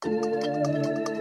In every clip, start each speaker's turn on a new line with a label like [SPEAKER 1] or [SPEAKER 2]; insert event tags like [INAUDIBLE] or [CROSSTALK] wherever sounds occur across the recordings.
[SPEAKER 1] Dope,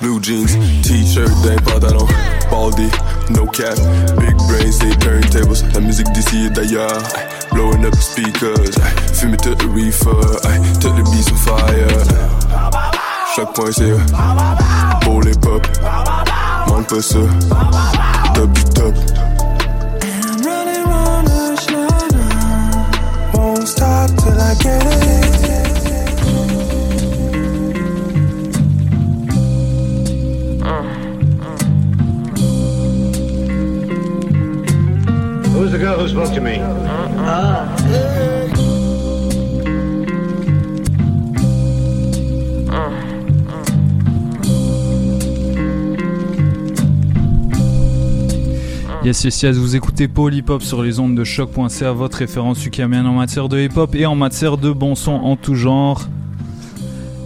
[SPEAKER 2] blue jeans, t-shirt d'un pantalon, baldy, no cap, big brains, they turntables, la musique d'ici et d'ailleurs, blowing up the speakers, fumer tout le reefer, tout le beats on fire. Chaque point c'est pour les pop, manque pas ça, top du top.
[SPEAKER 3] I'm running round the won't stop till I get it.
[SPEAKER 4] Who's the girl who spoke to me?
[SPEAKER 5] Yes, yes, yes, vous écoutez Hop sur les ondes de choc.ca, votre référence ukamienne en matière de hip hop et en matière de bon son en tout genre.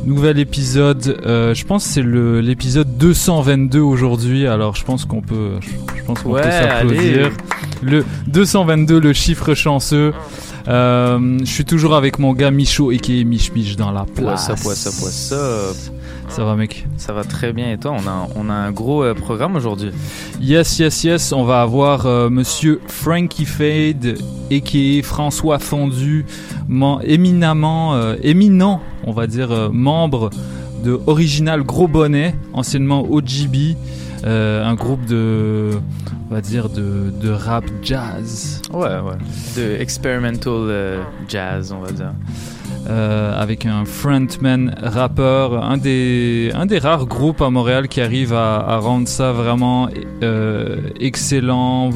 [SPEAKER 5] Nouvel épisode, euh, je pense que c'est le- l'épisode 222 aujourd'hui, alors je pense qu'on peut, je, je pense qu'on
[SPEAKER 6] Ouais,
[SPEAKER 5] peut s'applaudir. Le 222, le chiffre chanceux. Euh, je suis toujours avec mon gars Michaud et qui est Mich Mich dans la place.
[SPEAKER 6] What's up, what's up, what's up
[SPEAKER 5] Ça va mec?
[SPEAKER 6] Ça va très bien et toi On a, on a un gros euh, programme aujourd'hui.
[SPEAKER 5] Yes, yes, yes, on va avoir euh, monsieur Frankie Fade, a.k.a. François Fondu, éminemment, euh, éminent, on va dire, membre de Original Gros Bonnet, anciennement OGB, euh, un groupe de, on va dire, de, de rap jazz.
[SPEAKER 6] Ouais, ouais. De experimental euh, jazz, on va dire.
[SPEAKER 5] euh, avec un frontman rappeur, un des, un des rares groupes à Montréal qui arrive à, à rendre ça vraiment excellent.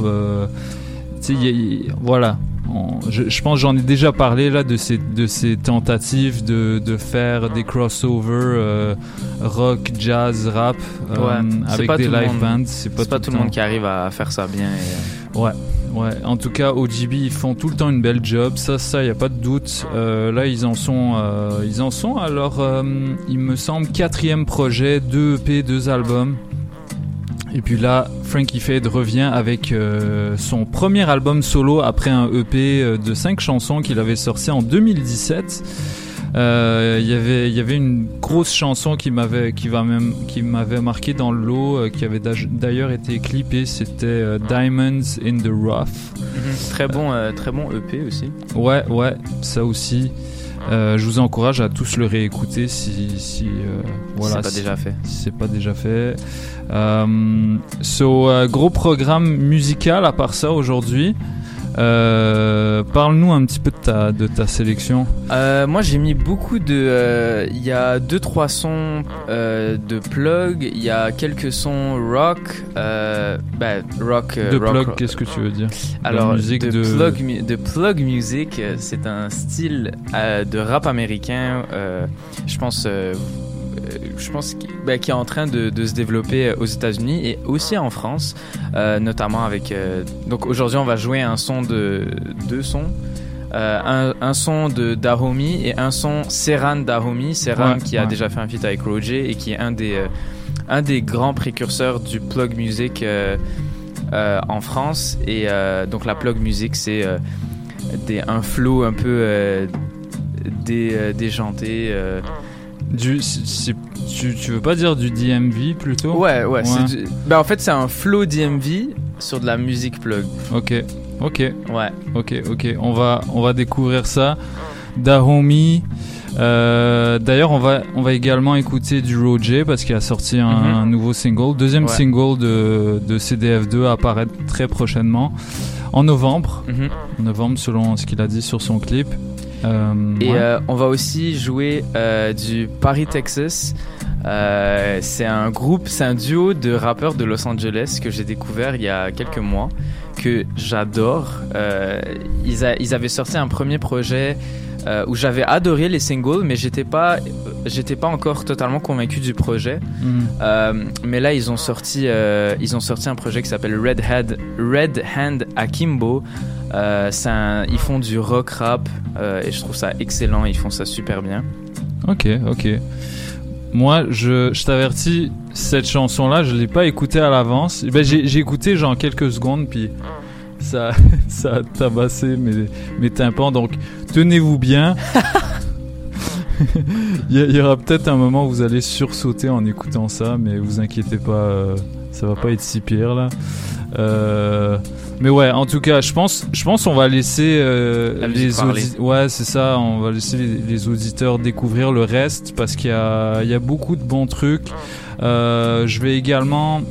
[SPEAKER 5] y y- voilà. On- je, je pense que j'en ai déjà parlé là de ces, de ces tentatives de, de faire des crossovers euh, rock, jazz, rap euh,
[SPEAKER 6] Ouais,
[SPEAKER 5] avec
[SPEAKER 6] pas
[SPEAKER 5] des live
[SPEAKER 6] monde.
[SPEAKER 5] bands. C'est pas,
[SPEAKER 6] pas tout le monde qui arrive à faire ça bien. et, euh,
[SPEAKER 5] Ouais, ouais. En tout cas, OGB, ils font tout le temps une belle job. Ça, ça, y a pas de doute. Euh, là, ils en sont, euh, ils en sont. Alors, euh, il me semble quatrième projet, deux EP, deux albums. Et puis là, Frankie Fade revient avec euh, son premier album solo après un EP euh, de cinq chansons qu'il avait sorti en 2017. Euh, Il y avait, il y avait une grosse chanson qui m'avait, qui va même, qui m'avait marqué dans le lot, euh, qui avait d'ailleurs été clippée. C'était euh, Diamonds in the Rough.
[SPEAKER 6] mhm. Très bon, très bon EP aussi.
[SPEAKER 5] Ouais, ouais, ça aussi. Euh, je vous encourage à tous le réécouter si, si euh, voilà,
[SPEAKER 6] c'est pas
[SPEAKER 5] si-
[SPEAKER 6] déjà fait.
[SPEAKER 5] si c'est pas déjà fait. Euh, so, euh, gros programme musical à part ça aujourd'hui. Euh, Parle-nous un petit peu de ta, de ta sélection.
[SPEAKER 6] Euh, moi j'ai mis beaucoup de. euh, Il y a deux trois sons de plug, il y a quelques sons rock, bah, rock.
[SPEAKER 5] de
[SPEAKER 6] rock-
[SPEAKER 5] plug, qu'est-ce que tu veux dire?
[SPEAKER 6] Alors
[SPEAKER 5] musique
[SPEAKER 6] de,
[SPEAKER 5] de-
[SPEAKER 6] plug, mu- de plug music, c'est un style de rap américain. je pense. Euh, euh, je pense qui, bah, qui est en train de, de se développer aux États-Unis et aussi en France, euh, notamment avec. euh, donc aujourd'hui, on va jouer un son de deux sons. Euh, un, un son de Dahomey et un son Serran Dahomey. Serran
[SPEAKER 5] Ouais,
[SPEAKER 6] qui a
[SPEAKER 5] ouais.
[SPEAKER 6] déjà fait un feat avec Roger et qui est un des, euh, un des grands précurseurs du plug music euh, euh, en France. Et euh, donc la plug music, c'est euh, des, un flow un peu euh, dé- euh, déjanté.
[SPEAKER 5] Du, tu, tu veux pas dire du DMV plutôt
[SPEAKER 6] Ouais, ouais.
[SPEAKER 5] Ouais.
[SPEAKER 6] du- ben, en fait, c'est un flow DMV sur de la musique plug.
[SPEAKER 5] Ok, ok.
[SPEAKER 6] Ouais.
[SPEAKER 5] Ok, ok, on va, on va découvrir ça. Dahomey. Euh, D'ailleurs, on va, on va également écouter du Roger parce qu'il a sorti un,
[SPEAKER 6] Mhm.
[SPEAKER 5] un nouveau single. Deuxième
[SPEAKER 6] Ouais.
[SPEAKER 5] single de, de CDF2 à apparaître très prochainement. En novembre. En novembre, selon ce qu'il a dit sur son clip. Euh,
[SPEAKER 6] Et
[SPEAKER 5] ouais.
[SPEAKER 6] euh, on va aussi jouer euh, du Paris, Texas. C'est un groupe, c'est un duo de rappeurs de Los Angeles que j'ai découvert il y a quelques mois, que j'adore. Ils, avaient sorti un premier projet où j'avais adoré les singles, mais j'étais pas, j'étais pas encore totalement convaincu du projet.
[SPEAKER 5] Mm.
[SPEAKER 6] Euh, mais là, ils ont sorti, ils ont sorti un projet qui s'appelle Red, Head, Red Hand Akimbo. Euh, ils font du rock rap euh, et je trouve ça excellent. Ils font ça super bien.
[SPEAKER 5] Ok, ok. Moi, je, je t'avertis, cette chanson-là, je l'ai pas écoutée à l'avance. Ben, j'ai écouté genre quelques secondes, puis ça, [LAUGHS] ça a tabassé mes, mes tympans. Donc, tenez-vous bien. [LAUGHS] il, y a- il y aura peut-être un moment où vous allez sursauter en écoutant ça, mais vous inquiétez pas, euh, ça va pas être si pire là. Euh, mais ouais, en tout cas, je pense, je pense on va laisser euh,
[SPEAKER 6] La
[SPEAKER 5] les
[SPEAKER 6] parler.
[SPEAKER 5] audi- Ouais, c'est ça. On va laisser les, les auditeurs découvrir le reste parce qu'il y a, il y a beaucoup de bons trucs. Euh, je vais également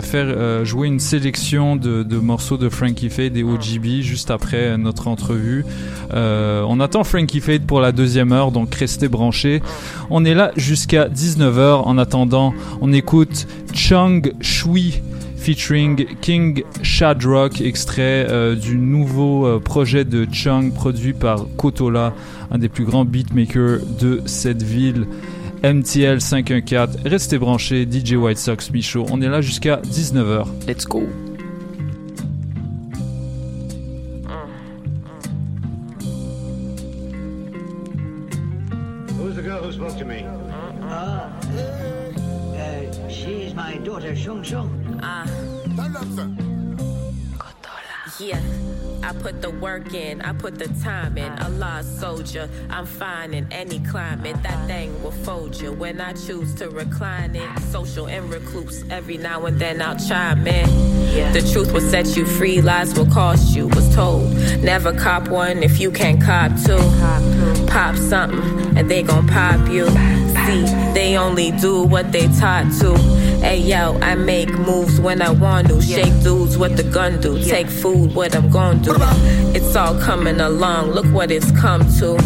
[SPEAKER 5] faire jouer une sélection de, de morceaux de Frankie Fade et OGB juste après notre entrevue. On attend Frankie Fade pour la deuxième heure, donc restez branchés. On est là jusqu'à 19h. En attendant, on écoute Chung Shui featuring King Shadrock, extrait euh, du nouveau euh, projet de Chung produit par Kotola, un des plus grands beatmakers de cette ville. MTL 514, restez branchés, DJ White Sox Michaud, on est là jusqu'à 19h.
[SPEAKER 6] Let's go.
[SPEAKER 7] Put the work in, I put the time in. A lost soldier, I'm fine in any climate. That thing will fold you when I choose to recline it. Social and recluse, every now and then I'll chime in. The truth will set you free, lies will cost you, was told. Never cop one if you can't cop two. Pop something and they gon' pop you. See, they only do what they taught to. Hey yo, I make moves when I want to. Shake dudes, what the gun do. Take food, what I'm gon' do. It's all coming along, look what it's come to.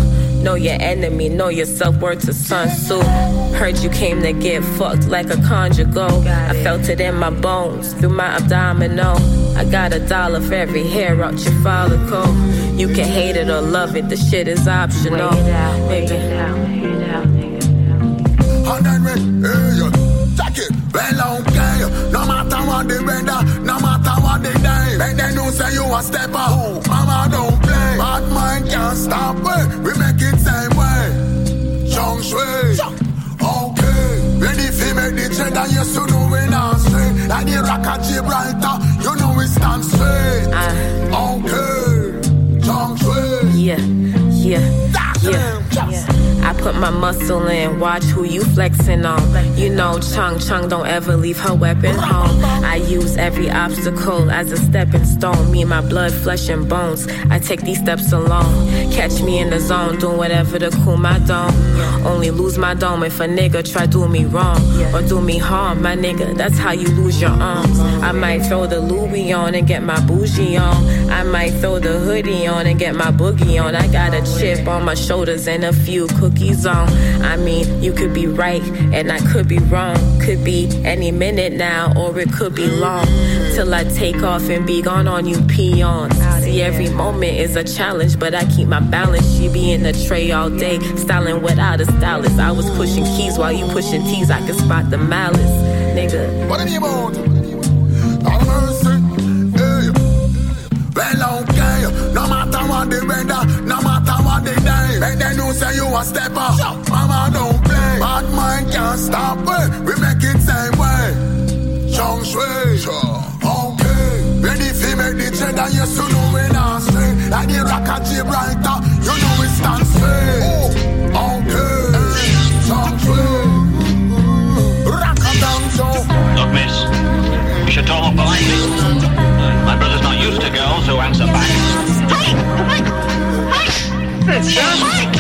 [SPEAKER 7] Know your enemy, know your self worth to Sun Tzu. Heard you came to get fucked like a conjugal. I felt it in my bones, through my abdominal. I got a dollar for every hair out your follicle. You can hate it or love it, the shit is optional. Baby.
[SPEAKER 8] And then we, hey, yo, check it, well, okay. No matter what the weather, no matter what the day. Make them know say you a stepper. Mama don't play. Bad mind can't stop it. We make it same way. Chung shui. Okay, ready for make the cheddar, yes, you know we not straight. Like the rock of Gibraltar, you know we stand straight.
[SPEAKER 7] Put my muscle in, watch who you flexing on. You know, Chung Chung don't ever leave her weapon home. I use every obstacle as a stepping stone. Me and my blood, flesh, and bones. I take these steps alone. Catch me in the zone, doing whatever to cool my dome. Only lose my dome if a nigga try do me wrong or do me harm, my nigga. That's how you lose your arms. I might throw the Louis on and get my bougie on. I might throw the hoodie on and get my boogie on. I got a chip on my shoulders and a few cookies on. I mean, you could be right and I could be wrong. Could be any minute now or it could be long. Till I take off and be gone on you peons. See, every moment is a challenge, but I keep my balance. She be in the tray all day, styling without a stylist. I was pushing keys while you pushing T's. I could spot the malice, nigga.
[SPEAKER 8] What are you about? Have mercy. Hey. Well, okay. No matter what the weather, say you a stepper. Mama don't play. Bad mind can't stop it. We make it same way. Chung shui. Okay. Ready for make the cheddar, yes, you know we not straight. Like the rock of Gibraltar, you know we stand straight. Okay. Chung shui. Rock a down show.
[SPEAKER 9] Look, miss, you should talk politely. My brother's not used to girls who answer back.
[SPEAKER 8] Bottom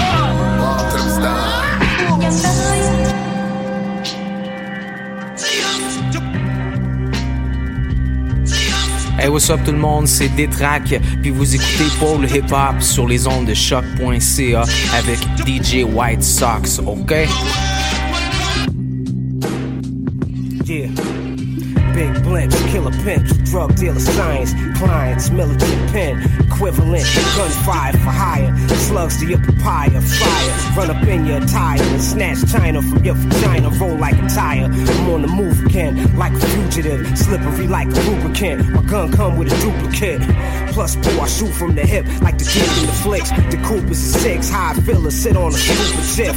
[SPEAKER 10] Hey, what's up tout le monde, c'est Détrac, puis vous écoutez Paul Hip Hop sur les ondes de choc.ca avec DJ White Sox, ok?
[SPEAKER 11] Killer pimps, drug dealer science, clients, militant pen, equivalent, gunfire for hire, slugs to your papaya, fire, run up in your attire and snatch China from your vagina, roll like a tire. I'm on the move again, like a fugitive, slippery like a lubricant. My gun come with a duplicate. Plus, four, I shoot from the hip like the dude in the flicks. The coupe is a six, high filler, sit on a stupid tip.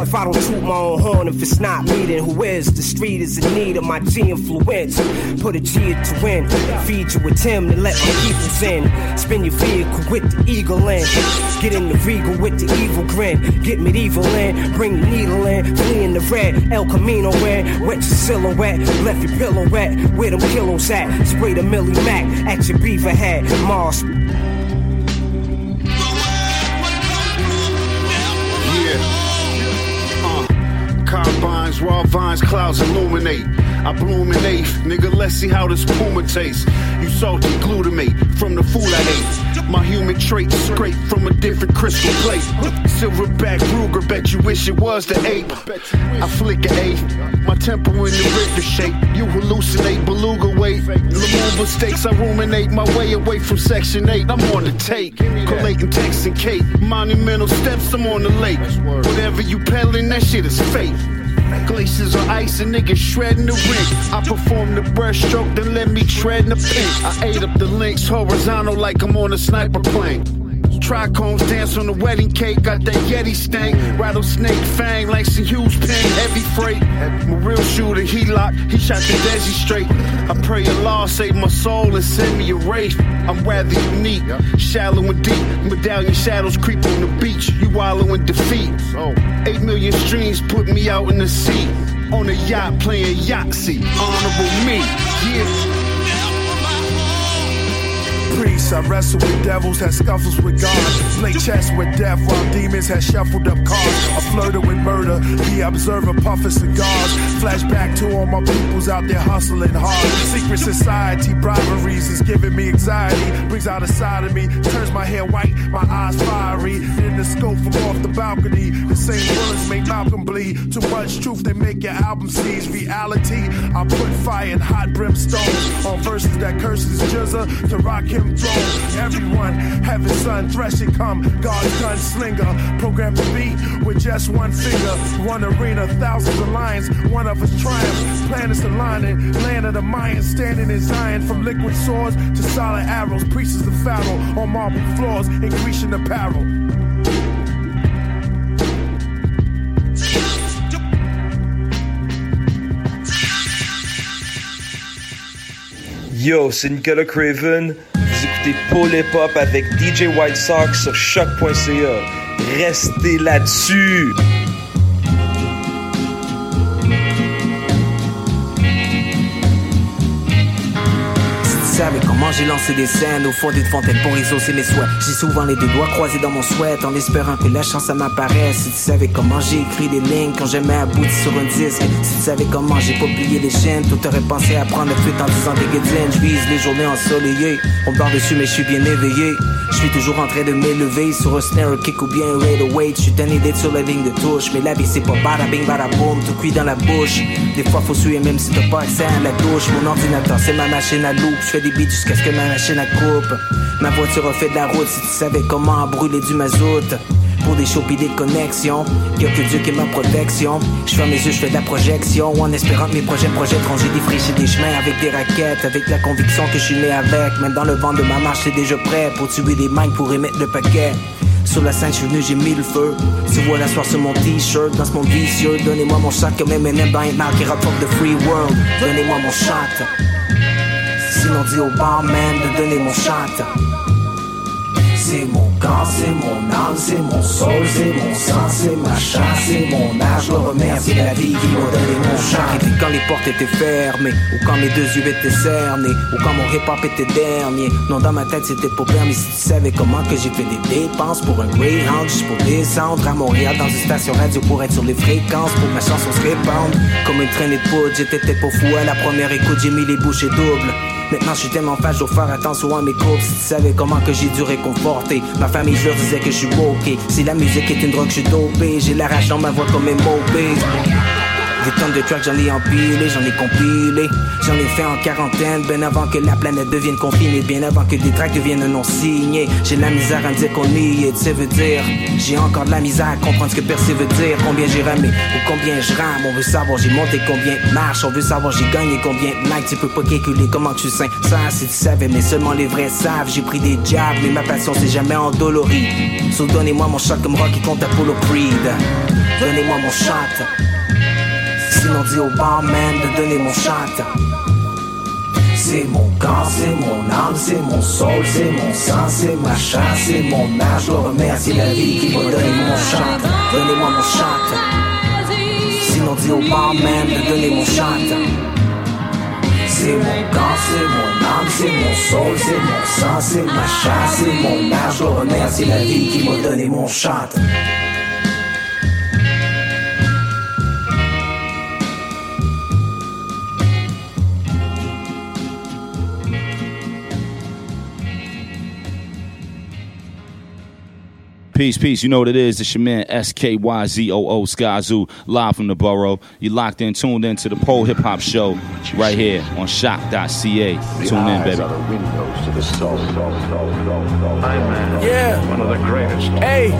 [SPEAKER 11] If I don't toot my own horn, if it's not me, then who is? The street is in need of my G influence. Put a G to win, feed you with Tim, then let my people in. Spin your vehicle with the eagle in. Get in the regal with the evil grin. Get medieval in, bring the needle in, flee in the red. El Camino in, wet your silhouette, left your pillow wet. Where them kilos at? Spray the Millie Mac at your beaver head. Mars.
[SPEAKER 12] Yeah. Uh, combines, raw vines, clouds illuminate. I bloom in eighth, nigga. Let's see how this puma tastes. You salty glutamate from the fool I ate. My human traits scrape from a different crystal plate. Silverback Ruger, bet you wish it was the ape. I flick a eight, my temper in the shape. You hallucinate, beluga weight. Lumumba stakes, I ruminate my way away from Section 8. I'm on the take, collating text and cake. Monumental steps, I'm on the lake. Whatever you peddling, that shit is fake. Glaciers of ice and niggas shredding the ring. I perform the breaststroke, then let me tread in the pink. I ate up the links horizontal like I'm on a sniper plane. Trichomes dance on the wedding cake, got that Yeti stank. Rattlesnake fang, Langston Hughes ping, heavy freight. My real shooter, he locked, he shot the Desi straight. I pray Allah save my soul and send me a wraith. I'm rather unique, shallow and deep. Medallion shadows creep on the beach, you wallow in defeat. Eight million streams put me out in the sea. On a yacht playing Yahtzee, honorable me, yeah.
[SPEAKER 13] I wrestle with devils, had scuffles with God. Play chess with death while demons had shuffled up cards. I flirted with murder, the observer puffing cigars. Flashback to all my peoples out there hustling hard. Secret society, briberies is giving me anxiety. Brings out a side of me, turns my hair white, my eyes fiery. In the scope from off the balcony, the same bullets make Malcolm bleed. Too much truth, they make your album seize reality. I put fire and hot brimstone on verses that curses Jizza to rock him throne. Everyone, heaven's son, threshing come, God's gunslinger. Program to beat with just one finger. One arena, thousands of lions, one of us triumph. Planets aligning, land of the Mayans, standing in Zion. From liquid swords to solid arrows, preachers of Pharaoh on marble floors in Grecian apparel.
[SPEAKER 14] Yo, c'est Nicolas Craven. Vous écoutez Paul Hip Hop avec DJ White Sox sur choc.ca. Restez là-dessus.
[SPEAKER 15] Si j'ai lancé des scènes au fond d'une fontaine pour exaucer mes souhaits. J'ai souvent les deux doigts croisés dans mon souhait en espérant que la chance m'apparaisse. Si tu savais comment j'ai écrit des lignes quand jamais abouti sur un disque. Si tu savais comment j'ai pas plié les chaînes, tout aurait pensé à prendre la fuite en disant des guédines. Je vise les journées ensoleillées. On barre dessus mais je suis bien éveillé. Je suis toujours en train de m'élever sur un snare, kick ou bien un rate away. Je suis tanné d'être sur la ligne de touche. Mais la vie c'est pas bada bing bada boom, tout cuit dans la bouche. Des fois faut suer même si t'as pas accès à la douche. Mon ordinateur c'est ma machine à loupe. Je fais des beats jusqu'à ce que ma machine à coupe. Ma voiture a fait de la route si tu savais comment brûler du mazout. Pour des shows des connexions, y'a que Dieu qui est ma protection. Je ferme mes yeux, je fais de la projection. En espérant que mes projets projetteront, j'ai défriché des chemins avec des raquettes. Avec la conviction que je suis né avec. Même dans le vent de ma marche, c'est déjà prêt pour tuer des minds pour émettre le paquet. Sur la scène, je suis venu, j'ai mis le feu. Tu vois la sur mon t-shirt, dans ce monde vicieux. Donnez-moi mon shot comme Eminem dans Hitman qui rapporte the free world. Donnez-moi mon shot. Sinon, dis au barman de donner mon shot. C'est mon corps, c'est mon âme, c'est mon soul, c'est mon sang, c'est ma chasse, c'est mon âge. Je remercie la vie qui m'a donné mon chant. Et quand les portes étaient fermées, ou quand mes deux yeux étaient cernés, ou quand mon hip-hop était dernier. Non, dans ma tête c'était pas permis. Si tu savais comment que j'ai fait des dépenses pour un Greyhound, juste pour descendre à Montréal dans une station radio pour être sur les fréquences, pour ma chanson se répande. Comme une traînée de poudre, j'étais peut-être fou à la première écoute, j'ai mis les bouchées doubles. Maintenant je suis tellement fâche, je faire attention à mes groupes Si tu savais comment que j'ai dû réconforter. Ma famille je leur disais que je suis Si la musique est une drogue je suis dopé. J'ai la rage dans ma voix comme un mobile Des tonnes de tracks, j'en ai empilé, j'en ai compilé. J'en ai fait en quarantaine, bien avant que la planète devienne confinée, bien avant que des tracks deviennent non signés. J'ai la misère à me dire qu'on y est, sais, veut dire. J'ai encore de la misère à comprendre ce que percer veut dire. Combien j'ai ramé ou combien je rame. On veut savoir j'ai monté combien de marches. On veut savoir j'ai gagné combien likes. Tu peux pas calculer comment tu sais ça si tu savais, mais seulement les vrais savent. J'ai pris des jabs, mais ma passion c'est jamais endolorie. So donnez-moi mon shot comme Rocky contre Apollo Creed. Donnez-moi mon shot. Sinon dis au barman de donner mon shot. C'est mon corps, c'est mon âme, c'est mon soul, c'est mon sang, c'est ma chasse, c'est mon âge. Je dois remercier la vie qui m'a donné mon shot. Donnez-moi mon shot. Sinon dis au barman de donner mon shot. C'est mon corps, c'est mon âme, c'est mon soul, c'est mon sang, c'est ma chasse, c'est mon âge. Je dois remercier la vie qui m'a donné mon shot.
[SPEAKER 16] Peace, peace. You know what it is. It's your man SKYZOO Skyzoo, live from the borough. You locked in, tuned in to the Pole Hip Hop Show right here on shock.ca. Tune in, baby.
[SPEAKER 17] Yeah. One of the greatest. Hey,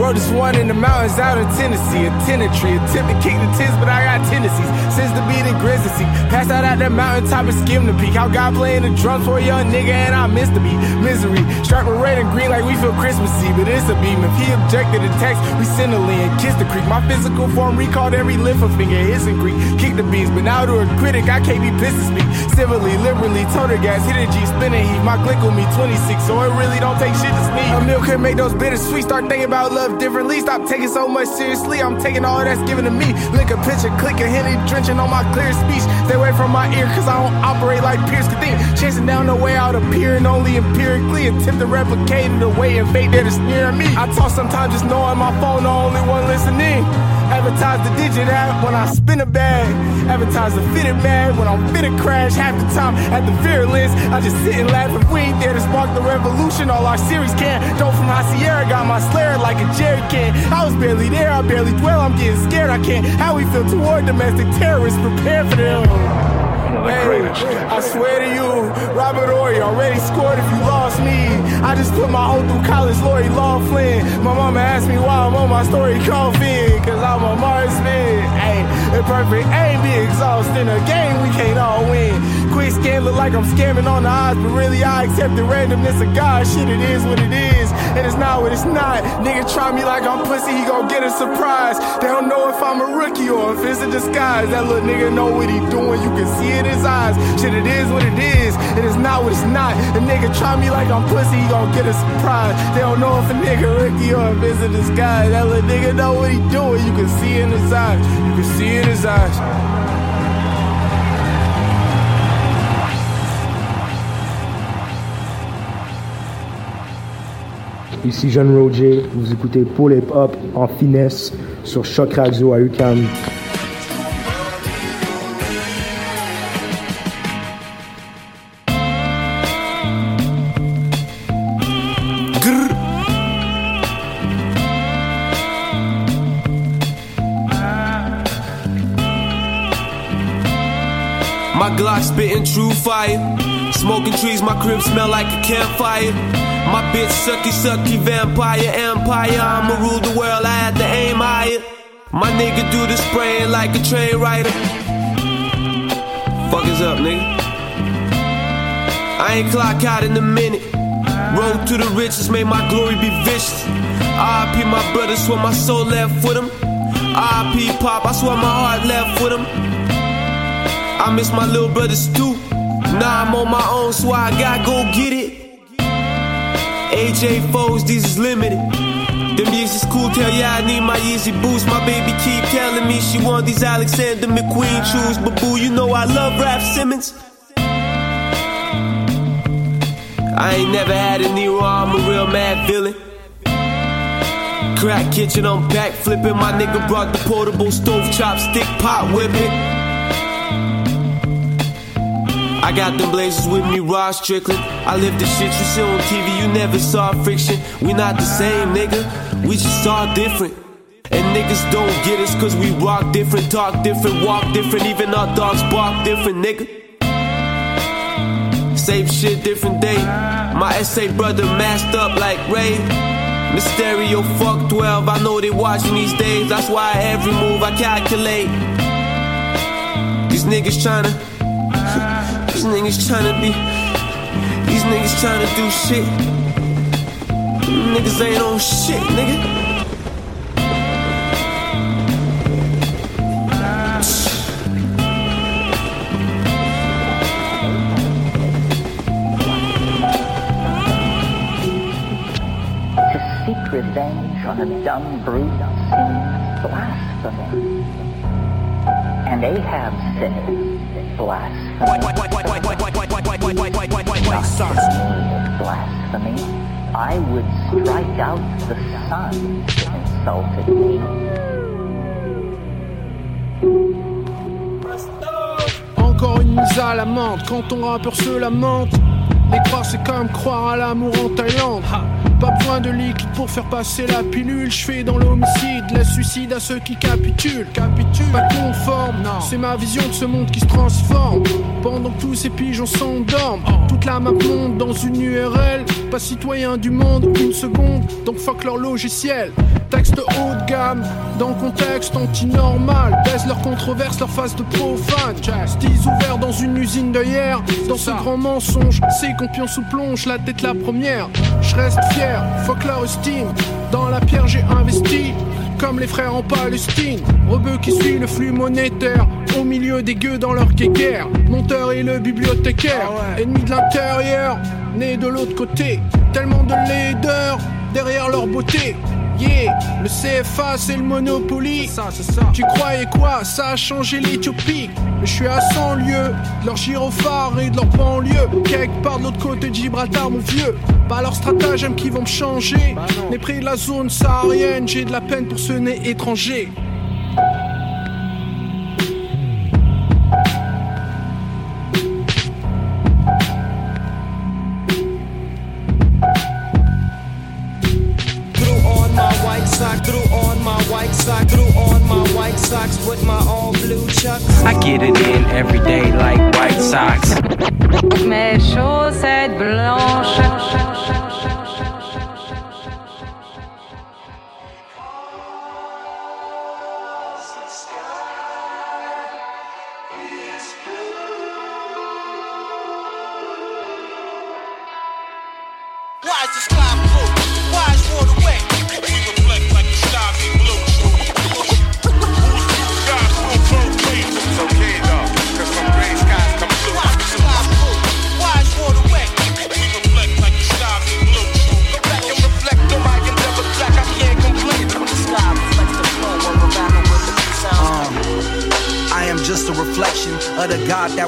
[SPEAKER 17] wrote this one in the mountains out in Tennessee. A tenantry, attempt to kick the tents, but I got tendencies. Since the beat and grizzly, passed out at that mountaintop and skim the peak. How God playing the drums for a young nigga and I missed the beat. Misery, striped with red and green like we feel Christmassy, but it's a beam. If he objected to text, we send a lean, kiss the creek. My physical form recalled every lift a finger, hissing Greek. Kick the beans, but now to a critic, I can't be pissed speak. Civilly, liberally, total gas, hit a G, spin a heat. My click with me 26, so it really don't take shit to sneak. A meal can make those bittersweet. Start thinking about love differently. Stop taking so much seriously. I'm taking all that's given to me. Lick a picture, click a henny, drenching on my clear speech. Stay away from my ear, cause I don't operate like Pierce could think. Chasing down the way out, appearing only empirically. Attempt to replicate it away and fate there to sneer me. I talk sometimes just knowing my phone, the only one listening. Advertise the digit app when I spin a bag. Advertise the fitted mag when I'm fit to crash. Half the time at the virulence, I just sit and laugh if we ain't there to spark the revolution. All our series can. Dope from High Sierra got my slayer like a jerry can. I was barely there, I barely dwell. I'm getting scared. I can't. How we feel toward domestic terrorists? Prepare for them. Hey, I swear to you, Robert Ory already scored if you lost me. I just put my own through college, Lori Law Flynn. My mama asked me why I'm on my story coffin, cause I'm a marksman. Hey, the perfect aim be exhausting. A game we can't all win. Quick scan look like I'm scamming on the odds, but really I accept the randomness of God. Shit, it is what it is, and it's not what it's not. Nigga try me like I'm pussy, he gon' get a surprise. They don't know if I'm a rookie or if it's a disguise. That little nigga know what he doing, you can see it in his eyes. Shit, it is what it is, it is not what it's not. A nigga try me like I'm pussy, he gon' get a surprise. They don't know if a nigga rookie or if it's a disguise. That little nigga know what he doing, you can see it in his eyes. You can see it in his eyes.
[SPEAKER 18] Ici Jeune Roger, vous écoutez Pull Hip Hop en finesse sur Choc Radio à UCAM.
[SPEAKER 19] Spitting true fire. Smoking trees, my crib smell like a campfire. My bitch sucky sucky vampire empire. I'ma rule the world, I had to aim higher. My nigga do the spraying like a train rider. Fuck is up, nigga? I ain't clock out in a minute. Road to the riches, may my glory be vicious. RIP my brother, swear my soul left with him. RIP Pop, I swear my heart left with him. I miss my little brothers too. Now I'm on my own, so I gotta go get it. AJ foes, these is limited. Them years is cool, tell ya I need my easy boost. My baby keep telling me she want these Alexander McQueen shoes. But boo, you know I love Rap Simmons. I ain't never had a Nero, I'm a real mad villain. Crack kitchen, I'm back flipping. My nigga brought the portable stove chopstick pot whipping. I got them blazers with me, Ross Strickland. I live the shit you see on TV, you never saw friction. We not the same, nigga. We just all different. And niggas don't get us cause we rock different, talk different, walk different, even our dogs bark different, nigga. Same shit, different day. My SA brother masked up like Ray. Mysterio, fuck 12, I know they watching these days. That's why every move I calculate. These niggas tryna, these niggas tryna be, these niggas tryna do shit. Niggas ain't on shit, nigga.
[SPEAKER 20] To seek revenge on a dumb brute seems blasphemy. And Ahab said, blasphemy. Blasphemy. I would strike out the sun that insulted me.
[SPEAKER 21] Encore une mise à l'amende quand ton rappeur se lamente. Les croire c'est comme croire à l'amour en Thaïlande. Ha, Pas besoin de liquide pour faire passer la pilule. Je fais dans l'homicide, laisse suicide à ceux qui capitulent. Capitule, pas conforme, non. C'est ma vision de ce monde qui se transforme. Pendant que tous ces pigeons s'endorment, toute la map monte dans une URL. Pas citoyen du monde, une seconde, donc fuck leur logiciel. Texte haut de gamme, dans contexte anti-normal. Baisse leur controverse, leur face de profane. Style ouvert dans une usine de hier. Dans ce grand mensonge, c'est qu'on pion sous plonge, la tête la première. Je reste fier, fuck leur estime. Dans la pierre, j'ai investi. Comme les frères en Palestine, rebeu qui suit le flux monétaire, au milieu des gueux dans leur guéguerre, monteur et le bibliothécaire, ennemi de l'intérieur, né de l'autre côté, tellement de laideur derrière leur beauté. Yeah, le CFA c'est le Monopoly. Tu croyais quoi? Ça a changé l'Éthiopie. Mais je suis à 100 lieues de leur gyrophare et de leur banlieue. Quelque part de l'autre côté de Gibraltar, mon vieux. Pas leurs stratagèmes qui vont me changer. Né pris de la zone saharienne, j'ai de la peine pour ce nez étranger.
[SPEAKER 15] Get it in every day like White Sox.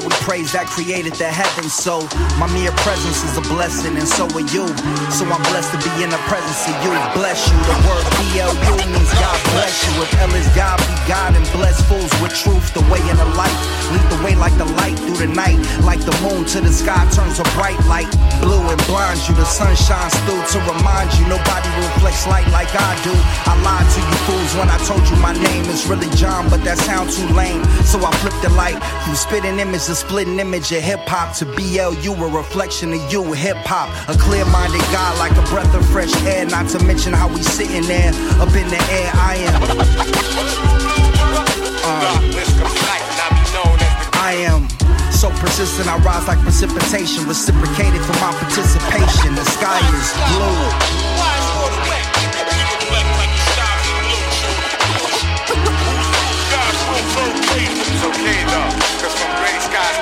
[SPEAKER 22] we
[SPEAKER 23] praise that created the heavens. So my mere presence is a blessing, and so are you. So I'm blessed to be in the presence of you. Bless you. The word BLU means God bless you. If L is God, be God and bless fools with truth. The way and the light. Lead the way like the light through the night. Like the moon to the sky turns a bright light. Blue and blinds you. The sun shines through to remind you nobody reflects light like I do. I lied to you fools when I told you my name is really John, but that sounds too lame. So I flipped the light from spitting image to splitting image of hip hop to BLU, a reflection of you, hip hop. A clear minded guy like a breath of fresh air, not to mention how we sitting there up in the air. I am. Uh, I am. So persistent, I rise like precipitation, reciprocated for my participation. The sky is blue.
[SPEAKER 22] It's okay though,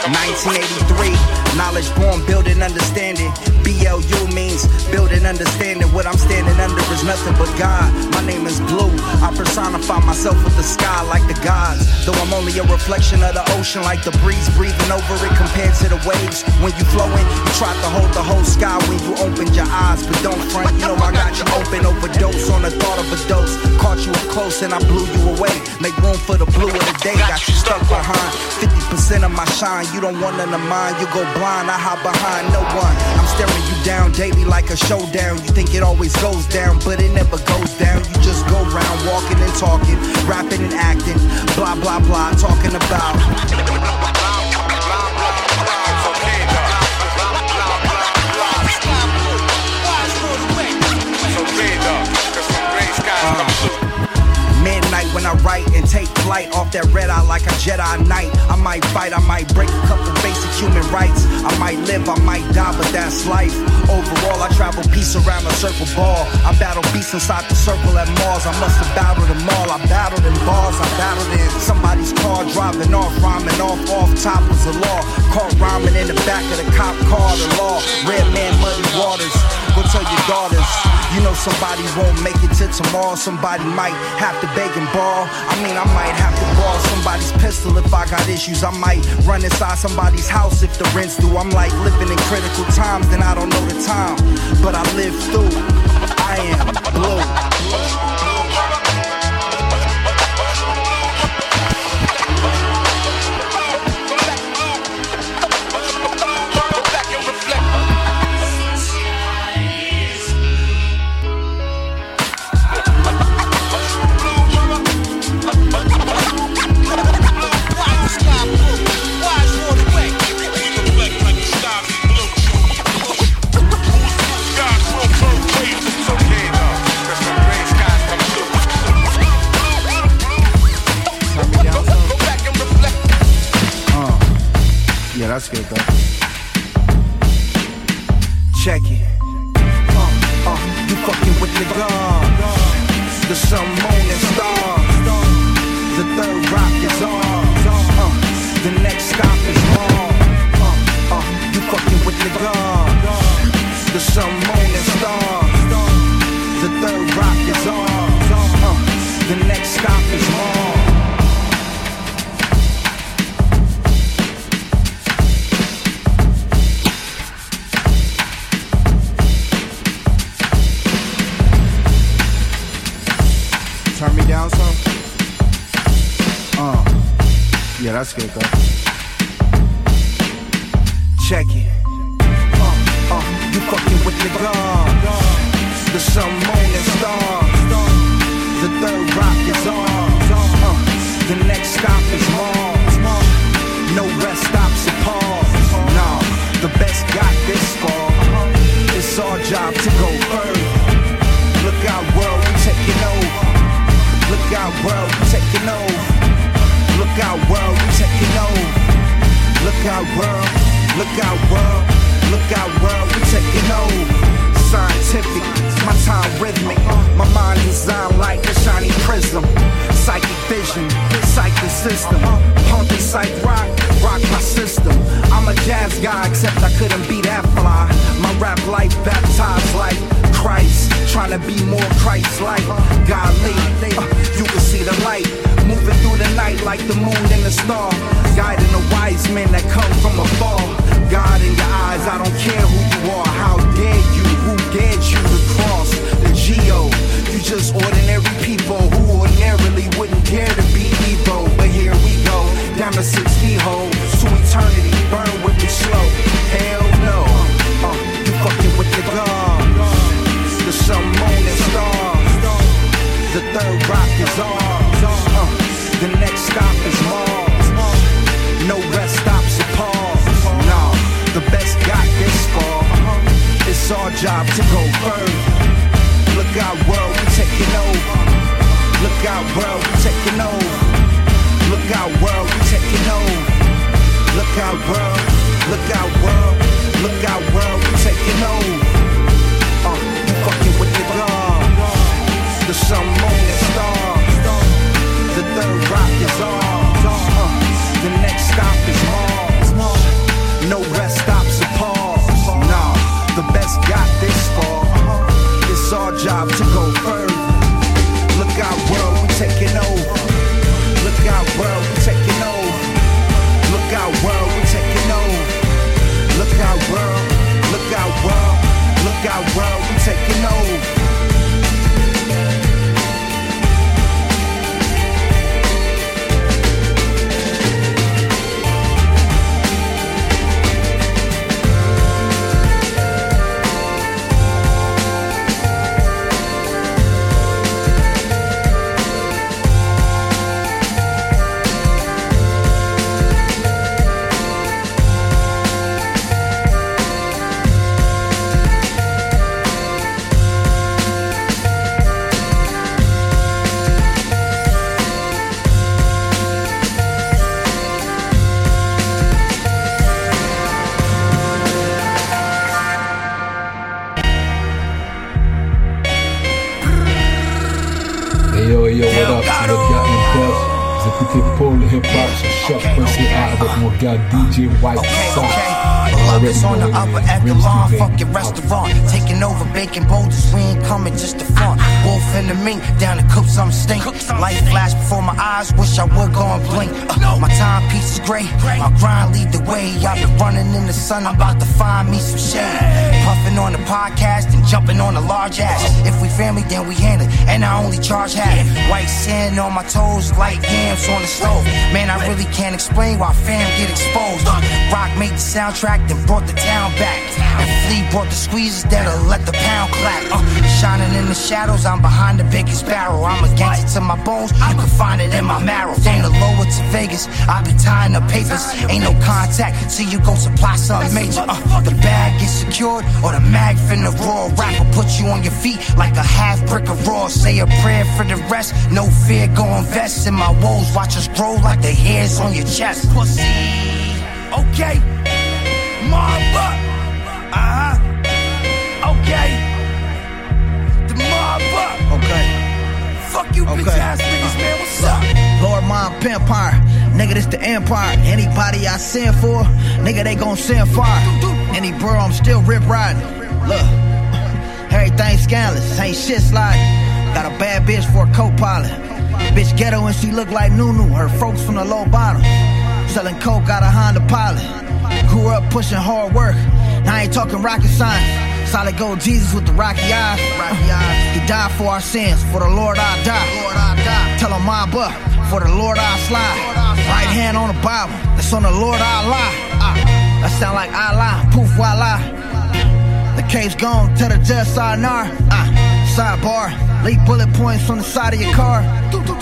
[SPEAKER 23] 1983, knowledge born, building understanding. BLU means building understanding. What I'm standing under is nothing but God. My name is Blue. I personify myself with the sky like the gods. Though I'm only a reflection of the ocean, like the breeze breathing over it compared to the waves. When you flowing, you try to hold the whole sky when you opened your eyes, but don't front. You know I got you open, overdose on the thought of a dose. Caught you up close and I blew you away. Make room for the blue of the day. Got you stuck behind 50% of my shine. You don't want none of mine. You go blind. I hide behind no one. I'm staring you down daily like a showdown. You think it always goes down, but it never goes down. You just go around walking and talking, rapping and acting, blah blah blah, talking about. Uh, midnight when I write and take off that red eye like a Jedi Knight. I might fight, I might break a couple basic human rights. I might live, I might die, but that's life. Overall, I travel peace around a circle ball. I battle beasts inside the circle at Mars. I must have battled them all. I battled in bars, I battled in somebody's car, driving off, rhyming off, off top was the law. Caught rhyming in the back of the cop car, the law. Red man, muddy waters. Go tell your daughters. You know somebody won't make it till tomorrow. Somebody might have to beg and borrow. I mean, I might have to borrow somebody's pistol if I got issues. I might run inside somebody's house if the rent's due. I'm like living in critical times, then I don't know the time. But I live through. I am blue.
[SPEAKER 24] DJ White Sox.
[SPEAKER 25] Love is on the upper echelon, fucking restaurant. Taking over baking boulders, we ain't coming just to front. Wolf in the mink, down to I'm stink. Light flash before my eyes, wish I would go and blink. Uh, my timepiece is gray, my grind lead the way. I've been running in the sun, I'm about to find me some shade. Puffing on the podcast and jumping on the large ass. If we family, then we handle it, and I only charge half. White sand on my toes, like yams on the stove. Man, I really can't explain why fam get exposed. Rock made the soundtrack, then brought the town back. And Flea brought the squeezes that'll let the pound clap. Uh, shining in the shadows, I'm behind the biggest barrel. I'm against it to my bones, you can find it in my marrow. From the lower to Vegas, I be tying up papers. Ain't no contact till you go supply something major. Uh, the bag gets secured, or the mag finna roar. Rapper put you on your feet like a half brick of raw. Say a prayer for the rest, no fear, go invest in my woes. Watch us grow like the hairs on your chest. Pussy. Okay. Mob up. You, bitch ass niggas, man. What's up?
[SPEAKER 23] Lord my Empire, nigga, this the empire. Anybody I send for, nigga, they gon' send fire. Any bro, I'm still rip riding. Look, [LAUGHS] everything scandalous, ain't shit sliding. Got a bad bitch for a co-pilot. Bitch ghetto and she look like Nunu. Her folks from the low bottom. Selling coke got a Honda Pilot. Grew up pushing hard work. Now I ain't talking rocket science. Solid gold Jesus with the rocky eyes. Rocky eyes. He died for our sins. For the Lord I die. Lord I die. Tell him my buck. For the Lord I slide. Right hand on the Bible. That's on the Lord I lie. I, that sound like I lie. Poof voila. The case gone. Tell the judge sayonara. Ah, sidebar. Leak bullet points from the side of your car.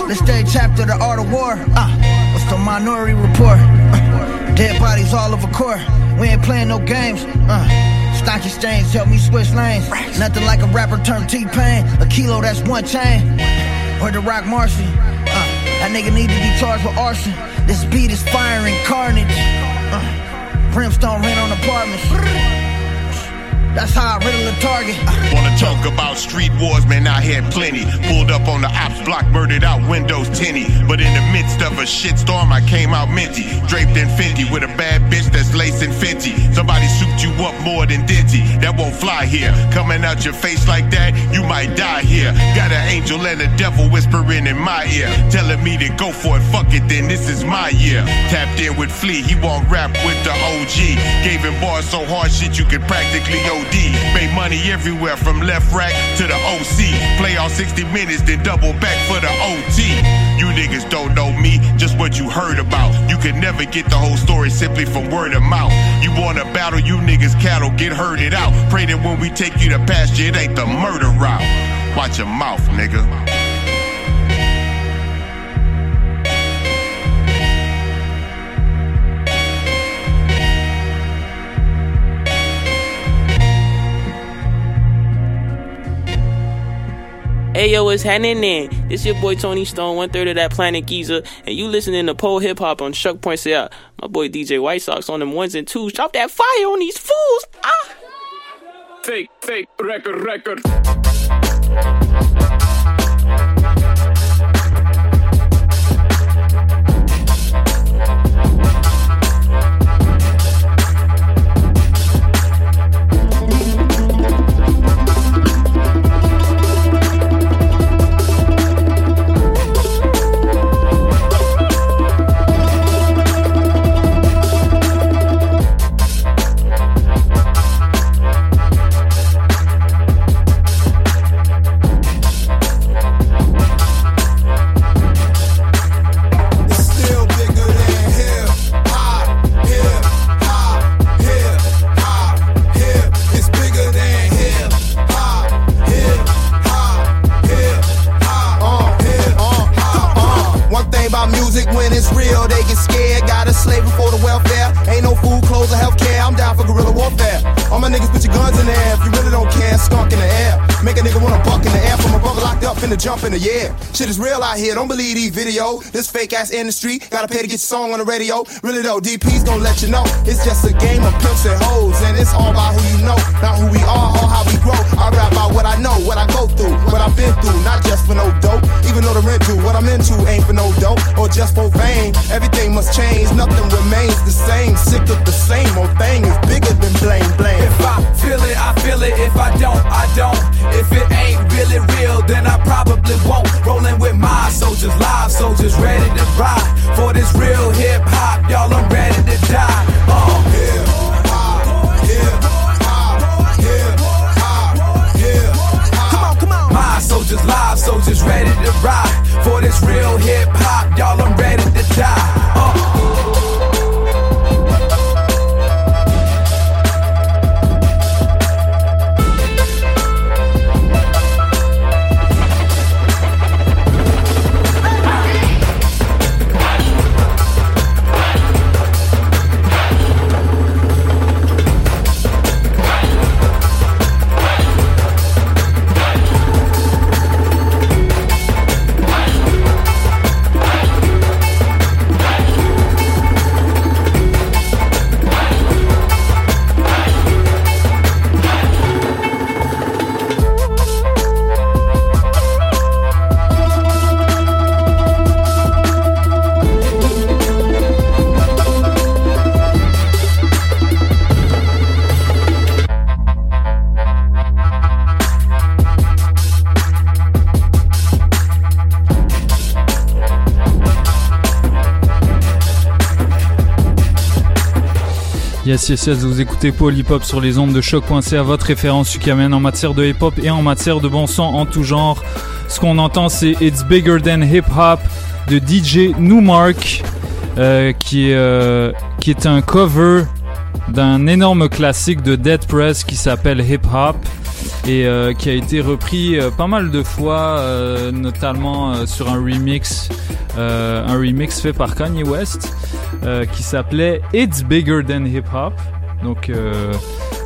[SPEAKER 23] Let's stay chapter the art of war. Ah, what's the minority report? Uh, dead bodies all over court. We ain't playing no games. Uh, stock exchange help me switch lanes. Nothing like a rapper turned T-Pain. A kilo, that's one chain. Or the Rock Marcy. Uh, that nigga need to be charged with arson. This beat is firing carnage. Uh, brimstone rent on apartments. That's how I riddle a target.
[SPEAKER 22] Wanna talk about street wars, man, I had plenty. Pulled up on the ops block, murdered out windows tinny. But in the midst of a shitstorm, I came out minty. Draped in Fenty with a bad bitch that's lacing Fenty. Somebody souped you up more than Dinty. That won't fly here. Coming out your face like that, you might die here. Got an angel and a devil whispering in my ear. Telling me to go for it, fuck it, then this is my year. Tapped in with Flea, he won't rap with the OG. Gave him bars so hard shit you could practically Made money everywhere from left rack to the OC. Play all 60 minutes, then double back for the OT. You niggas don't know me, just what you heard about. You can never get the whole story simply from word of mouth. You wanna battle, you niggas cattle, get herded out. Pray that when we take you to pasture, it ain't the murder route. Watch your mouth, nigga.
[SPEAKER 26] Hey yo, what's happening? This your boy Tony Stone, one third of that Planet Giza, and you listening to pole hip hop on Shuck Points Out. My boy DJ White Sox on them ones and twos. Drop that fire on these fools. Ah.
[SPEAKER 8] Fake, fake, record, record.
[SPEAKER 27] In the air.
[SPEAKER 12] Shit is real out here, don't believe these videos. This fake ass industry, gotta pay to get your song on the radio. Really though, DP's gonna let you know. It's just a game of pimps and hoes, and it's all about who you know, not who we are or how we grow. I rap about what I know, what I go through, what I've been through, not just for no dope. Even though the rent due, what I'm into ain't for no dope or just for fame. Everything must change, nothing remains the same. Sick of the same old thing is bigger than blame, blame.
[SPEAKER 28] If I feel it, I feel it. If I don't, I don't. If it ain't really real, then I probably won't. Rolling with my soldiers, live soldiers, ready to ride for this real hip hop. Y'all, I'm ready to die. Uh, Come on, come on. My soldiers, live soldiers, ready to ride for this real hip hop. Y'all, I'm ready to die. Uh.
[SPEAKER 5] Yes, yes, yes, vous écoutez Hop sur les ondes de choc.ca, votre référence amène en matière de hip hop et en matière de bon son en tout genre. Ce qu'on entend, c'est It's Bigger Than Hip Hop de DJ Newmark, euh, qui, est, euh, qui est un cover d'un énorme classique de Dead Press qui s'appelle Hip Hop et euh, qui a été repris pas mal de fois, notamment sur un remix, euh, un remix fait par Kanye West euh, qui s'appelait It's Bigger Than Hip Hop. Donc euh,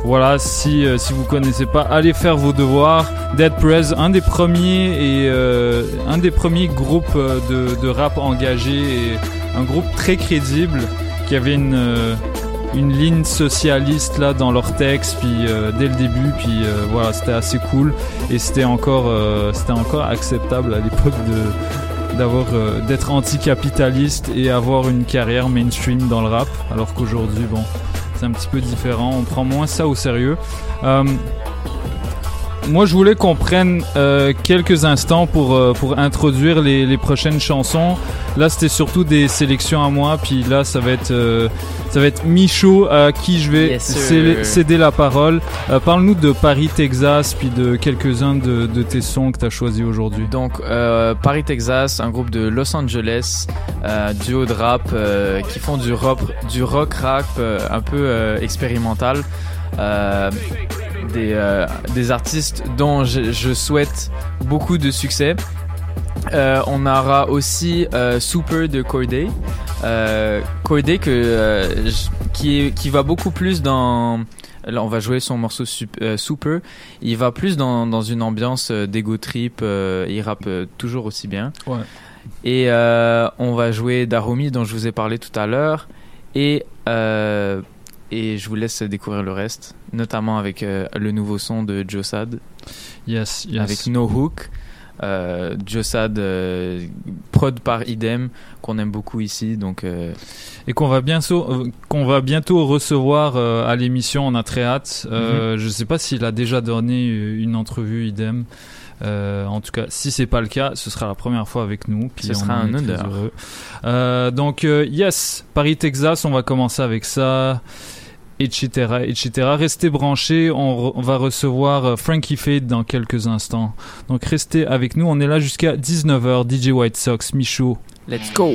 [SPEAKER 5] voilà, si si vous connaissez pas, allez faire vos devoirs. Dead Press, un des premiers et un des premiers groupes de, rap engagé et un groupe très crédible qui avait une ligne socialiste là dans leur texte puis dès le début puis voilà c'était assez cool et c'était encore c'était encore acceptable à l'époque de d'avoir euh, d'être anticapitaliste et avoir une carrière mainstream dans le rap alors qu'aujourd'hui bon c'est un petit peu différent on prend moins ça au sérieux Euh, moi, je voulais qu'on prenne euh, quelques instants pour, pour introduire les prochaines chansons. Là, c'était surtout des sélections à moi, puis là, ça va être, euh, ça va être Michaud à qui je vais
[SPEAKER 6] Yes,
[SPEAKER 5] céder- la parole. Euh, Parle-nous de Paris, Texas, puis de quelques-uns de, de tes sons que tu as choisis aujourd'hui.
[SPEAKER 6] Donc, euh, Paris, Texas, un groupe de Los Angeles, euh, duo de rap qui font du rock, du rock rap un peu expérimental. Des, des artistes dont je, je souhaite beaucoup de succès. Euh, on aura aussi euh, Super de Corday. Euh, Corday que, euh, qui, est, qui va beaucoup plus dans... Là, on va jouer son morceau euh, Super. Il va plus dans, dans une ambiance d'ego trip. il rappe toujours aussi bien.
[SPEAKER 5] Ouais.
[SPEAKER 6] Et on va jouer Darumi dont je vous ai parlé tout à l'heure. Et, et je vous laisse découvrir le reste, notamment avec le nouveau son de Josad.
[SPEAKER 5] Yes, yes.
[SPEAKER 6] Avec No Hook. Euh, Josad, euh, prod par Idem, qu'on aime beaucoup ici. Donc, euh,
[SPEAKER 5] Et qu'on va bientôt, euh, qu'on va bientôt recevoir à l'émission. On a très hâte.
[SPEAKER 6] Mhm.
[SPEAKER 5] Je sais pas s'il a déjà donné une entrevue idem. Euh, en tout cas, si c'est pas le cas, ce sera la première fois avec nous. Puis
[SPEAKER 6] Ce sera un honneur.
[SPEAKER 5] Euh, donc euh, yes, Paris Texas, on va commencer avec ça. Etc, etc. Restez branchés, on, va recevoir euh, Frankie Fade dans quelques instants. Donc restez avec nous, on est là jusqu'à 19h. DJ White Sox, Michaud.
[SPEAKER 6] let's go!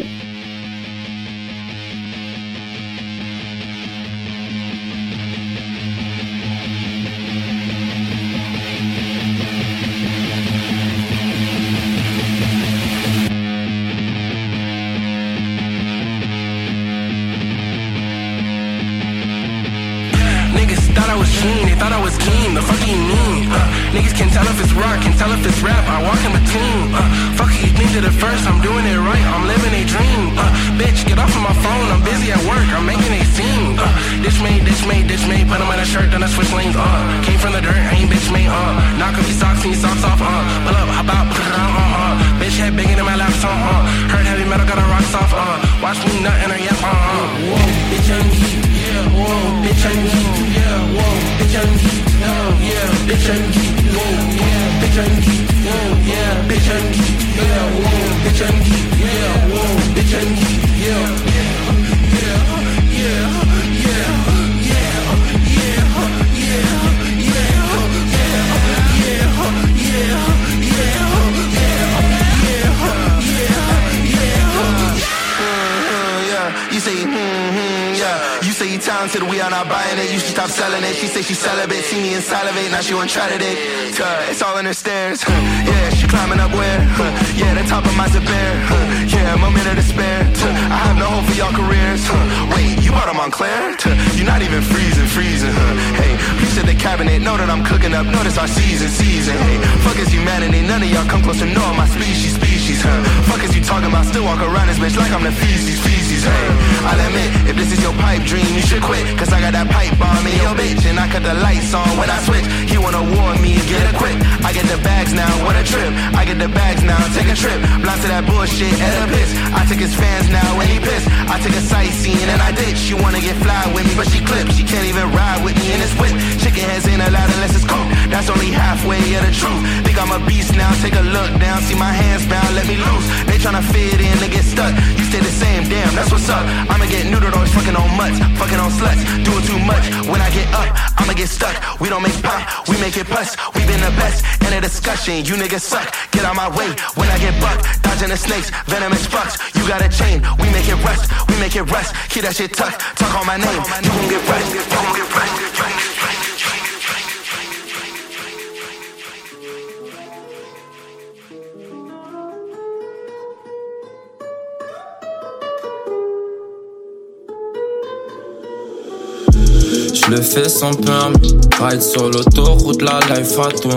[SPEAKER 25] You you talented, we are not buying it. You should stop selling it. She said she celibate, see me and salivate. Now she want try today. Uh, it's all in her stairs. Huh. Yeah, she climbing up where? Huh. Yeah, the top of my zip. Huh. Yeah, moment of despair. I have no hope for y'all careers. Wait, you bought a Montclair? You're not even freezing, freezing. Hey, please at the cabinet. Know that I'm cooking up. Notice our season, season. Hey, fuck is humanity. None of y'all come close to knowing my species, species. Fuck is you talking about? Still walk around this bitch like I'm the feces, feces. Hey, I'll admit, if this is your pipe dream, you should quit. Cause I got that pipe bomb in your bitch. And I cut the lights on when I switch. He wanna warn me and get it quick. I get the bags now, what a trip. I get the bags now, take a trip. Blind to that bullshit and a piss. I take his fans now when he piss. I take a sightseeing and I ditch. She wanna get fly with me, but she clips. She can't even ride with me in this whip. Chicken heads ain't allowed unless it's cooked. That's only halfway of the truth. Think I'm a beast now, take a look down. See my hands bound, let me loose. They tryna fit in, they get stuck. You stay the same, damn, that's what's up. I'ma get neutered always fucking on mutts, fucking on sluts. Doing too much. When I get up, I'ma get stuck. We don't make pop, we make it plus. We been the best in a discussion. You niggas suck. Get out my way when I get bucked. Dodging the snakes, venomous fucks. You got a chain, we make it rust. We make it rust. Keep that shit tucked. Talk on my name, you gon' get rust. You gon' get rust.
[SPEAKER 29] Le fais sans permis. Ride sur l'autoroute, la life à tout.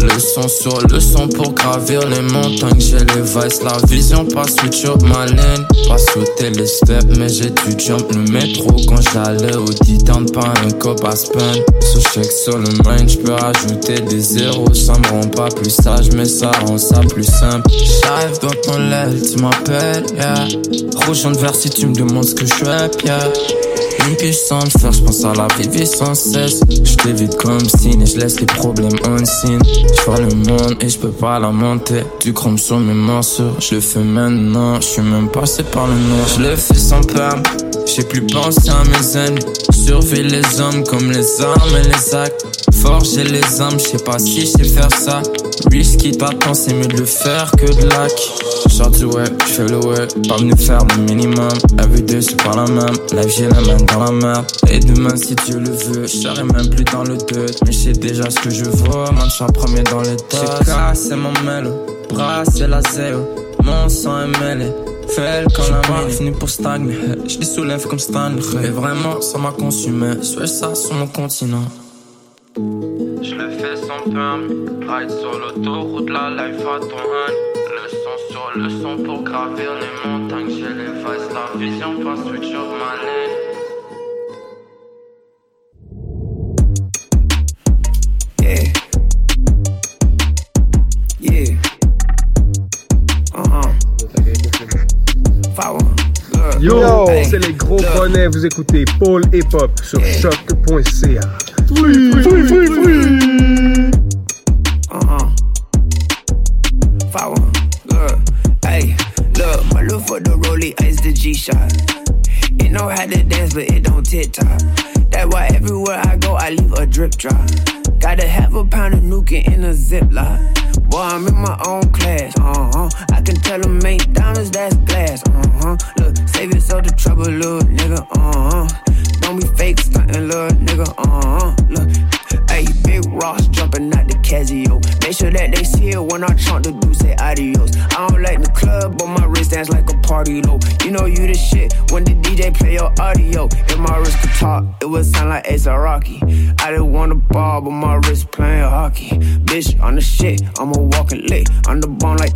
[SPEAKER 29] Le son sur le son pour gravir les montagnes. J'ai les vices, la vision, pas switch up ma laine. Pas sauter les steps, mais j'ai dû jump le métro quand j'allais au titan. Pas un cop à spend. Sous chèque sur le main, j'peux rajouter des zéros. Ça me rend pas plus sage, mais ça rend ça plus simple. J'arrive dans ton l'aile, tu m'appelles, yeah. Rouge en vert si tu me demandes ce que je fais, yeah. Une sans le faire, j'pense à la vie, sans cesse. J't'évite comme signe et j'laisse les problèmes on signe. J'vois le monde et j'peux pas la monter. Du chrome sur mes morceaux, j'le fais maintenant. J'suis même passé par le nord. J'le fais sans permis, j'ai plus pensé à mes ennemis. Surveille les hommes comme les armes et les actes. Forger les âmes, j'sais pas si j'sais faire ça. Risky t'attends, c'est mieux de le faire que de lac. Sors du web, j'fais le web, pas venu faire le minimum. Everyday c'est pas la même, life j'ai la main dans la merde. Et demain si Dieu le veut, j'serai même plus dans le doute. Mais j'sais déjà ce que je vois, man j'suis premier dans les tas. J'ai cassé mon mélo, brassé la zéro, mon sang est mêlé. Fais quand la main venu pour stagner, j'les soulève comme Stanley. Et vraiment ça m'a consumé, je ça sur mon continent. Je le fais sans permis, ride sur l'autoroute, la life à ton. Le son sur le son pour gravir les montagnes. J'ai les vices, la vision, pas switch ma lane.
[SPEAKER 30] Yeah. Yeah. Uh-huh.
[SPEAKER 14] Yo,
[SPEAKER 30] Hey,
[SPEAKER 14] c'est les gros
[SPEAKER 30] look.
[SPEAKER 14] bonnets, vous écoutez Paul Hip Hop sur choc.ca.
[SPEAKER 30] Free, free, free, free. Uh-huh. Power. Good. Hey, look, my look for the rollie ice the G shot. It know how to dance, but it don't tit top. That's why everywhere I go, I leave a drip drop. Gotta have a pound of nuking in a ziplock. Boy, I'm in my own class, uh huh. I can tell them ain't diamonds, that's glass, uh huh. Look, save yourself the trouble, little nigga, uh huh. Don't be fake stunting, little nigga, uh huh. Look, hey, big Ross jumping out the Casio. Make sure that they see it when I chant the do say adios. I don't like the club, but my wrist dance like a party though. You know you the shit when the DJ play your audio. If my wrist could talk, it would sound like Ace Rocky. I didn't want a ball, but my wrist playing hockey. Bitch, on the shit, I'm a walking lick. On the bone like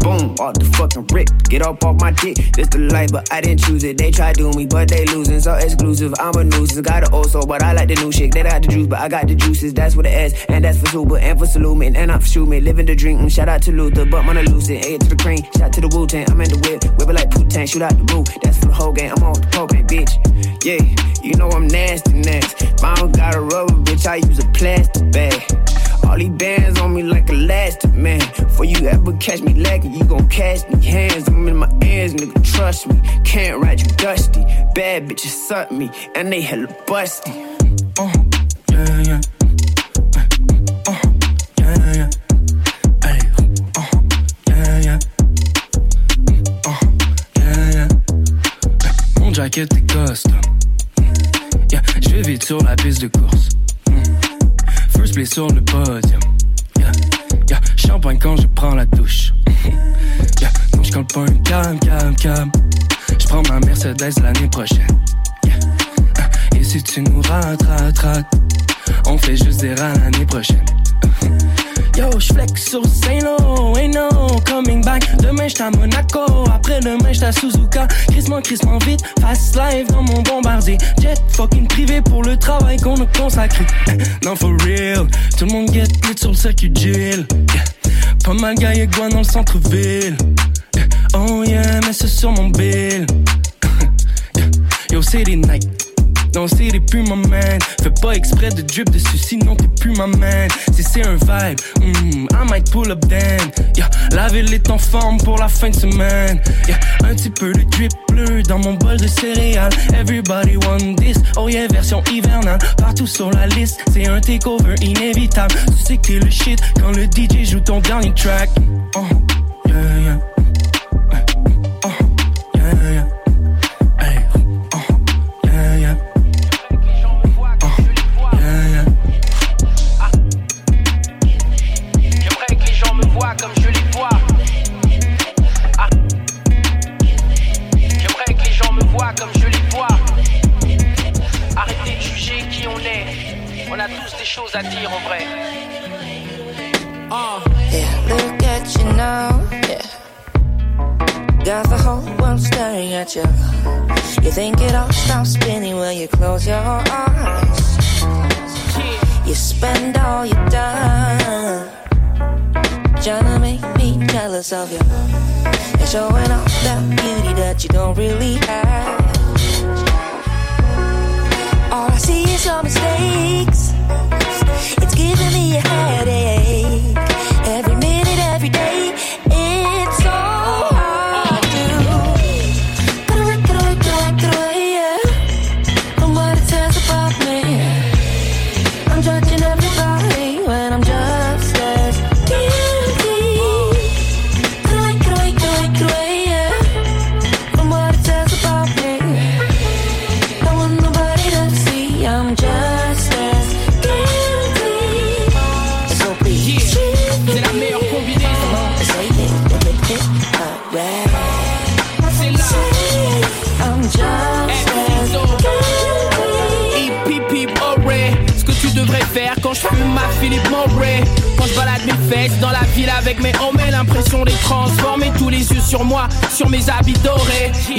[SPEAKER 30] boom, off the fucking rip. Get up off my dick, this the life, but I didn't choose it. They try do me, but they losing, so exclusive. I'm a nuisance, got an old soul, but I like the new shit. They got the juice, but I got the juices. That's what it is, and that's for super, and for salute and I'm for shoot me. Living the dream, shout out to Luther, but man, I lose it. A to the cream, shout to the Wu Tang. I'm in the whip, whip it like Putin, shoot out the roof. That's for the whole game, I'm on the propane, bitch. Yeah, you know I'm nasty next. Don't got a rubber, bitch, I use a plastic bag. All these bands on me like a elastic, man. For you ever catch me lagging, you gon' catch me hands. I'm in my hands, nigga, trust me. Can't ride you dusty. Bad bitches suck me, and they hella busty. Uh, yeah, yeah.
[SPEAKER 31] Jacket custom. Yeah, je vais vite sur la piste de course. First place sur le podium. Yeah. Champagne quand je prends la douche. [LAUGHS] yeah, non, je pas un calme, calme, calme. Je prends ma Mercedes l'année prochaine. Ah, Et si tu nous rates, rates, rates, on fait juste des rats l'année prochaine. [LAUGHS] Yo, j'flex sur Saint-Lô, ain't no coming back. Demain j'suis à Monaco, après demain j'suis à Suzuka. Crissement, crissement vite, fast live dans mon bombardier. Jet fucking privé pour le travail qu'on a consacré. [LAUGHS] Non, for real, tout le monde get sur le circuit Jill. Pas mal quoi dans le centre-ville. Oh yeah, mais c'est sur mon bill. [LAUGHS] Yo, c'est des night. Non, c'est des plus ma man. Fais pas exprès de drip dessus, sinon t'es plus ma man. Si c'est un vibe, mm, I might pull up then. Yeah, la ville est en forme pour la fin de semaine. Yeah, un petit peu de drip dans mon bol de céréales. Everybody want this. Oh yeah, version hivernale. Partout sur la liste, c'est un takeover inévitable. Tu sais que t'es le shit quand le DJ joue ton dernier track. Oh, yeah.
[SPEAKER 32] Choses à en vrai. Ah.
[SPEAKER 33] Yeah, look at you now. Yeah. Got the whole world staring at you. You think it all stops spinning when you close your eyes. You spend all your time trying to make me jealous of you. And showing off that beauty that you don't really have. All I see is your mistakes. Me a headache.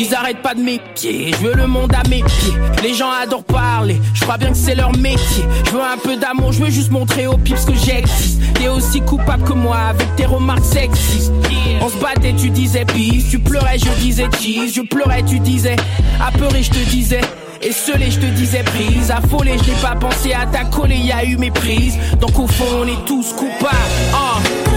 [SPEAKER 32] Ils arrêtent pas de mes pieds. Je veux le monde à mes pieds. Les gens adorent parler. Je crois bien que c'est leur métier. Je veux un peu d'amour. Je veux juste montrer aux pips que j'existe. T'es aussi coupable que moi avec tes remarques sexistes. On se battait, tu disais peace. Tu pleurais, je disais cheese. Je pleurais, tu disais apeuré, je te disais. Et seul je te disais prise, affolé, je n'ai pas pensé à ta coller, y a eu méprise. Donc au fond, on est tous coupables. Ah.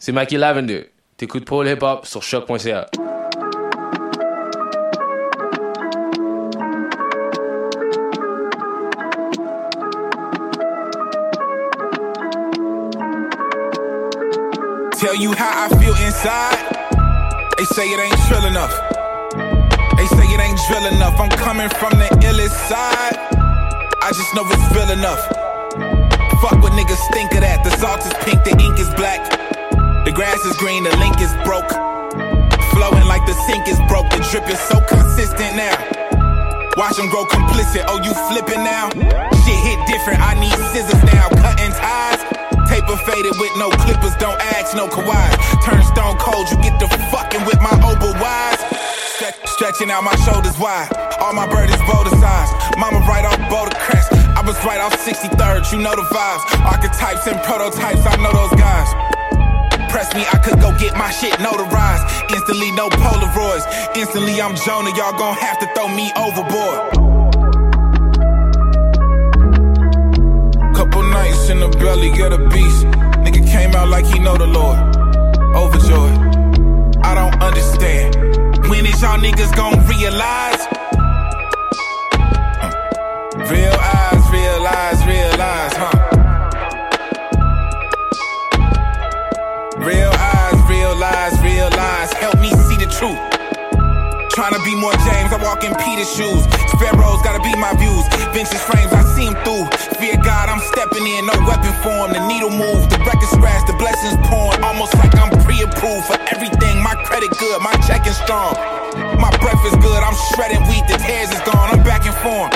[SPEAKER 34] C'est Mikey Lavender. T'écoutes Paul Hip Hop sur choc.ca.
[SPEAKER 35] Tell you how I feel inside. They say it ain't trill enough. They say it ain't drill enough. I'm coming from the illest side. I just know it's real enough. Fuck what niggas think of that. The salt is pink, the ink is black. The grass is green, the link is broke. Flowing like the sink is broke. The drip is so consistent now. Watch them grow complicit. Oh, you flipping now? Shit hit different. I need scissors now. Cutting ties. Paper faded with no clippers. Don't ask no kawaii. Turn stone cold. You get the fucking with my oval wise. Stretch, stretching out my shoulders wide. All my burdens boulder size. Mama right off Boulder Crest. I was right off 63rd. You know the vibes. Archetypes and prototypes. I know those guys. Press me, I could go get my shit notarized. Instantly, no Polaroids. Instantly, I'm Jonah. Y'all gon' have to throw me overboard. Couple nights in the belly, get a beast. Nigga came out like he know the Lord. Overjoyed. I don't understand. When is y'all niggas gon' realize? Real Trying to be more James, I walk in Peter's shoes. Sparrows gotta be my views. Vintage frames, I see 'em through. Fear God, I'm stepping in, no weapon form. The needle move, the record scratch, the blessings pouring. Almost like I'm pre approved for everything. My credit good, my check is strong. My breakfast good, I'm shredding wheat, the tears is gone. I'm back in form.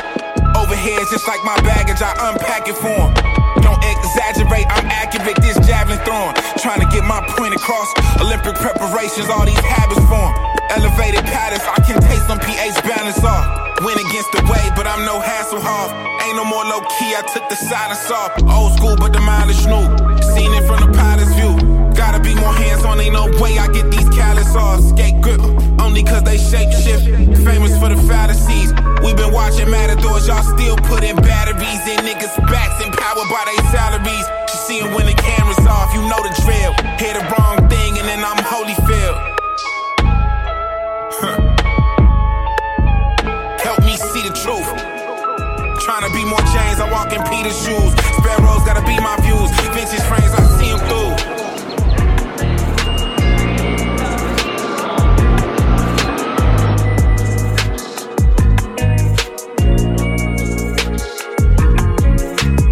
[SPEAKER 35] Overhead, just like my baggage, I unpack it for 'em. Don't exaggerate, I'm accurate. This javelin throwing, trying to get my point across. Olympic preparations, all these habits form. Elevated patterns, I can taste some pH balance off. Went against the wave, but I'm no Hasselhoff. Ain't no more low key, I took the silence off. Old school, but the mileage new. Seen it from the pilot's view. Gotta be more hands on, ain't no way I get these callous off. Skate grip, only cause they shape shift. Famous for the fallacies. we been watching Matadors, y'all still putting batteries in niggas' backs, and empowered by their salaries. You see 'em when the camera's off, you know the drill. Hear the wrong thing, and then I'm Holyfield. More James, I walk in Peter's shoes. Sparrows gotta be my views. Vintage frames, I see 'em through.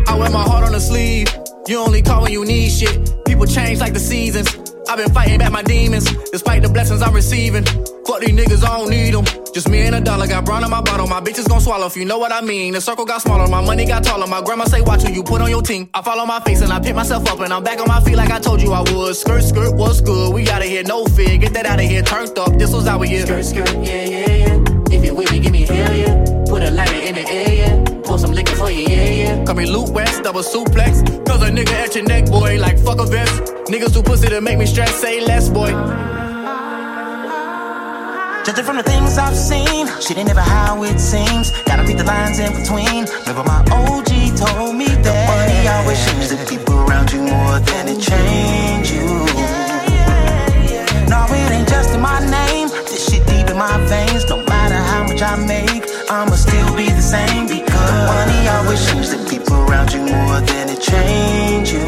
[SPEAKER 17] I wear my heart on the sleeve. You only call when you need shit. People change like the seasons. I've been fighting back my demons, despite the blessings I'm receiving. Fuck these niggas, I don't need them. Just me and a dollar, got brown in my bottle. My bitches gon' swallow if you know what I mean. The circle got smaller, my money got taller. My grandma say, watch who you put on your team. I follow my face and I pick myself up and I'm back on my feet like I told you I would. Skirt, skirt, what's good? We outta here, no fear. Get that out of here, turned up. This was our year.
[SPEAKER 36] Skirt, skirt, yeah, yeah, yeah. If you with me, give me hell yeah. Put a lighter in the air, yeah. Pour some liquor for you, yeah, yeah.
[SPEAKER 17] Call me Luke West, double suplex. Cause a nigga at your neck, boy, like fuck a vest. Niggas do pussy to make me stress, say less, boy.
[SPEAKER 25] Judging from the things I've seen, shit ain't never how it seems. Gotta read the lines in between. Remember my OG told me that the money always changes the people around you more than it change you. No, it ain't just in my name. This shit deep in my veins. No matter how much I make, I'ma still be the same because the money always changes the people around you more than it change you.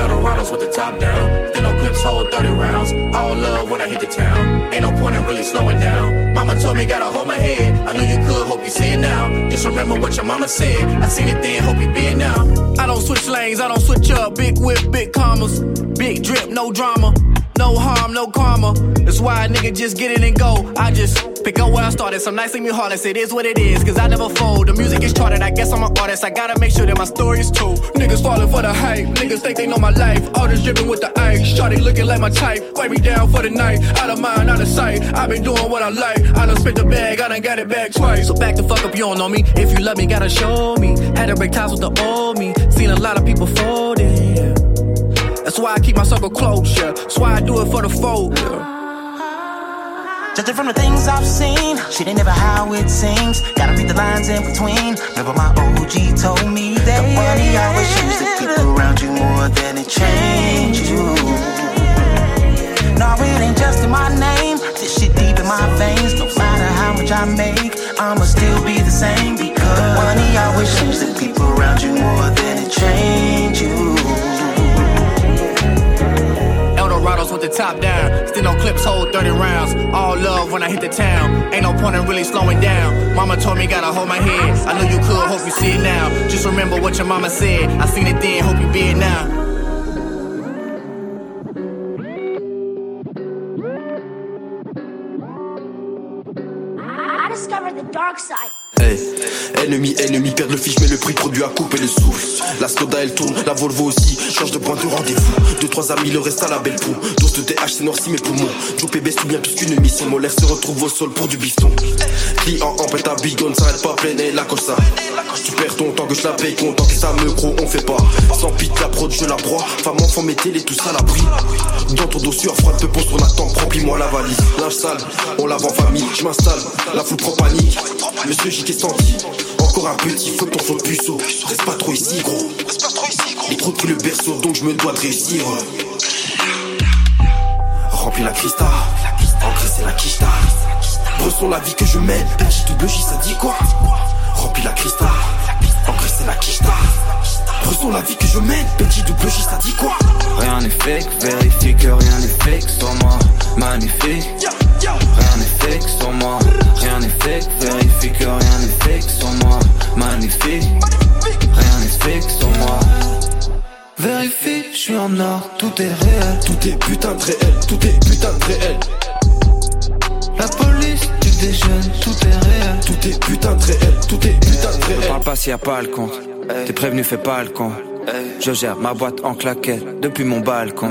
[SPEAKER 37] Eldorados with the top down. Then no clips hold 30 rounds. All love when I hit the town. Ain't no point in really slowing down. Mama told me gotta hold my head. I knew you could, hope you see it now. Just remember what your mama said. I seen it then, hope you be it now.
[SPEAKER 17] I don't switch lanes, I don't switch up. Big whip, big commas. Big drip, no drama. No harm, no karma. That's why a nigga just get it and go. I just pick up where I started. Some nights leave me heartless. It is what it is, cause I never fold. The music is charted. I guess I'm an artist. I gotta make sure that my story is true. Niggas falling for the hype. Niggas think they know my life. All this dripping with the ice. Shorty looking like my type. Wipe me down for the night. Out of mind, out of sight. i been doing what I like. I done spent the bag. I done got it back twice. So back the fuck up, you don't know me. If you love me, gotta show me. Had to break ties with the old me. Seen a lot of people folding. That's why I keep my circle close, yeah. That's why I do it for the folk, yeah.
[SPEAKER 25] Judging from the things I've seen, shit ain't never how it seems. Gotta read the lines in between. Remember my OG told me that the money always changes the people around you more than it changed you. No, it ain't just in my name. This shit deep in my veins. No matter how much I make, I'ma still be the same because the money always changes the people around you more than it changed you.
[SPEAKER 38] Eldorados with the top down. Still no clips, hold 30 rounds. All love when I hit the town. Ain't no point in really slowing down. Mama told me gotta hold my head. I know you could, hope you see it now. Just remember what your mama said. I seen it then, hope you be it now.
[SPEAKER 39] I discovered the dark side.
[SPEAKER 40] Ennemi, ennemi, perd le fiche, mais le prix produit à couper le souffle. La Skoda elle tourne, la Volvo aussi, change de point de rendez-vous. Deux, trois amis, le reste à la belle poule. Dose de TH, c'est noirci mes poumons. Joe PB, c'est bien plus qu'une mission. Molaire se retrouve au sol pour du bifton. Client en pète à bigon, s'arrête pas pleine et la cosa. Tu perds ton temps que je la paye, content que ça me gros, on fait pas. Sans pite, la prod, je la broie. Femme, enfant, mes télé, tout ça l'abri. Dans ton dos sur froide, te pose ton attente, remplis-moi la valise. Linge sale, on lave en famille, je m'installe. La foule prend panique. Monsieur J qui est senti. Encore un petit feu pour son puceau. Reste pas trop ici, gros. Les trop pris le berceau, donc je me dois de réussir. Remplis la crista. Engraisser la quicheta. Bresson la vie que je mène. Petit double J, ça dit quoi Remplis la crista. Engraisser la quicheta. Bresson la vie que je mène. Petit double J, ça dit quoi
[SPEAKER 41] Rien n'est fake, vérifie que rien n'est fake sur moi. Magnifique. Rien n'est fake sur moi. Rien n'est fake, vérifie que rien n'est fake sur moi. Magnifique. Rien n'est fake sur moi. Vérifie, je suis en or, tout est réel.
[SPEAKER 40] Tout est putain de réel, tout est putain de réel.
[SPEAKER 41] La police, tu déjeunes, tout est réel.
[SPEAKER 40] Tout est putain de réel, tout est putain de
[SPEAKER 41] Ne
[SPEAKER 40] réel.
[SPEAKER 41] parle pas s'il y a pas le compte. T'es prévenu, fais pas le con. Je gère ma boîte en claquette depuis mon balcon.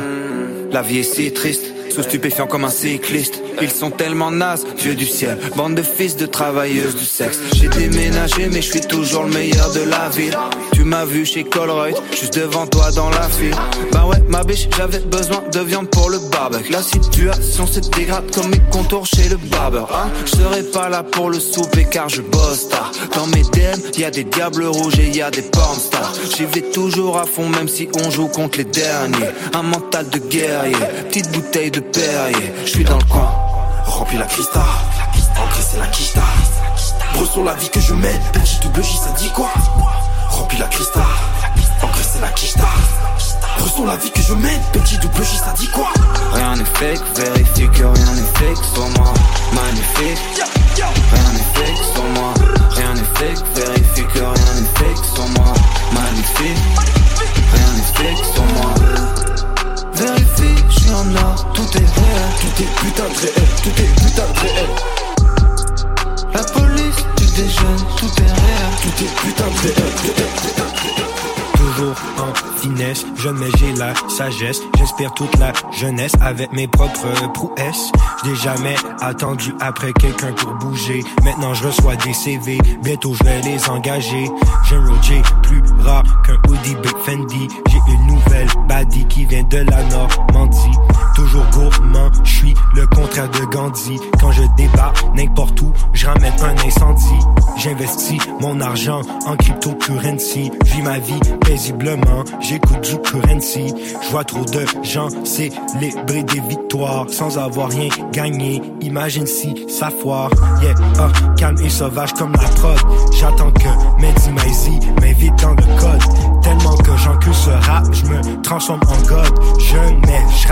[SPEAKER 41] La vie est si triste, sous stupéfiant comme un cycliste. Ils sont tellement nazes, vieux du ciel, bande de fils de travailleuses du sexe. J'ai déménagé, mais je suis toujours le meilleur de la ville. Tu m'as vu chez Colruyt, juste devant toi dans la file. Bah ouais, ma biche, j'avais besoin de viande pour le barbecue. La situation se dégrade comme mes contours chez le barber. Hein je serai pas là pour le souper car je bosse. Dans mes DM, y a des diables rouges et y a des pornstars. J'y vais toujours à fond, même si on joue contre les derniers. Un mental de guerrier, petite bouteille de Je suis dans le coin.
[SPEAKER 40] Remplis la crista. Engraisser la quicheta. Bresson la vie que je mène. Petit double J, ça dit quoi? Remplis la crista. Engraisser la quicheta. Bresson la vie que je mène. Petit double J, ça dit quoi?
[SPEAKER 41] Rien n'est fake, vérifie que rien n'est fake sur moi. Magnifique. Rien n'est fake sur moi. Rien n'est fake, vérifie que rien n'est fake sur moi. Magnifique. Rien n'est fake sur moi. Vérifie, je suis en or, tout est réel.
[SPEAKER 40] Tout est putain de réel, tout est putain de réel.
[SPEAKER 41] La police, tu déjeunes, tout est réel.
[SPEAKER 40] Tout est putain de réel, tout est putain de.
[SPEAKER 18] Toujours en finesse, jeune mais j'ai la sagesse. J'espère toute la jeunesse avec mes propres prouesses. Je n'ai jamais attendu après quelqu'un pour bouger. Maintenant je reçois des CV, bientôt je vais les engager. J'ai un Roger plus rare qu'un hoodie Big Fendi. J'ai une nouvelle baddie qui vient de la Normandie. Toujours gourmand, je suis le contraire de Gandhi. Quand je débat n'importe où, je ramène un incendie. J'investis mon argent en cryptocurrency. Vis ma vie paisiblement, j'écoute du currency. Je vois trop de gens célébrer des victoires sans avoir rien gagné. Imagine si ça foire. Yeah, ah, calme et sauvage comme la prod. J'attends que Mehdi m'invite dans le code. Tellement que j'encule ce rap, je me transforme en god. Jeune, mais je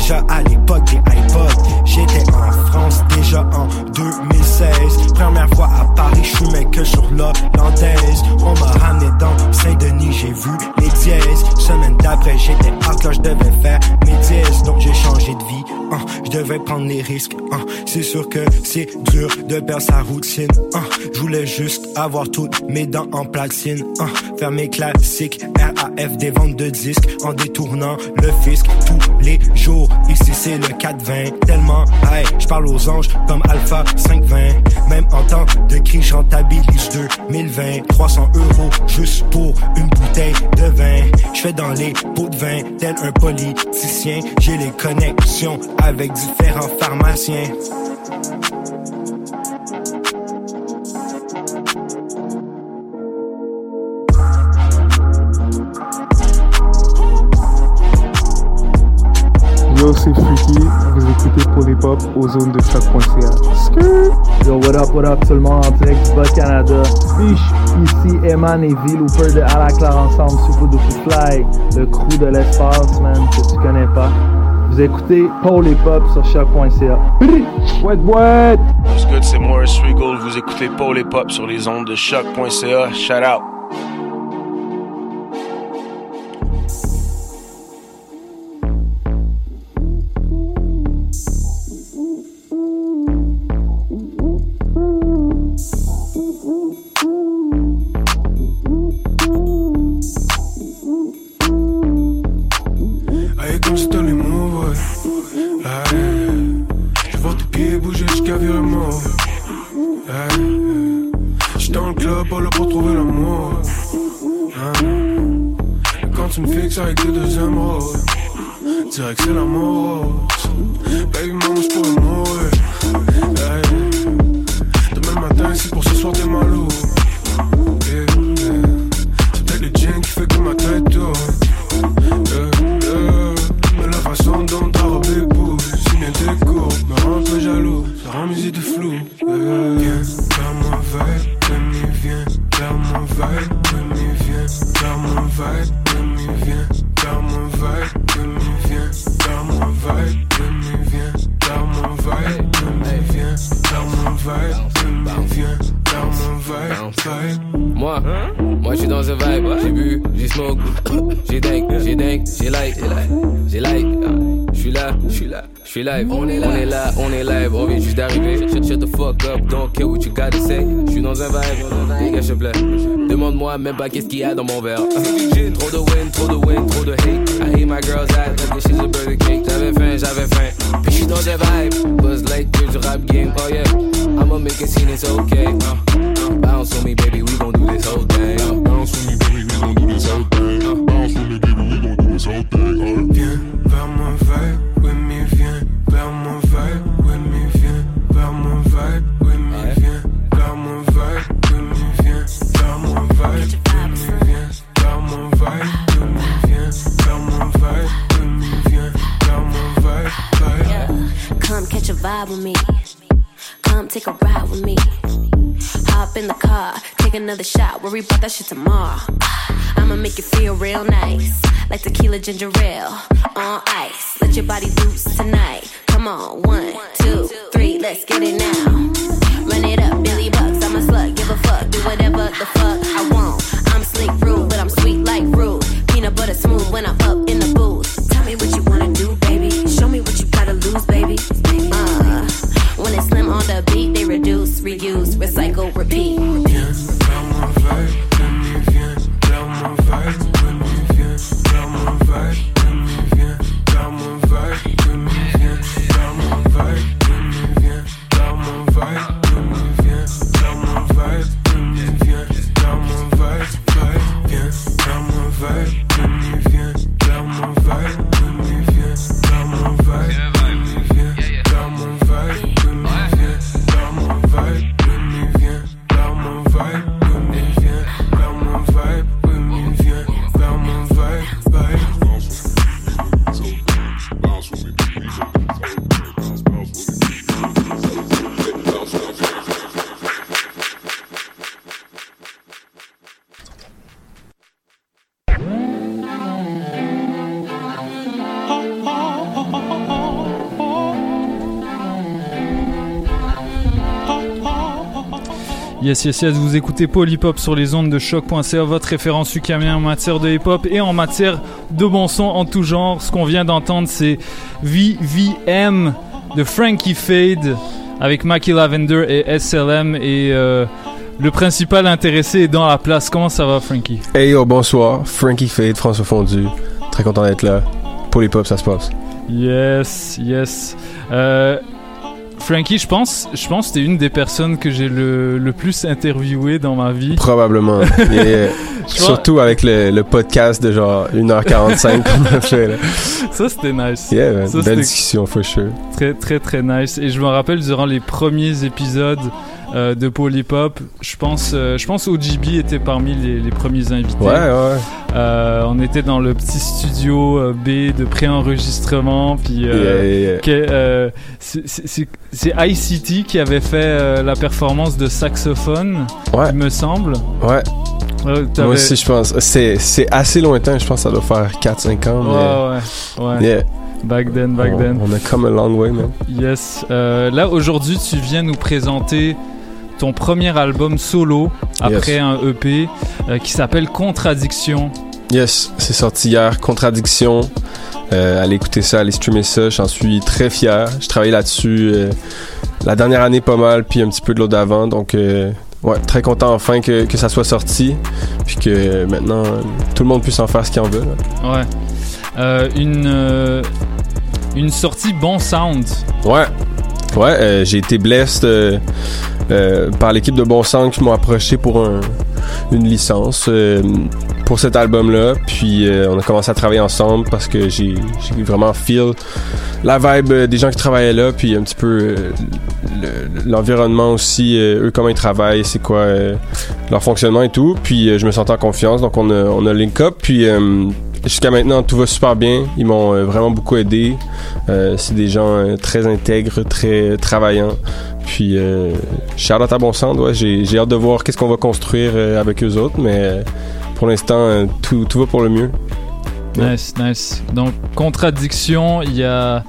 [SPEAKER 18] déjà à l'époque des iPods. J'étais en France déjà en 2016. Première fois à Paris, je fumais que sur l'hollandaise. On m'a ramené dans Saint-Denis, j'ai vu les dièses. Semaine d'après, j'étais à quand je devais faire mes dièses. Donc j'ai changé de vie. hein. Je devais prendre les risques. hein. C'est sûr que c'est dur de perdre sa routine. hein. Je voulais juste avoir toutes mes dents en platine. hein. Faire mes classiques RAF des ventes de disques en détournant le fisc tous les jours. Ici c'est le 420. Tellement hey, je parle aux anges comme Alpha 520. Même en temps de crise, je rentabilise 2020. 300 euros juste pour une bouteille de vin. Je fais dans les pots de vin tel un politicien. J'ai les connexions avec différents pharmaciens.
[SPEAKER 42] c'est Freaky, vous écoutez Polypop aux zones de choc.ca.
[SPEAKER 43] Yo, what up, what up, tout le monde? En direct du Bas-Canada. Fiche, ici Eman et V-Looper de Alaclar ensemble sur de Fly, le crew de l'espace, man, que tu connais pas. Vous écoutez Paul et Pop sur choc.ca. What what?
[SPEAKER 34] What's good, c'est Morris Regal. Vous écoutez Paul et Pop sur les ondes de choc.ca. Shout out.
[SPEAKER 32] Flex to you do this, I'm all. I get on my. Baby mama's pulling more. même qu'est-ce qu'il y a dans mon verre.
[SPEAKER 5] Yes, yes, yes, vous écoutez Polypop sur les ondes de choc.ca, votre référence ukamien en matière de hip-hop et en matière de bon son en tout genre. Ce qu'on vient d'entendre, c'est VVM de Frankie Fade avec Mackie Lavender et SLM et euh, le principal intéressé est dans la place. Comment ça va, Frankie?
[SPEAKER 44] Hey yo, bonsoir. Frankie Fade, François Fondu. Très content d'être là. Polypop, ça se passe.
[SPEAKER 5] Yes, yes. Euh, Frankie, je pense, je pense que t'es une des personnes que j'ai le, le, plus interviewé dans ma vie.
[SPEAKER 44] Probablement. [LAUGHS] Surtout avec le, le, podcast de genre 1h45 qu'on a fait.
[SPEAKER 5] Ça, c'était nice.
[SPEAKER 44] Yeah, belle discussion, for.
[SPEAKER 5] Très, très, très nice. Et je me rappelle, durant les premiers épisodes, euh, de Polypop. Je pense, euh, je pense OGB était parmi les, les premiers invités.
[SPEAKER 44] Ouais, ouais.
[SPEAKER 5] Euh, on était dans le petit studio B de préenregistrement, puis
[SPEAKER 44] Yeah, yeah,
[SPEAKER 5] c'est- ICT qui avait fait la performance de saxophone, il me semble.
[SPEAKER 44] Ouais. Moi aussi, je pense. C'est, c'est assez lointain, je pense que ça doit faire 4-5 ans.
[SPEAKER 5] Ouais,
[SPEAKER 44] mais...
[SPEAKER 5] ouais, ouais.
[SPEAKER 44] Yeah.
[SPEAKER 5] Back then, back
[SPEAKER 44] on,
[SPEAKER 5] then.
[SPEAKER 44] On a come a long way, man.
[SPEAKER 5] Yes. Euh, là, aujourd'hui, tu viens nous présenter ton premier album solo après
[SPEAKER 44] Yes.
[SPEAKER 5] un EP euh, qui s'appelle Contradiction.
[SPEAKER 44] Yes, c'est sorti hier. Contradiction. Euh, allez écouter ça, allez streamer ça. J'en suis très fier. Je travaillé là-dessus euh, la dernière année pas mal, puis un petit peu de l'autre d'avant. Donc, ouais, très content enfin que, que ça soit sorti. Puis que maintenant, tout le monde puisse en faire ce qu'il en veut. là.
[SPEAKER 5] Ouais. Une, une sortie bon sound.
[SPEAKER 44] Ouais. Ouais, euh, j'ai été blessed euh, euh, par l'équipe de Bon Sang qui m'ont approché pour un- une licence pour cet album-là. Puis on a commencé à travailler ensemble parce que j'ai vraiment feel la vibe des gens qui travaillaient là, puis un petit peu le- l'environnement aussi, eux comment ils travaillent, c'est quoi leur fonctionnement et tout. Puis je me sentais en confiance, donc on a, on a link up. Puis jusqu'à maintenant, tout va super bien. Ils m'ont euh, vraiment beaucoup aidé. Euh, c'est des gens euh, très intègres, très travaillants. Puis, out à Bon ouais, j'ai, hâte de voir qu'est-ce qu'on va construire avec eux autres, mais pour l'instant, tout, tout va pour le mieux.
[SPEAKER 5] Nice, nice. Donc, contradiction, il y a.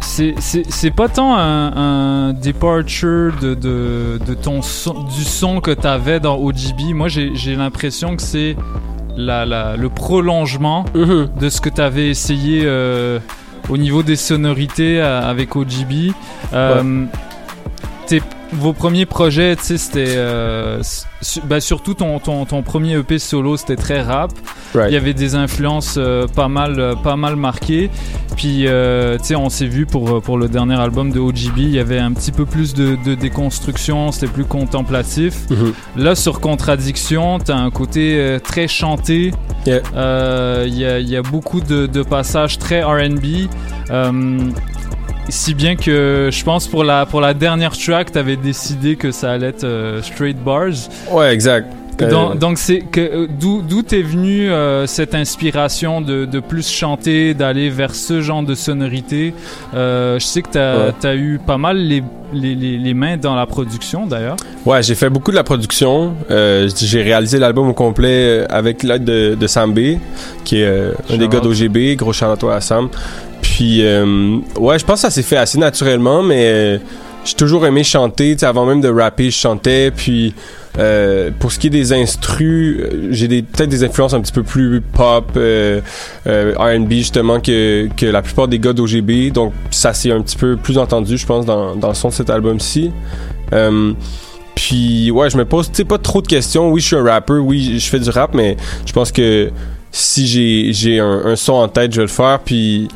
[SPEAKER 5] C'est, pas tant un, un departure de, de, de ton son, du son que t'avais dans OGB. Moi, j'ai l'impression que c'est la, la, le prolongement de ce que t'avais essayé euh, au niveau des sonorités euh, avec OGB. Euh, vos premiers projets, tu sais, c'était. euh, su- bah, surtout ton, ton, ton premier EP solo, c'était très rap.
[SPEAKER 44] Right.
[SPEAKER 5] Il y avait des influences euh, pas, mal, euh, pas mal marquées. Puis, euh, tu sais, on s'est vu pour, pour le dernier album de OGB, il y avait un petit peu plus de, de déconstruction, c'était plus contemplatif.
[SPEAKER 44] Mhm.
[SPEAKER 5] Là, sur Contradiction, t'as un côté très chanté.
[SPEAKER 44] Yeah.
[SPEAKER 5] Il y, a, il y a beaucoup de, de passages très RB. Si bien que je pense pour la, pour la dernière track, t'avais décidé que ça allait être euh, straight bars.
[SPEAKER 44] Ouais, exact. Euh,
[SPEAKER 5] Donc, c'est que euh, d'où d'où t'es venu euh, cette inspiration de, de plus chanter, d'aller vers ce genre de sonorité? Euh, je sais que t'as
[SPEAKER 44] Ouais.
[SPEAKER 5] as eu pas mal les, les, les, les mains dans la production d'ailleurs.
[SPEAKER 44] Ouais, j'ai fait beaucoup de la production. Euh, j'ai réalisé l'album au complet avec l'aide de, de Sam B, qui est un des gars d'OGB. Gros out à Sam. Puis, euh, ouais, je pense que ça s'est fait assez naturellement, mais euh, j'ai toujours aimé chanter. Tu sais, avant même de rapper, je chantais. Puis, euh, pour ce qui est des instrus, euh, j'ai peut-être des influences un petit peu plus pop, euh, euh, R&B justement que, que la plupart des gars d'OGB. Donc, ça s'est un petit peu plus entendu, je pense, dans, dans le son de cet album-ci. Euh, puis ouais, je me pose tu pas trop de questions. Oui, je suis un rapper, oui, je fais du rap, mais je pense que si j'ai j'ai un, un son en tête, je vais le faire. Puis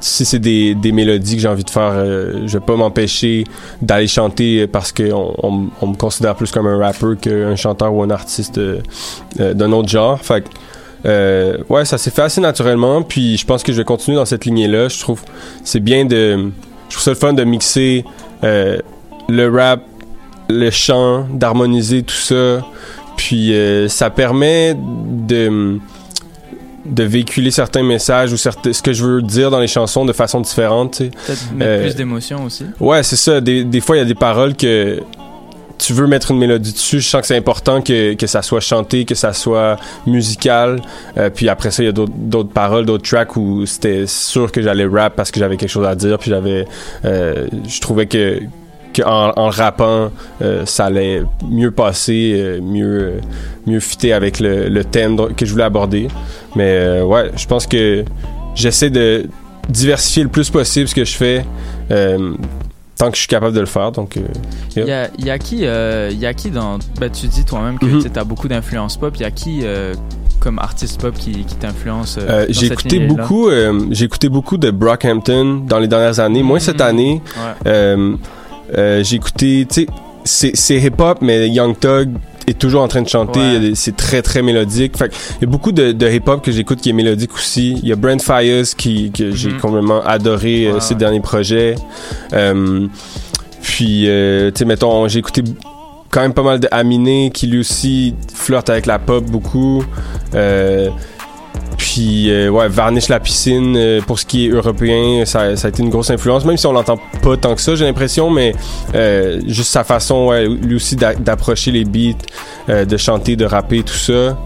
[SPEAKER 44] si c'est des, des mélodies que j'ai envie de faire, euh, je vais pas m'empêcher d'aller chanter parce que on, on- me considère plus comme un rapper qu'un chanteur ou un artiste euh, euh, d'un autre genre. Fait euh, ouais, ça s'est fait assez naturellement. Puis je pense que je vais continuer dans cette lignée-là. Je trouve c'est bien de, je trouve ça le fun de mixer le rap le chant, d'harmoniser tout ça. Puis ça permet de de véhiculer certains messages ou certains, ce que je veux dire dans les chansons de façon différente.
[SPEAKER 45] Peut-être mettre
[SPEAKER 44] Euh,
[SPEAKER 45] plus d'émotion aussi.
[SPEAKER 44] Ouais, c'est ça. Des, des fois, il y a des paroles que tu veux mettre une mélodie dessus. Je sens que c'est important que, que ça soit chanté, que ça soit musical. Euh, puis après ça, il y a d'autres d'autres paroles, d'autres tracks où c'était sûr que j'allais rap parce que j'avais quelque chose à dire. Puis j'avais, euh, je trouvais que, que en, rappant, euh, ça allait mieux passer, euh, mieux, euh, mieux fitter avec le, le thème que je voulais aborder. Mais ouais, je pense que j'essaie de diversifier le plus possible ce que je fais. tant que je suis capable de le faire. Donc, euh,
[SPEAKER 45] Il
[SPEAKER 44] yeah.
[SPEAKER 45] y a, il y a qui, euh, y a qui dans. Ben, tu dis toi-même que
[SPEAKER 44] Mhm.
[SPEAKER 45] tu as beaucoup d'influence pop. Il y a qui euh, comme artiste pop qui, qui t'influence
[SPEAKER 44] j'ai écouté beaucoup j'ai écouté beaucoup de Brockhampton dans les dernières années moins cette année
[SPEAKER 45] Ouais.
[SPEAKER 44] Euh, j'ai écouté tu sais c'est c'est hip hop mais Young Thug est toujours en train de chanter
[SPEAKER 45] Ouais.
[SPEAKER 44] C'est très très mélodique fait il y a beaucoup de, de hip hop que j'écoute qui est mélodique aussi il y a Brent Fires qui que j'ai
[SPEAKER 45] Mhm.
[SPEAKER 44] complètement adoré euh, ses derniers projets Euh, puis tu sais mettons j'ai écouté quand même pas mal de Aminé qui lui aussi flirte avec la pop beaucoup. Euh, puis euh, ouais, Varnish la piscine euh, pour ce qui est européen, ça, ça a été une grosse influence, même si on l'entend pas tant que ça, j'ai l'impression, mais euh, juste sa façon, ouais, lui aussi d'a- d'approcher les beats, de chanter, de rapper, tout ça,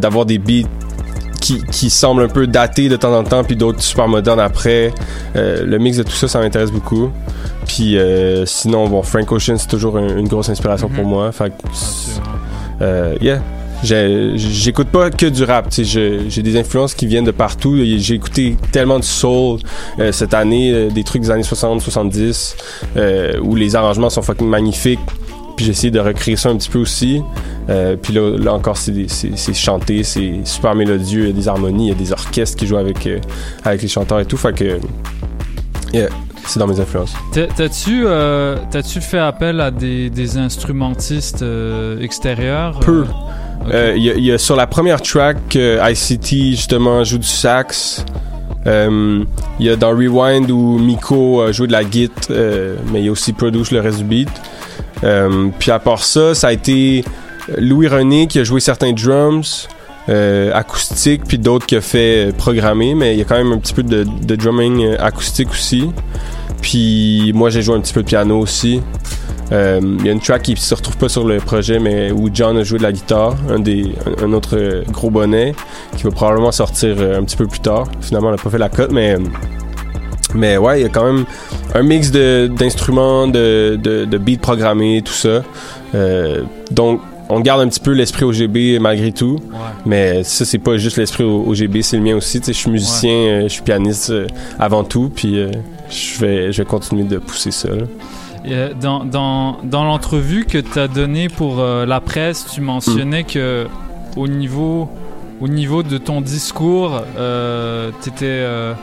[SPEAKER 44] d'avoir des beats qui, qui semblent un peu datés de temps en temps, puis d'autres super modernes après. Le mix de tout ça, ça m'intéresse beaucoup. Puis sinon, bon, Frank Ocean, c'est toujours un- une grosse inspiration pour moi. Fait que, yeah. J'écoute pas que du rap, j'ai des influences qui viennent de partout. J'ai écouté tellement de soul euh, cette année, euh, des trucs des années 60, 70, euh, où les arrangements sont fucking magnifiques. Puis j'ai essayé de recréer ça un petit peu aussi. Euh, puis là, là encore, c'est chanté, c'est super mélodieux, il y a des harmonies, il y a des orchestres qui jouent avec, avec les chanteurs et tout. Fait que, yeah, c'est dans mes influences.
[SPEAKER 5] T'as- T'as-tu euh, fait appel à des, des instrumentistes euh, extérieurs
[SPEAKER 44] Peu.
[SPEAKER 5] Euh,
[SPEAKER 44] Euh, y, a- sur la première track, euh, ICT justement joue du sax. Euh, Il y a dans Rewind où Miko joue de la euh, mais il aussi Produce le reste du beat. Puis à part ça, ça a été Louis René qui a joué certains drums. acoustiques puis d'autres qui a fait programmer mais il y a quand même un petit peu de, drumming acoustique aussi puis moi j'ai joué un petit peu de piano aussi euh, Il y a une track qui se retrouve pas sur le projet, mais où John a joué de la guitare, un, des, un, un autre euh, gros bonnet, qui va probablement sortir euh, un petit peu plus tard. Finalement, on n'a pas fait la cote, mais, mais ouais, il y a quand même un mix de- d'instruments, de, de, de beats programmés, tout ça. Euh, donc, on garde un petit peu l'esprit OGB malgré tout. Mais ça, c'est pas juste l'esprit OGB, c'est le mien aussi. Je suis musicien, euh, je suis pianiste euh, avant tout, puis euh, je vais, je vais continuer de pousser ça.
[SPEAKER 5] Euh, Dans, dans, dans l'entrevue que tu as donnée pour euh, la presse, tu mentionnais
[SPEAKER 44] Mm.
[SPEAKER 5] que au niveau, au niveau de ton discours, euh, t'étais, euh,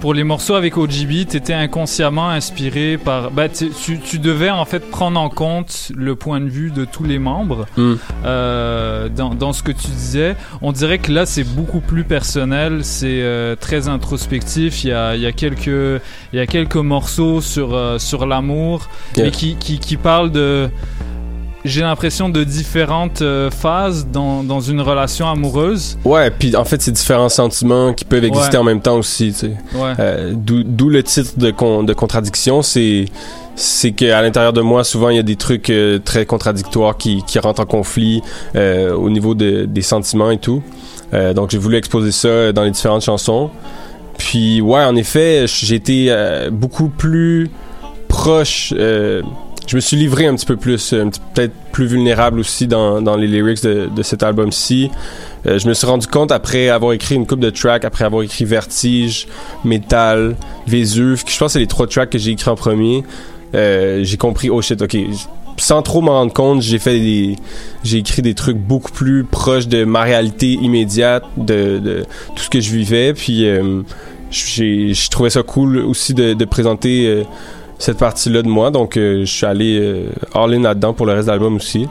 [SPEAKER 5] pour les morceaux avec OGB, tu étais inconsciemment inspiré par. Bah, tu, tu- devais en fait prendre en compte le point de vue de tous les membres
[SPEAKER 44] Mm.
[SPEAKER 5] euh, dans, dans ce que tu disais. On dirait que là, c'est beaucoup plus personnel, c'est euh, très introspectif. Il y a, y a quelques, y a quelques morceaux sur, euh, sur l'amour,
[SPEAKER 44] Yeah.
[SPEAKER 5] mais qui, qui, qui parlent de. J'ai l'impression de différentes euh, phases dans, dans une relation amoureuse.
[SPEAKER 44] Ouais, puis en fait, c'est différents sentiments qui peuvent exister
[SPEAKER 5] Ouais.
[SPEAKER 44] en même temps aussi, tu sais.
[SPEAKER 5] Ouais.
[SPEAKER 44] Euh, D'où le titre de, con- de contradiction, c'est c'est qu'à l'intérieur de moi, souvent, il y a des trucs euh, très contradictoires qui, qui rentrent en conflit au niveau de- des sentiments et tout. Donc, j'ai voulu exposer ça dans les différentes chansons. Puis, ouais, en effet, j'ai été beaucoup plus proche. Euh, je me suis livré un petit peu plus, petit- peut-être plus vulnérable aussi dans, dans les lyrics de, de cet album-ci. Euh, je me suis rendu compte après avoir écrit une coupe de tracks, après avoir écrit Vertige, Metal, Vésuve, je pense que c'est les trois tracks que j'ai écrits en premier. Euh, j'ai compris, oh shit, ok. Sans trop m'en rendre compte, j'ai fait des, j'ai écrit des trucs beaucoup plus proches de ma réalité immédiate, de, de tout ce que je vivais. Puis euh, j'ai, je trouvais ça cool aussi de, de présenter euh, cette partie-là de moi. Donc euh, je suis allé euh, all in là-dedans pour le reste de l'album aussi.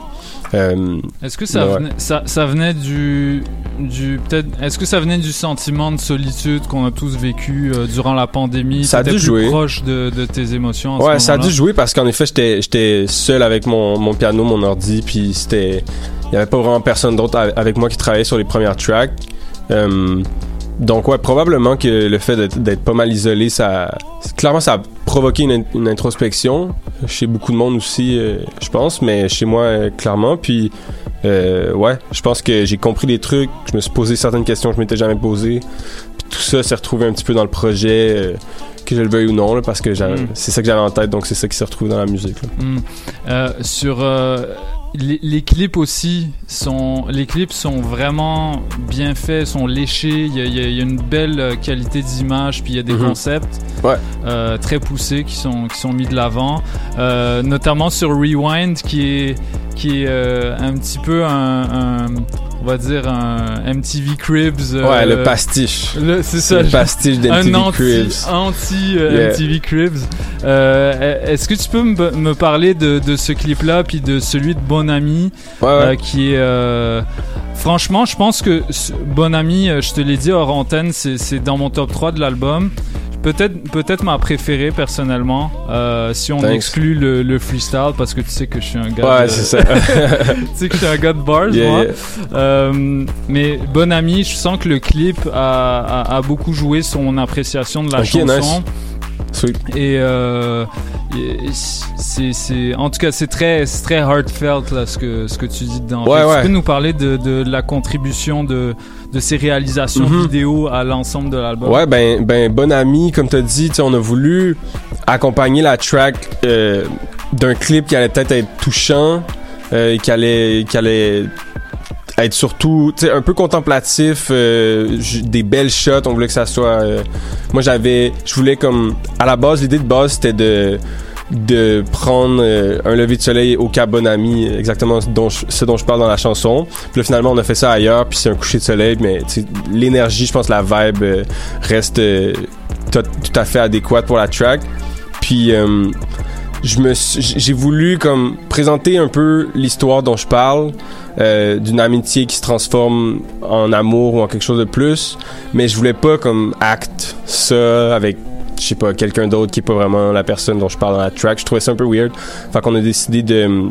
[SPEAKER 44] Euh,
[SPEAKER 5] Est-ce que ça
[SPEAKER 44] ouais.
[SPEAKER 5] venait, ça, ça venait du, du peut-être, est-ce que ça venait du sentiment de solitude qu'on a tous vécu euh, durant la pandémie?
[SPEAKER 44] Ça a dû
[SPEAKER 5] plus
[SPEAKER 44] jouer.
[SPEAKER 5] proche de, de tes émotions.
[SPEAKER 44] Ouais, ça a dû jouer parce qu'en effet, j'étais j'étais seul avec mon, mon piano, mon ordi, puis c'était il y avait pas vraiment personne d'autre avec moi qui travaillait sur les premières tracks. Donc ouais, probablement que le fait d'être- pas mal isolé, ça clairement ça a provoqué une, in- une introspection chez beaucoup de monde aussi, euh, je pense, mais chez moi euh, clairement. Puis euh, ouais, je pense que j'ai compris des trucs, je me suis posé certaines questions que je m'étais jamais posées. Puis tout ça s'est retrouvé un petit peu dans le projet. que je le veuille ou non, là, parce que
[SPEAKER 5] Mm.
[SPEAKER 44] c'est ça que j'avais en tête, donc c'est ça qui s'est retrouvé dans la musique. là.
[SPEAKER 5] Euh, sur les, les clips aussi sont les clips sont vraiment bien faits sont léchés il y a, il y une belle euh, qualité d'image puis il y a des
[SPEAKER 44] Mhm.
[SPEAKER 5] concepts
[SPEAKER 44] Ouais.
[SPEAKER 5] euh, très poussés qui sont qui sont mis de l'avant Euh, notamment sur Rewind qui est qui est euh, un petit peu un, un- on va dire un MTV Cribs euh,
[SPEAKER 44] Ouais, le pastiche.
[SPEAKER 5] le- c'est ça
[SPEAKER 44] Le pastiche d'MTV
[SPEAKER 5] un anti,
[SPEAKER 44] Cribs.
[SPEAKER 5] anti euh,
[SPEAKER 44] Yeah.
[SPEAKER 5] MTV Cribs. Euh, Est-ce que tu peux me me parler de, de ce clip-là, puis de celui de Bon Ami,
[SPEAKER 44] Ouais, ouais.
[SPEAKER 5] qui est... franchement, je pense que Bon Ami, je te l'ai dit hors antenne, c'est c'est dans mon top 3 de l'album. Peut-être peut-être ma préférée personnellement, euh, si on
[SPEAKER 44] Thanks.
[SPEAKER 5] exclut le, le freestyle parce que tu sais que je suis un gars.
[SPEAKER 44] Ouais,
[SPEAKER 5] de-
[SPEAKER 44] c'est ça. [LAUGHS]
[SPEAKER 5] tu sais que je suis un gars de bars,
[SPEAKER 44] Yeah,
[SPEAKER 5] moi.
[SPEAKER 44] yeah.
[SPEAKER 5] Euh, mais bon ami, je sens que le clip a, a, a beaucoup joué son appréciation de la
[SPEAKER 44] Ok,
[SPEAKER 5] chanson.
[SPEAKER 44] nice. Sweet.
[SPEAKER 5] Et euh, c'est, en tout cas, c'est très, très heartfelt là, ce que, ce que tu dis dedans.
[SPEAKER 44] Ouais, ouais.
[SPEAKER 5] Tu peux nous parler de, de la contribution de, de ces réalisations
[SPEAKER 44] Mhm.
[SPEAKER 5] vidéo à l'ensemble de l'album?
[SPEAKER 44] Ouais, ben, ben, bon ami, comme t'as dit, on a voulu accompagner la track euh, d'un clip qui allait peut-être être touchant, euh, qui allait, qui allait être surtout, tu sais, un peu contemplatif, euh, des belles shots. On voulait que ça soit. euh, moi, j'avais, je voulais comme, à la base, l'idée de base, c'était de de prendre euh, un lever de soleil au Cap Bonami, exactement dont je, ce dont je parle dans la chanson. Puis là, finalement, on a fait ça ailleurs, puis c'est un coucher de soleil, mais l'énergie, je pense, la vibe euh, reste euh, tout, à fait adéquate pour la track. Puis je j'ai voulu comme présenter un peu l'histoire dont je parle d'une amitié qui se transforme en amour ou en quelque chose de plus mais je voulais pas comme acte ça avec je sais pas quelqu'un d'autre qui est pas vraiment la personne dont je parle dans la track je trouvais ça un peu weird fait qu'on a décidé de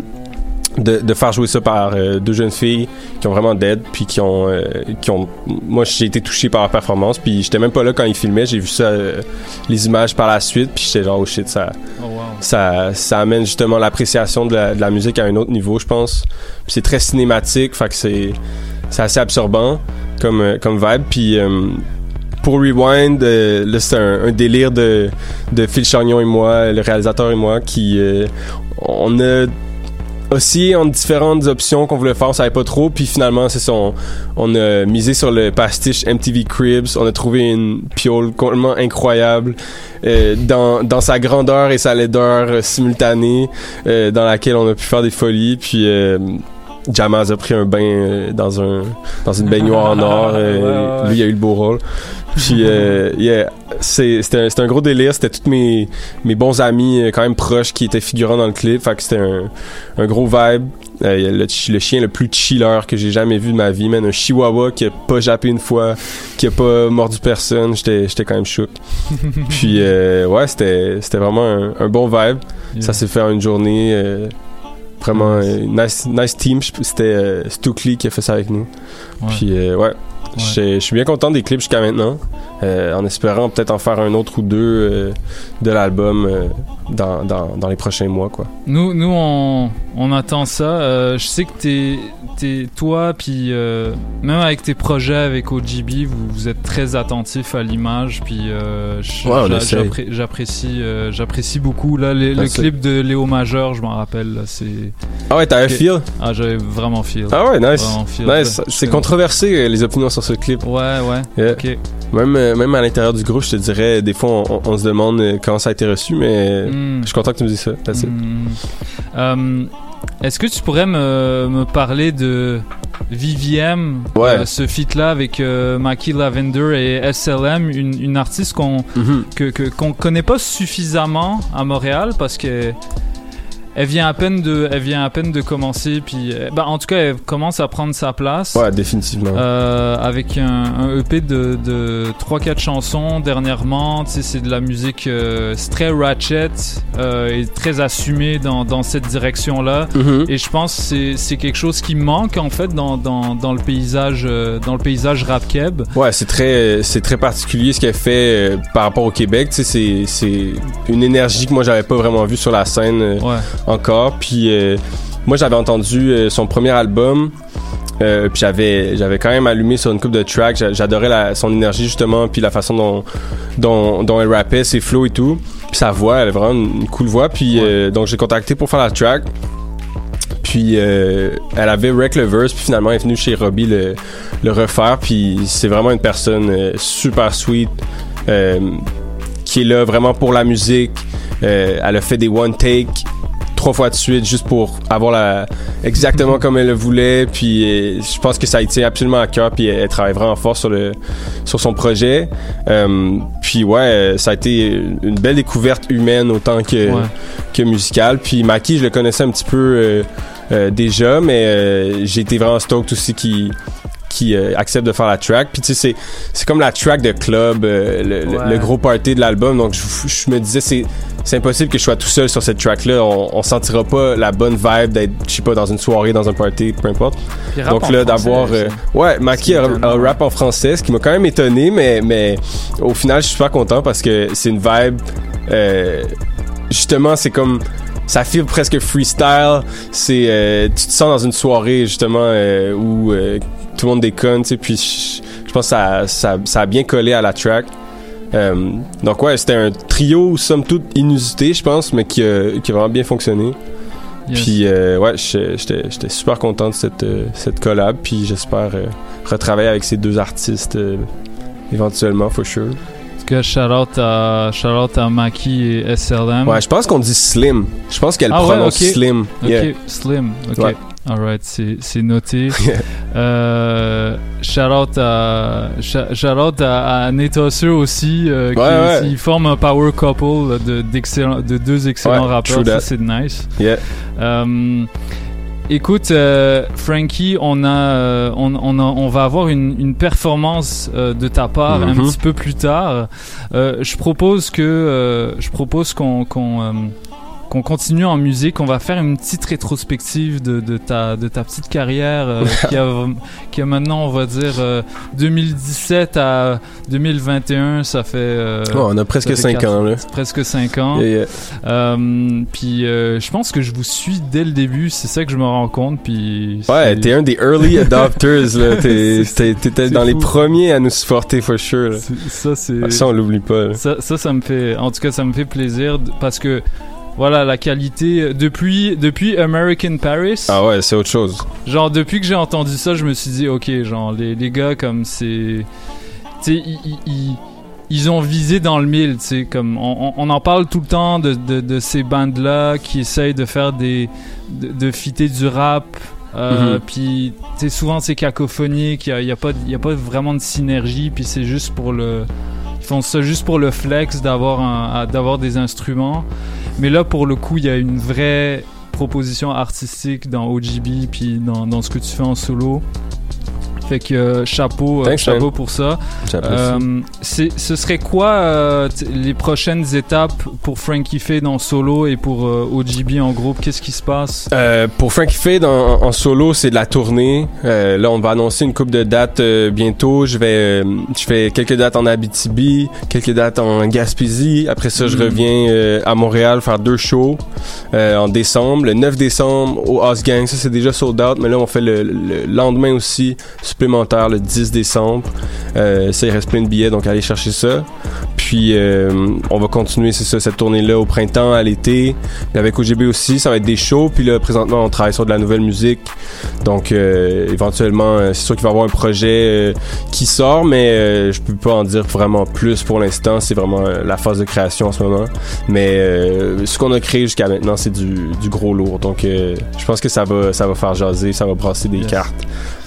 [SPEAKER 44] de, de faire jouer ça par euh, deux jeunes filles qui ont vraiment dead puis qui ont euh, qui ont moi j'ai été touché par leur performance puis j'étais même pas là quand ils filmaient j'ai vu ça euh, les images par la suite puis j'étais genre oh shit ça
[SPEAKER 5] Oh, wow.
[SPEAKER 44] ça, ça amène justement l'appréciation de la, de la musique à un autre niveau, je pense. Puis c'est très cinématique, fait que c'est, c'est assez absorbant comme, euh, comme vibe. Puis euh, pour Rewind, euh, là c'est un, un délire de, de Phil Chagnon et moi, le réalisateur et moi, qui euh, on a oscillé entre différentes options qu'on voulait faire, on savait pas trop, puis finalement c'est ça, on, on a misé sur le pastiche MTV Cribs, on a trouvé une piole complètement incroyable euh, dans, dans sa grandeur et sa laideur euh, simultanée, euh, dans laquelle on a pu faire des folies, puis Jamaz a pris un bain dans un dans une baignoire en or,
[SPEAKER 5] Ouais, [LAUGHS] ouais, ouais.
[SPEAKER 44] lui il a eu le beau rôle. Puis euh, yeah, c'est- c'était un, un gros délire, c'était tous mes, mes bons amis euh, quand même proches qui étaient figurants dans le clip, fait que c'était un, un gros vibe. Euh, le, chi- le chien le plus chiller que j'ai jamais vu de ma vie, man, un chihuahua qui a pas jappé une fois, qui a pas mordu personne, j'étais quand même chouk. [LAUGHS] Puis euh, ouais, c'était vraiment un, un bon vibe. Ça s'est fait en une journée euh, vraiment euh, nice nice team, c'était euh, qui a fait ça avec nous.
[SPEAKER 5] Ouais.
[SPEAKER 44] Puis euh, ouais, je suis bien content des clips jusqu'à maintenant, euh, en espérant peut-être en faire un autre ou deux euh, de l'album euh, dans, dans, dans les prochains mois quoi.
[SPEAKER 5] Nous, nous on, on attend ça. Je sais que t'es, t'es, toi, puis même avec tes projets avec OGB, vous, vous êtes très attentif à l'image, puis
[SPEAKER 44] Ouais,
[SPEAKER 5] j'apprécie, j'apprécie beaucoup. Là, les- le clip de Léo Majeur, je m'en rappelle. là, c'est.
[SPEAKER 44] Ah ouais, t'avais
[SPEAKER 5] Ok.
[SPEAKER 44] feel?
[SPEAKER 5] Ah, j'avais vraiment feel.
[SPEAKER 44] Ah ouais, nice.
[SPEAKER 5] Feel.
[SPEAKER 44] nice. C'est controversé les opinions sur ce clip.
[SPEAKER 5] Ouais, ouais.
[SPEAKER 44] Yeah.
[SPEAKER 5] Ok.
[SPEAKER 44] Même, euh, même à l'intérieur du groupe, je te dirais, des fois, on, on se demande euh, comment ça a été reçu, mais
[SPEAKER 5] Mm.
[SPEAKER 44] je suis content que tu me dises ça.
[SPEAKER 5] Hmm. Euh, Est-ce que tu pourrais me, me parler de VVM,
[SPEAKER 44] Ouais.
[SPEAKER 5] euh, ce feat-là avec euh, Mackie Lavender et SLM, une, une artiste qu'on
[SPEAKER 44] Mhm.
[SPEAKER 5] que, que- qu'on connaît pas suffisamment à Montréal parce que elle vient à peine de elle vient à peine de commencer puis euh, ben, en tout cas elle commence à prendre sa place
[SPEAKER 44] Ouais, définitivement.
[SPEAKER 5] euh, avec un, un EP de, de 3-4 chansons dernièrement. Tu sais, c'est de la musique, euh, très ratchet euh, et très assumé dans, dans cette direction-là.
[SPEAKER 44] Mhm.
[SPEAKER 5] Et je pense que c'est- c'est quelque chose qui manque en fait dans, dans, dans le paysage dans le paysage rap keb.
[SPEAKER 44] Ouais, c'est très, c'est très particulier ce qu'elle fait par rapport au Québec. Tu sais, c'est, c'est une énergie que moi j'avais pas vraiment vue sur la scène encore. Puis euh, moi j'avais entendu euh, son premier album. euh, puis j'avais j'avais quand même allumé sur une coupe de tracks J'a- j'adorais son énergie justement puis la façon dont dont, dont elle rappait ses flows et tout puis sa voix elle a vraiment une, cool voix puis euh, donc j'ai contacté pour faire la track puis euh, elle avait Wreck le verse, puis finalement elle est venue chez Robbie le, le refaire. Puis c'est vraiment une personne super sweet qui est là vraiment pour la musique. Elle a fait des one take trois fois de suite juste pour avoir la exactement comme elle le voulait. Puis euh, je pense que ça a été absolument à cœur. Puis elle, elle travaille vraiment fort sur le sur son projet. Euh, puis ouais, euh, ça a été une belle découverte humaine autant que
[SPEAKER 5] Ouais.
[SPEAKER 44] que musicale. Puis Maki, je le connaissais un petit peu euh, euh, déjà, mais j'ai été vraiment stoked aussi qu'il qui euh, accepte de faire la track. Puis tu sais, c'est, c'est comme la track de club, euh, le, le-
[SPEAKER 45] Ouais.
[SPEAKER 44] le gros party de l'album. Donc je, je me disais, c'est, c'est impossible que je sois tout seul sur cette track-là. On, on sentira pas la bonne vibe d'être, je sais pas, dans une soirée, dans un party, peu importe. Donc là, d'avoir... euh, ouais, Maki a, a un rap en français, ce qui m'a quand même étonné, mais, mais au final, je suis super content parce que c'est une vibe... justement, c'est comme... Ça file presque freestyle. C'est, euh, tu te sens dans une soirée justement euh, où euh, tout le monde déconne, tu sais. Puis je, pense que ça, ça, ça a bien collé à la track. Euh, donc ouais, c'était un trio somme toute inusité, je pense, mais qui a, qui a vraiment bien fonctionné.
[SPEAKER 5] Yes.
[SPEAKER 44] Puis ouais, j'étais super content de cette, cette collab. Puis j'espère retravailler avec ces deux artistes éventuellement, for sure.
[SPEAKER 5] Cas, shout out à, shout out à Maki et SLM.
[SPEAKER 44] Ouais, je pense qu'on dit Slim. Je pense qu'elle
[SPEAKER 5] Ah ouais,
[SPEAKER 44] prononce. Slim.
[SPEAKER 5] Ok,
[SPEAKER 44] Yeah.
[SPEAKER 5] Slim. Ok.
[SPEAKER 44] Ouais.
[SPEAKER 5] Alright, c'est noté. [LAUGHS] euh, shout out à, shout out à, aussi, euh, qui
[SPEAKER 44] Ouais, ouais.
[SPEAKER 5] qui forme un power couple de, de deux excellents
[SPEAKER 44] Ouais,
[SPEAKER 5] rappeurs. Ça, c'est nice.
[SPEAKER 44] Yeah.
[SPEAKER 5] Euh, écoute, euh, Frankie, on, a, euh, on, on, a- on va avoir une, une performance euh, de ta part un
[SPEAKER 44] Mhm.
[SPEAKER 5] petit peu plus tard. Euh, je propose que euh, je propose qu'on euh, qu'on continue en musique. On va faire une petite rétrospective de, de ta de ta petite carrière euh, qui a qui a maintenant on va dire euh, 2017 à 2021. Ça fait euh,
[SPEAKER 44] on a presque
[SPEAKER 5] ça fait
[SPEAKER 44] cinq
[SPEAKER 5] quatre-
[SPEAKER 44] ans, là.
[SPEAKER 5] Presque 5 ans.
[SPEAKER 44] Yeah, yeah.
[SPEAKER 5] Euh, puis euh, je pense que je vous suis dès le début, c'est ça que je me rends compte. Puis
[SPEAKER 44] Ouais, t'es un des early adopters, là. [LAUGHS] T'étais dans les premiers à nous supporter, for sure. là.
[SPEAKER 5] Ça, c'est.
[SPEAKER 44] Ça, on l'oublie pas. là.
[SPEAKER 5] Ça, ça, ça me fait. En tout cas, ça me fait plaisir parce que. Voilà, la qualité. Depuis, depuis American Paris.
[SPEAKER 44] Ah ouais, c'est autre chose.
[SPEAKER 5] Genre, depuis que j'ai entendu ça, je me suis dit, ok, genre, les, les gars, comme c'est. Tu sais, ils, ils- ont visé dans le mille, tu sais, comme. On, on- en parle tout le temps de, de, de ces bandes-là qui essayent de faire des. de, de fitter du rap. Euh,
[SPEAKER 44] Mhm.
[SPEAKER 5] Puis, tu sais, souvent c'est cacophonique, il n'y a, pas y a pas vraiment de synergie, puis c'est juste pour le. Font ça juste pour le flex d'avoir des instruments. Mais là, pour le coup, il y a une vraie proposition artistique dans OGB puis dans, dans ce que tu fais en solo. Fait que euh, chapeau, euh,
[SPEAKER 44] Thanks,
[SPEAKER 5] chapeau
[SPEAKER 44] man.
[SPEAKER 5] pour ça. Euh, ce serait quoi les prochaines étapes pour Frankie Fade en solo et pour OGB en groupe? Qu'est-ce qui se passe?
[SPEAKER 44] Pour Frankie Fade en, en solo, c'est de la tournée. Là, on va annoncer une coupe de dates bientôt. Je vais, je fais quelques dates en Abitibi, quelques dates en Gaspésie. Après ça, je
[SPEAKER 5] Mm.
[SPEAKER 44] reviens à Montréal faire deux shows en décembre. Le 9 décembre au House Gang, ça c'est déjà sold out, mais là on fait le, le lendemain aussi supplémentaire le 10 décembre. Euh, ça il reste plein de billets, donc allez chercher ça. Puis euh, on va continuer, c'est ça, cette tournée-là au printemps, à l'été. Avec OGB aussi, ça va être des shows. Puis là, présentement, on travaille sur de la nouvelle musique. Donc, euh, éventuellement, euh, c'est sûr qu'il va y avoir un projet euh, qui sort, mais euh, je peux pas en dire vraiment plus pour l'instant. C'est vraiment la phase de création en ce moment. Mais euh, ce qu'on a créé jusqu'à maintenant, c'est du, du gros lourd. Donc, euh, je pense que ça va, ça va faire jaser, ça va brasser des
[SPEAKER 5] Yes.
[SPEAKER 44] cartes.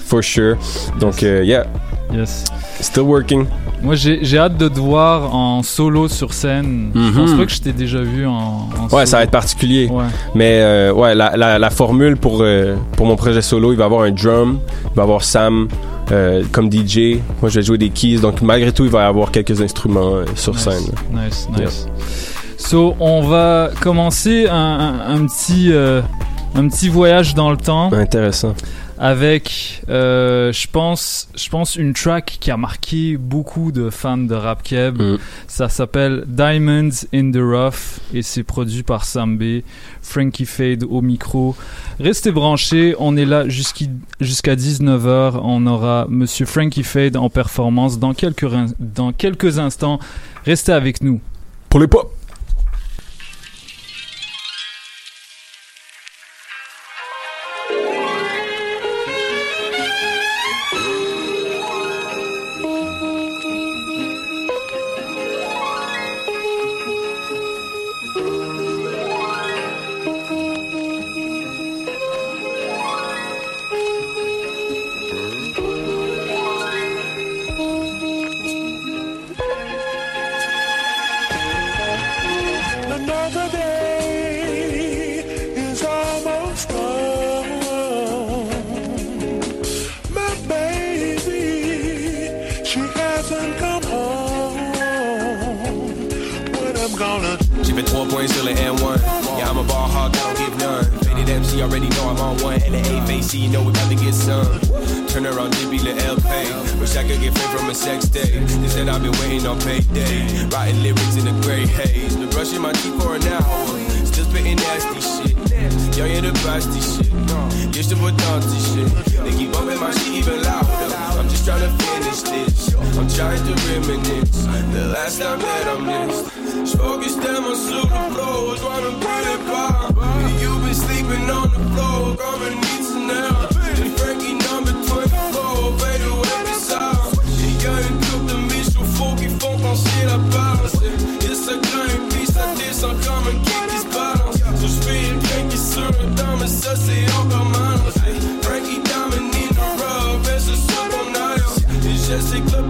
[SPEAKER 44] For sure. Donc, euh, yeah.
[SPEAKER 5] Yes.
[SPEAKER 44] Still working.
[SPEAKER 5] Moi, j'ai hâte de te voir en solo sur scène. Je
[SPEAKER 44] Mhm.
[SPEAKER 5] pense pas que je t'ai déjà vu en, en
[SPEAKER 44] Ouais,
[SPEAKER 5] solo.
[SPEAKER 44] ça va être particulier.
[SPEAKER 5] Ouais.
[SPEAKER 44] Mais euh, ouais, la, la, la formule pour, euh, pour mon projet solo, il va y avoir un drum, il va y avoir Sam euh, comme DJ. Moi, je vais jouer des keys. Donc, malgré tout, il va y avoir quelques instruments sur
[SPEAKER 5] Nice,
[SPEAKER 44] scène.
[SPEAKER 5] Nice, nice. So, on va commencer un, un- un petit, un petit voyage dans le temps.
[SPEAKER 44] Intéressant.
[SPEAKER 5] Avec, euh, je pense, je pense une track qui a marqué beaucoup de fans de rap keb.
[SPEAKER 44] Mm.
[SPEAKER 5] Ça s'appelle Diamonds in the Rough et c'est produit par Sambé, Frankie Fade au micro. Restez branchés, on est là jusqu'à 19h. On aura Monsieur Frankie Fade en performance dans quelques, dans quelques instants. Restez avec nous.
[SPEAKER 44] Pour les pop.
[SPEAKER 28] Aisle. Et je sais que le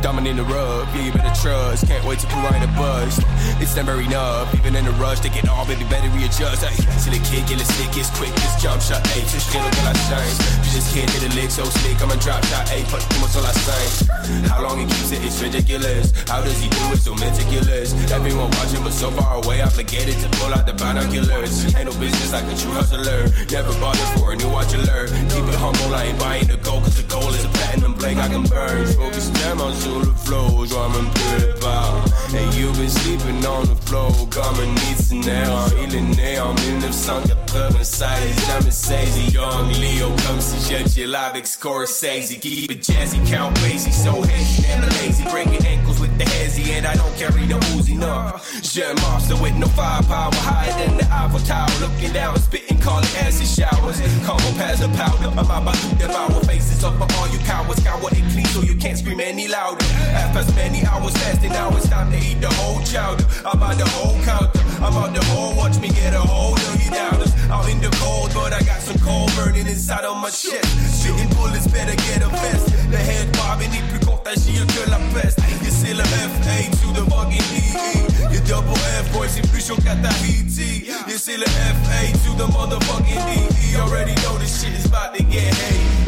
[SPEAKER 28] Diamond in the rub, yeah, you better trust. Can't wait to right in a buzz. It's never enough, even in a rush. Take it all, baby, better readjust. Hey, see the kick, get a stick, it's quick, this jump shot. Hey, just feel que la change. You just can't hit a lick so slick, I'm a drop shot. Hey, put too much on la sing. How long he keeps it, it's ridiculous. How does he do it so meticulous? Everyone watching, but so far away, obligated to pull out the binoculars. Ain't no business like a true hustler. Never bothered for a new watcher. Keep it humble, I ain't buying the gold, cause the gold is a platinum blade I can burn. Focus them on sur le flow, je vois même plus le pas. And you've been sleeping on the floor comme un itinéraire. Il est né 1996, jamais saisi. Young Leo, comme si j'étais là avec Scorsese. Keep it jazzy, count Basie, so hazy, never lazy. Breaking ankles with the hezzy, and I don't carry no Uzi, no. Un monster with no firepower, higher than the Eiffel Tower. Looking down, spitting, calling acid showers. Combo pass the powder, I'm about to devour faces up for all you cowards. Cower and clean so you can't scream any louder. Past many hours fasting, now it's time to eat the whole chowder. I'm on the whole counter, I'm on the whole, watch me get a hold of you doubters. Out in the cold, but I got some cold burning inside of my chest. Shitting bullets, better get a vest. The head bobbing, n'est plus contagieux que la peste. Et c'est le F-A to the fucking E. Le double F, boy, c'est plus chaud qu'à Tahiti. Et c'est le F-A to the motherfucking E. You already know this shit is about to get hate.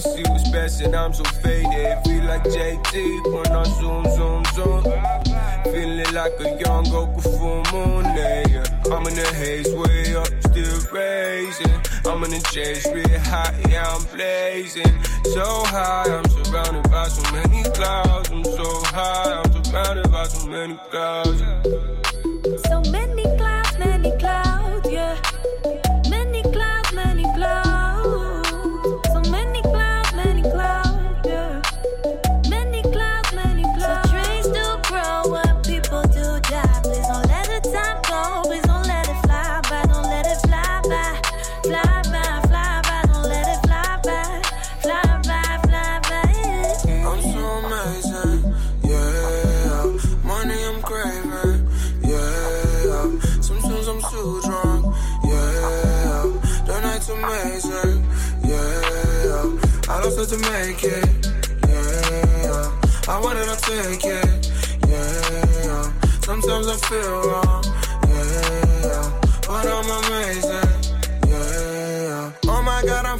[SPEAKER 33] Don't
[SPEAKER 28] see what's best, and I'm so faded. Feel like JT when I zoom, zoom, zoom. Feeling like a young Goku full moon, yeah. I'm in the haze, way up, still raising. I'm in the chase, real hot, yeah, I'm blazing. So high, I'm surrounded by so many clouds. I'm so high, I'm surrounded by so many clouds. To make it, yeah. I wanted to take it, yeah. Sometimes I feel wrong, yeah. But I'm amazing,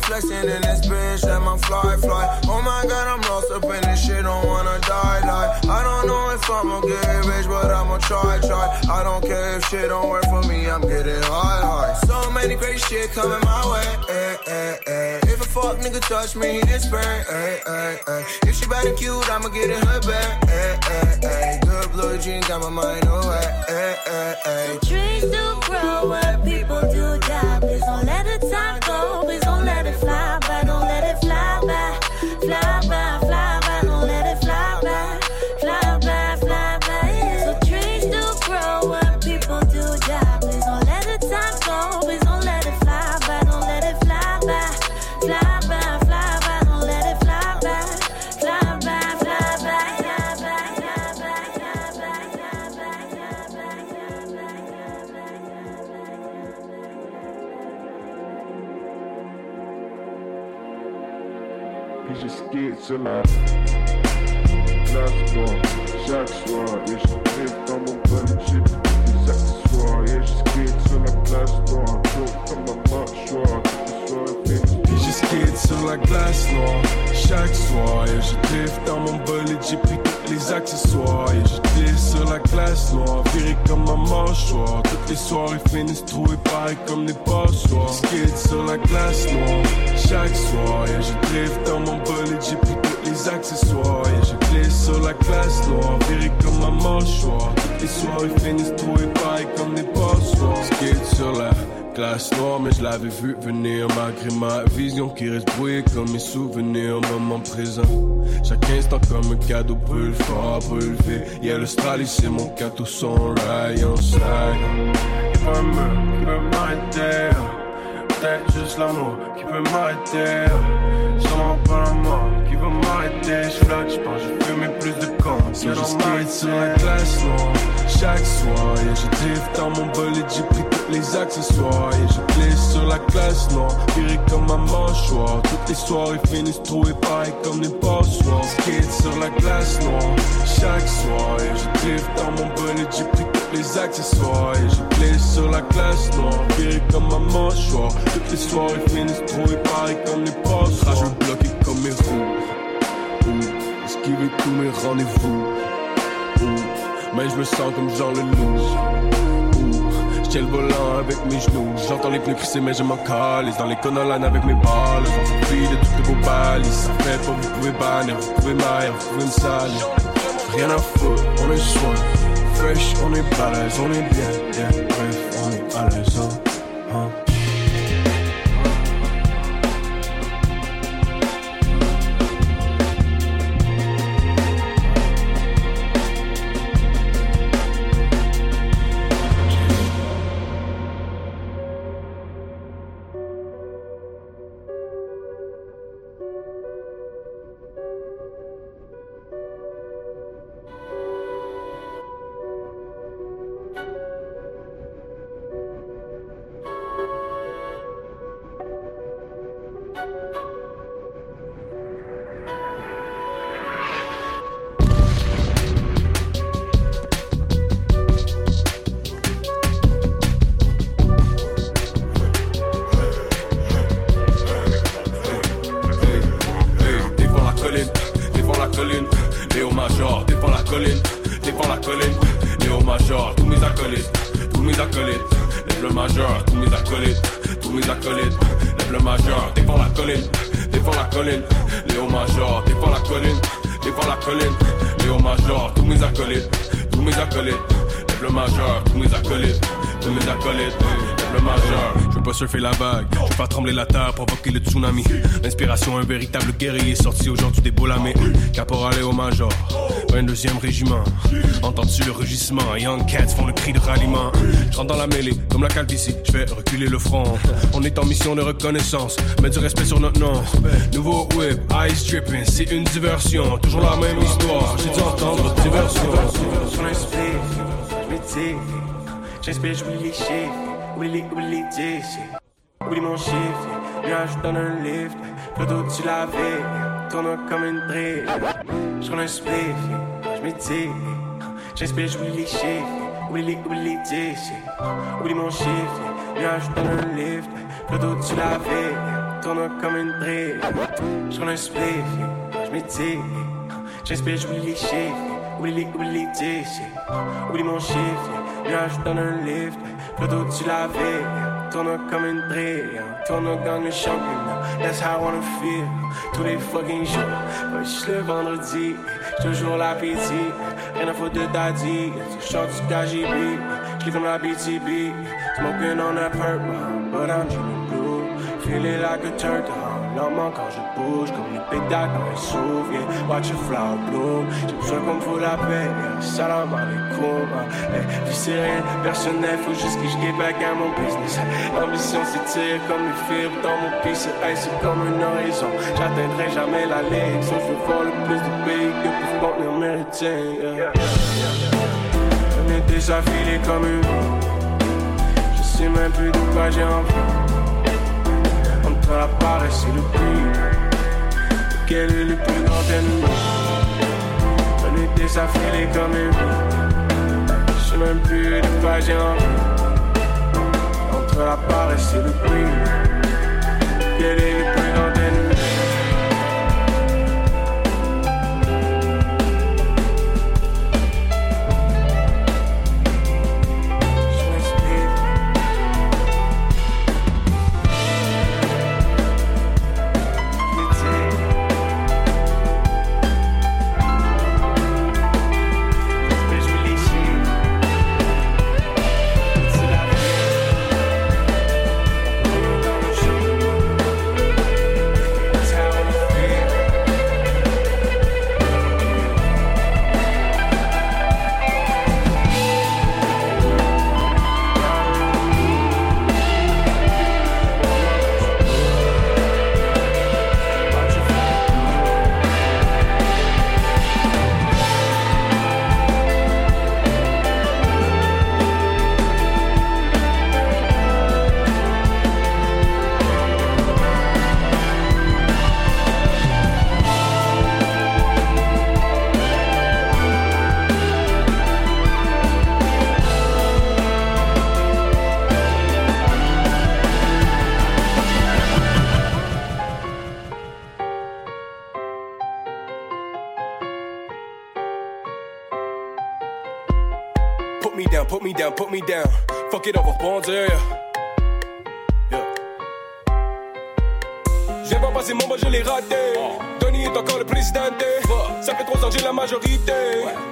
[SPEAKER 28] flexing in this bitch, let my fly fly. Oh my god, I'm lost up in this shit, don't wanna die like. I don't know if I'ma get rich, but I'ma try, try. I don't care if shit don't work for me, I'm getting high, high. So many great shit coming my way, eh, eh, eh. If a fuck nigga touch me, it's burn, eh, eh, eh. If she bad and cute, I'ma get in her bed, eh, eh, eh. Good blue jeans, got my mind away, eh, eh, eh.
[SPEAKER 33] Trees do grow, what people
[SPEAKER 17] la
[SPEAKER 28] glace noire chaque soir et je drift dans mon bolide, j'ai pris tous les accessoires et je glisse sur la glace noire, viré comme un mâchoire. Toutes les soirées finissent trouées pareil comme des passoires. Skate sur la glace noire chaque soir et je drift dans mon bolide, j'ai pris tous les accessoires et je glisse sur la glace noire, viré comme un mâchoire. Toutes les soirées finissent trouées pareil comme des passoires. Skate sur la glace noire, mais je l'avais vu venir malgré ma vision qui reste brouillée comme mes souvenirs, moment présent. Chaque instant comme un cadeau brûle fort, brûle vite. Yeah, l'Australie, c'est mon cadeau, son rayon style.
[SPEAKER 17] Y'a pas un mur qui peut m'arrêter. Peut-être juste l'amour qui peut m'arrêter. Sûrement pas la mort qui va m'arrêter. J'flotte, j'pense, j'ai fumé plus de.
[SPEAKER 28] So je skate sur la glace noire chaque soir et je drift dans mon bolide, j'ai pris les accessoires et je glisse sur la glace noire, viré comme un mâchoire. Toutes les soirées finissent trouées pareil comme des passoires. Skate sur la glace noire chaque soir et je drift dans mon bolide, j'ai pris tous les accessoires et je glisse sur la glace noire, viré comme un mâchoire. Toutes les soirées finissent trouées pareil comme des passoires. Rageux bloqué comme mes roues. Ouh, esquiver tous mes rendez-vous. Ouh, mais je me sens comme Jean Leloup. Ouh, tiens le volant avec mes genoux. J'entends les pneus crisser, mais je m'en calisse. Dans les conolines avec mes balles. J'en profite de toutes vos balises. Ça fait pas, vous pouvez bannir, vous pouvez mailler, vous pouvez me salir. Rien à foutre, on est soin. Fresh, on est balèze, on est bien, bien. Bref, on est à l'aise, Léo Major, défends la colline, défends la colline, Léo Major, tous mes acolytes, tous mes acolytes, lève le major, tous mes acolytes, tous mes acolytes, le major, je veux pas surfer la vague, je veux pas trembler la terre, provoquer le tsunami, l'inspiration, un véritable guerrier sorti aujourd'hui des Bolamé, caporal et au major, 22e régiment, entends-tu le rugissement, Young Cats font le cri de ralliement, je rentre dans la mêlée, comme la calvitie, je fais reculer le front, on est en mission de reconnaissance, mets du respect sur notre nom, nouveau whip, ice dripping, c'est une diversion, toujours la même histoire, j'ai dû entendre diversion.
[SPEAKER 17] J'médite. J'inspire, j'oublie les. Oublie oublie dix. Oublie mon chiffre. Nuage dans un lift. Plutôt tu l'avais. Tourne comme une drill. J'roule un split, j'médite. J'inspire, j'oublie les chiffres. Oublie les, oublie dix. Oublie mon chiffre. Nuage dans un lift. Plutôt tu l'avais. Tourne comme une drill. J'roule un split, j'médite. J'inspire, j'oublie les chiffres. Oublie les, oublie dix. Oublie mon chiffre. Nuage dans un lift. Plutôt tu l'avais. Tourne comme une drill. Tourne dans le championnat. That's how I wanna feel. Tous les fucking jours. Pas juste le vendredi. Toujours l'appétit. Rien à foutre de daddy. Je chante du KGB. J'lis comme la BTB. Smoking on that purple. But I'm dreaming blue. Feeling like a turtle. Lentement quand je bouge comme les pétales dans les souffles yeah. Watch a flower bloom. J'ai besoin qu'on me la paix. Salam alaikum c'est rien de personnel. Faut juste que je get back à mon business. L'ambition s'étire comme les fibres dans mon pisse. Hey, C'est comme un horizon. J'atteindrai jamais la ligne. Sauf je le plus de pays Que peuvent contenir mes routines yeah. On est déjà comme une Je sais même plus de quoi j'ai envie entre la paresse et le prix. Le
[SPEAKER 46] Quel est le plus grand ennemi On était s'affiler comme une Je sais même plus de quoi j'ai envie Entre la paresse et le bruit Quel est le plus grand
[SPEAKER 28] me down. Fuck it, on va. Yeah. J'ai pas passé mon bas, je l'ai raté. Tony est encore le président. Ça fait trois ans j'ai la majorité.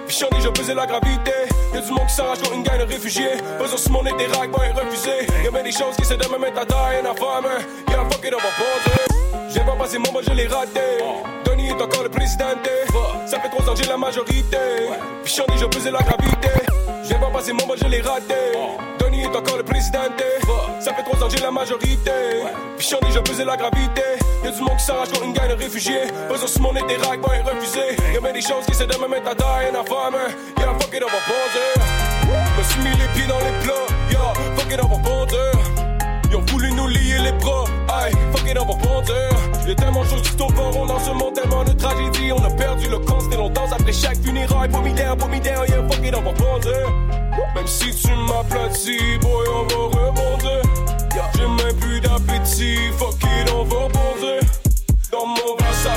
[SPEAKER 28] Puis Chandy, je pesais la gravité. Y'a du monde qui s'arrache comme une gang de réfugiés. Besoin sur mon des rags, boy, refusé. Y'a bien des choses qui se de me mettre à taille, en femme. Yeah, fuck it, on va rebondir. J'ai pas passé mon bas, je l'ai raté. Tony est encore le président. Ça fait trois ans j'ai la majorité. Puis Chandy, je pesais la gravité. J'ai pas passé mon bas, je l'ai raté. Tony est encore le président. Ça fait trois ans que j'ai la majorité. Puis Chandy, je pesais la gravité. Y'a du monde qui s'arrache comme une gang de réfugiés. Besoin sur mon des rags, boy, refusé. Y'a bien des choses qui se de me mettre à taille, femme. Yeah, fuck it, on va bondir. Me suis mis les pieds dans les plats. Yeah, fuck it, on va bondir. Ils ont voulu nous lier les bras, aïe, va bondir. Y'a tellement de choses qui tomberont dans ce monde, tellement de tragédies. On a perdu le camp, c'était longtemps après chaque funéraille. Put me down, put me down, yeah, fuck it, on va bondir. Même si tu m'aplatis, boy, on va rebondir. J'ai même plus d'appétit, fuck it, on va rebondir. Dans mon verre, ça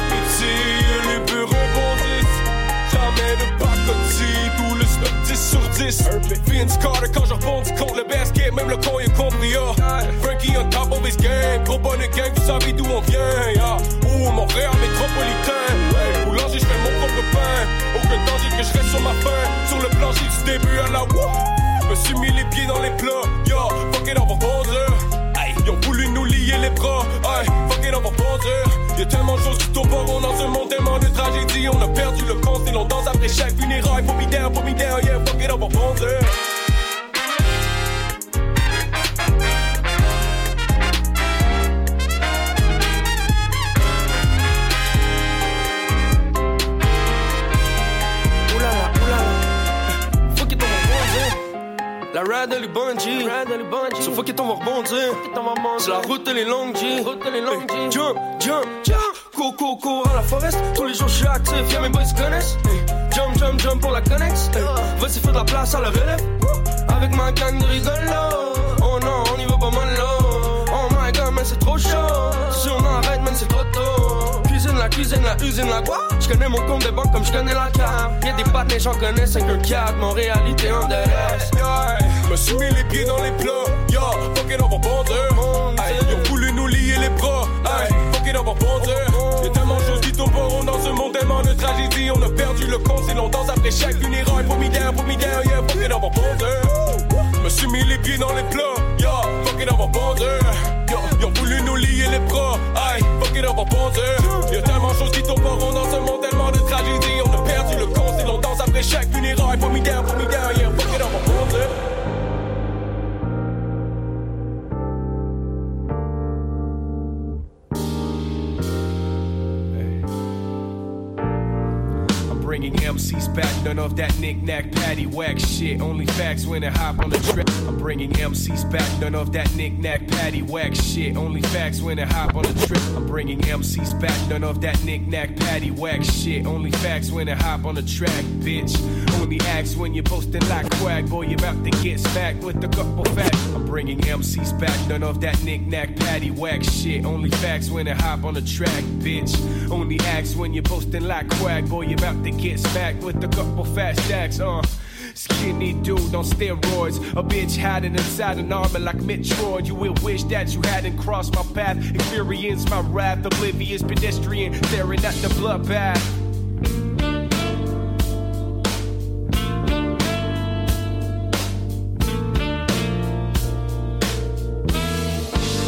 [SPEAKER 28] 10 sur 10. Vince Carter quand je contre le basket, même le con est compris, yeah. Frankie on top of his game, gros bonnet gang, vous savez d'où on vient, yeah. Ouh, Montréal métropolitain, hey, boulanger, je fais mon propre pain. Aucun danger que je reste sur ma faim, sur le plancher du début à la wouh. Me suis mis les pieds dans les plats, yeah, fuck it, on va. Hey, ils ont voulu nous lier les bras, hey, fuck it, on va bondir. Y'a tellement de choses qui tomberont dans ce monde, tellement de tragédies. On a perdu le compte, et l'on danse après chaque funéraille. Put me yeah, fuck it, on
[SPEAKER 47] La ride, elle est bungee. So fuck it, on va rebondir. C'est la route, elle est longue, G. Hey, Jump, jump, jump. Cours, cours, cours à la forest. Tous les jours, je suis actif. Y'a mes boys connaissent. Hey, Jump, jump, jump pour la connex. Hey, Vas-y, fais de la place à la relève. Avec ma gang de rigolos. Oh non, on y va pas mal là. Oh my god, mais c'est trop chaud. Si on arrête, man, c'est trop tôt. La cuisine, la usine, la quoi? J'connais mon compte de banque comme j'connais la carte. Y'a des pattes, mais j'en connais 5 un 4. Mon réalité en DRS.
[SPEAKER 28] Me suis mis les pieds dans les plats, yeah, fuck it, on va bondir. Hey, ils ont voulu nous lier les bras, hey, fuck it, on va bondir. Y'a tellement de choses qui tomberont dans ce monde, tellement de tragédies. On a perdu le compte, c'est longtemps après. Put me down, put me down, yeah, fuck it, on va bondir. Me suis mis les pieds dans les plats, yeah, fuck it, on va bondir. Yeah, ils ont voulu nous lier les bras, hey, fuck it, on va bondir. Y'a tellement de choses qui tomberont dans ce monde, tellement de tragédies. On a perdu le compte, c'est longtemps après chaque put me down, yeah, fuck it, bringing MCs back, none of that knick-knack, patty-whack shit. Only facts when I hop on the track. I'm bringing MCs back, none of that knick-knack, patty-whack shit. Only facts when I hop on the trip. I'm bringing MCs back, none of that knick-knack, patty-whack shit. Only facts when I hop on the track, bitch. Only acts when you're posting like quack, boy, you're about to get smacked with a couple facts. I'm bringing MCs back, none of that knick-knack, patty-whack shit. Only facts when I hop on the track, bitch. Only acts when you're posting like quack, boy, you're about to get smacked with a couple fast stacks, uh. Skinny dude on steroids. A bitch hiding inside an armor like Metroid. You will wish that you hadn't crossed my path. Experience my wrath. Oblivious pedestrian staring at the bloodbath.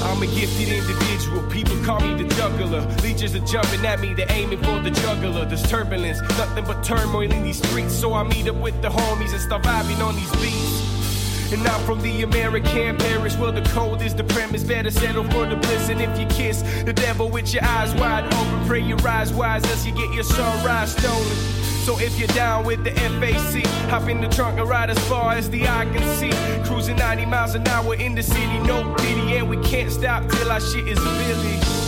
[SPEAKER 28] I'm a gifted individual. People call me the juggler. Leeches are jumping at me, they're aiming for the juggler. There's turbulence, nothing but turmoil in these streets. So I meet up with the homies and start vibing on these beats. And I'm from the American Paris, where the cold is the premise. Better settle for the bliss. And if you kiss the devil with your eyes wide open, pray your eyes wise as you get your sunrise stolen. So if you're down with the FAC, hop in the trunk and ride as far as the eye can see. Cruising 90 miles an hour in the city, no pity, and we can't stop till our shit is Billy.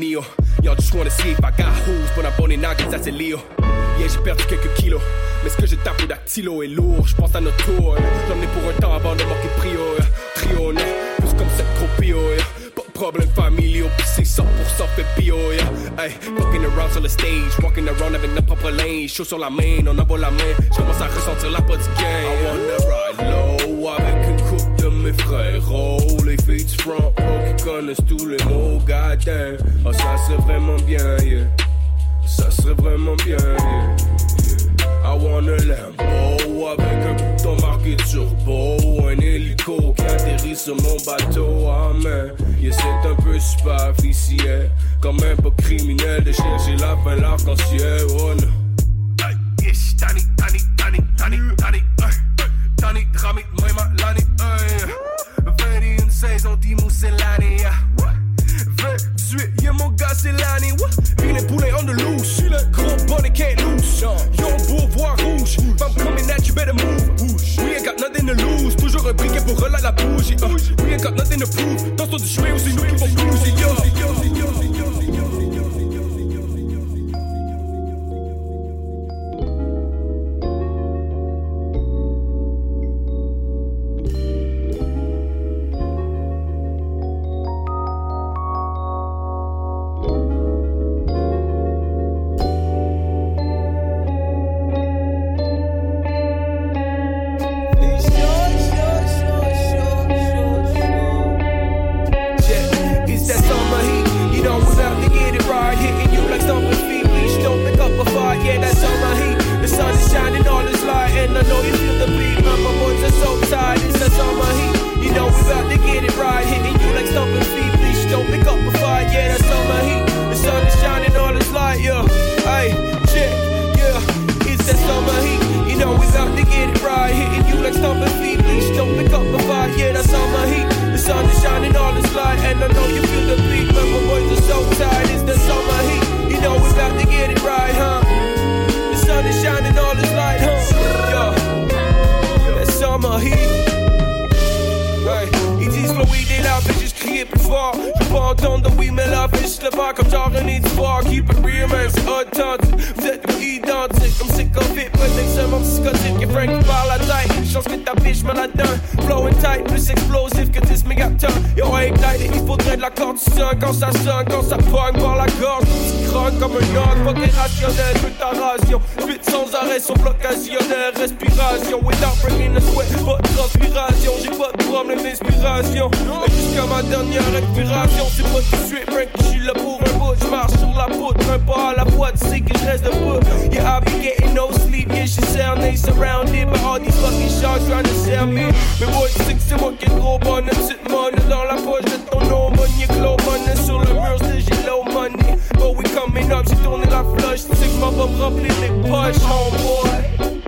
[SPEAKER 28] Neo. Y'all just wanna see if I got hoes, but I'm August, ça c'est Leo. Yeah, j'ai perdu quelques kilos, mais ce que j'ai tapé dactylo est lourd. J'pense à notre tour, ai pour un temps avant de manquer prio. yeah. Trio, plus comme cette gros pio. yeah. Pas problème familiaux, pis c'est 100% fait. Yeah. Hey, fucking around sur le stage, walking around avec notre propre lane. Chaud sur la main, on envoie la main. J'commence à ressentir la pas du game. I wanna ride low mes frérots. Les filles du front row qui connaissent tous les mots, goddamn. Oh, ça serait vraiment bien, yeah. Ça serait vraiment bien, yeah. I want a Lambo avec un bouton marqué turbo. Un hélico qui atterrit sur mon bateau, ah man. Yeah, c'est un peu superficiel. Comme un peu criminel de chercher la fin, l'arc-en-ciel, oh non. Ay, ish, tani, tani, tani, tani, stomach feed, don't pick up my vibe. Yeah, that's all my heat. The sun is shining all its light, and I know you feel the beat. But my words are so tired, it's that's summer heat. You know we about to get it right, huh? The sun is shining all its light, huh? Yeah, that's summer heat. Hey. Ils disent le oui dès là, mais juste crier plus fort. Je veux pas entendre de oui, mais la vie, je le bats comme genre une. Keep it real, man, c'est authentique. Vous êtes identique, comme c'est comme seulement psychotique. Et Frank parle la taille, chance que ta biche me l'a. Flowing tight, plus explosif que 10 mégatons. Yo, ignited, il faudrait de la cortisone quand ça sonne, quand ça pogne par la gorge. Tu croques comme un dog, pas irrationnel, toute ta ration. Vite sans arrêt, son bloc occasionnel, respiration. Without bringing the sweat, pas de transpiration. J'ai pas de problème d'inspiration. Jusqu'à ma dernière respiration, c'est pas tout de suite, Frank, je suis là pour bout. Je marche sur la poutre, un pas à la tu sais que je reste debout. Yeah, I be getting no sleep, yeah, je suis cerné, surrounded by all these fucking sharks trying to sell me. Mais boy, tu sais que c'est moi qui est trop bonne, petite money dans la poche de ton no money, glow money sur le mur, c'est j'ai low money. But we coming up, j'ai tourné la flush, tu sais que ma va me remplir les poches, homeboy. Yeah.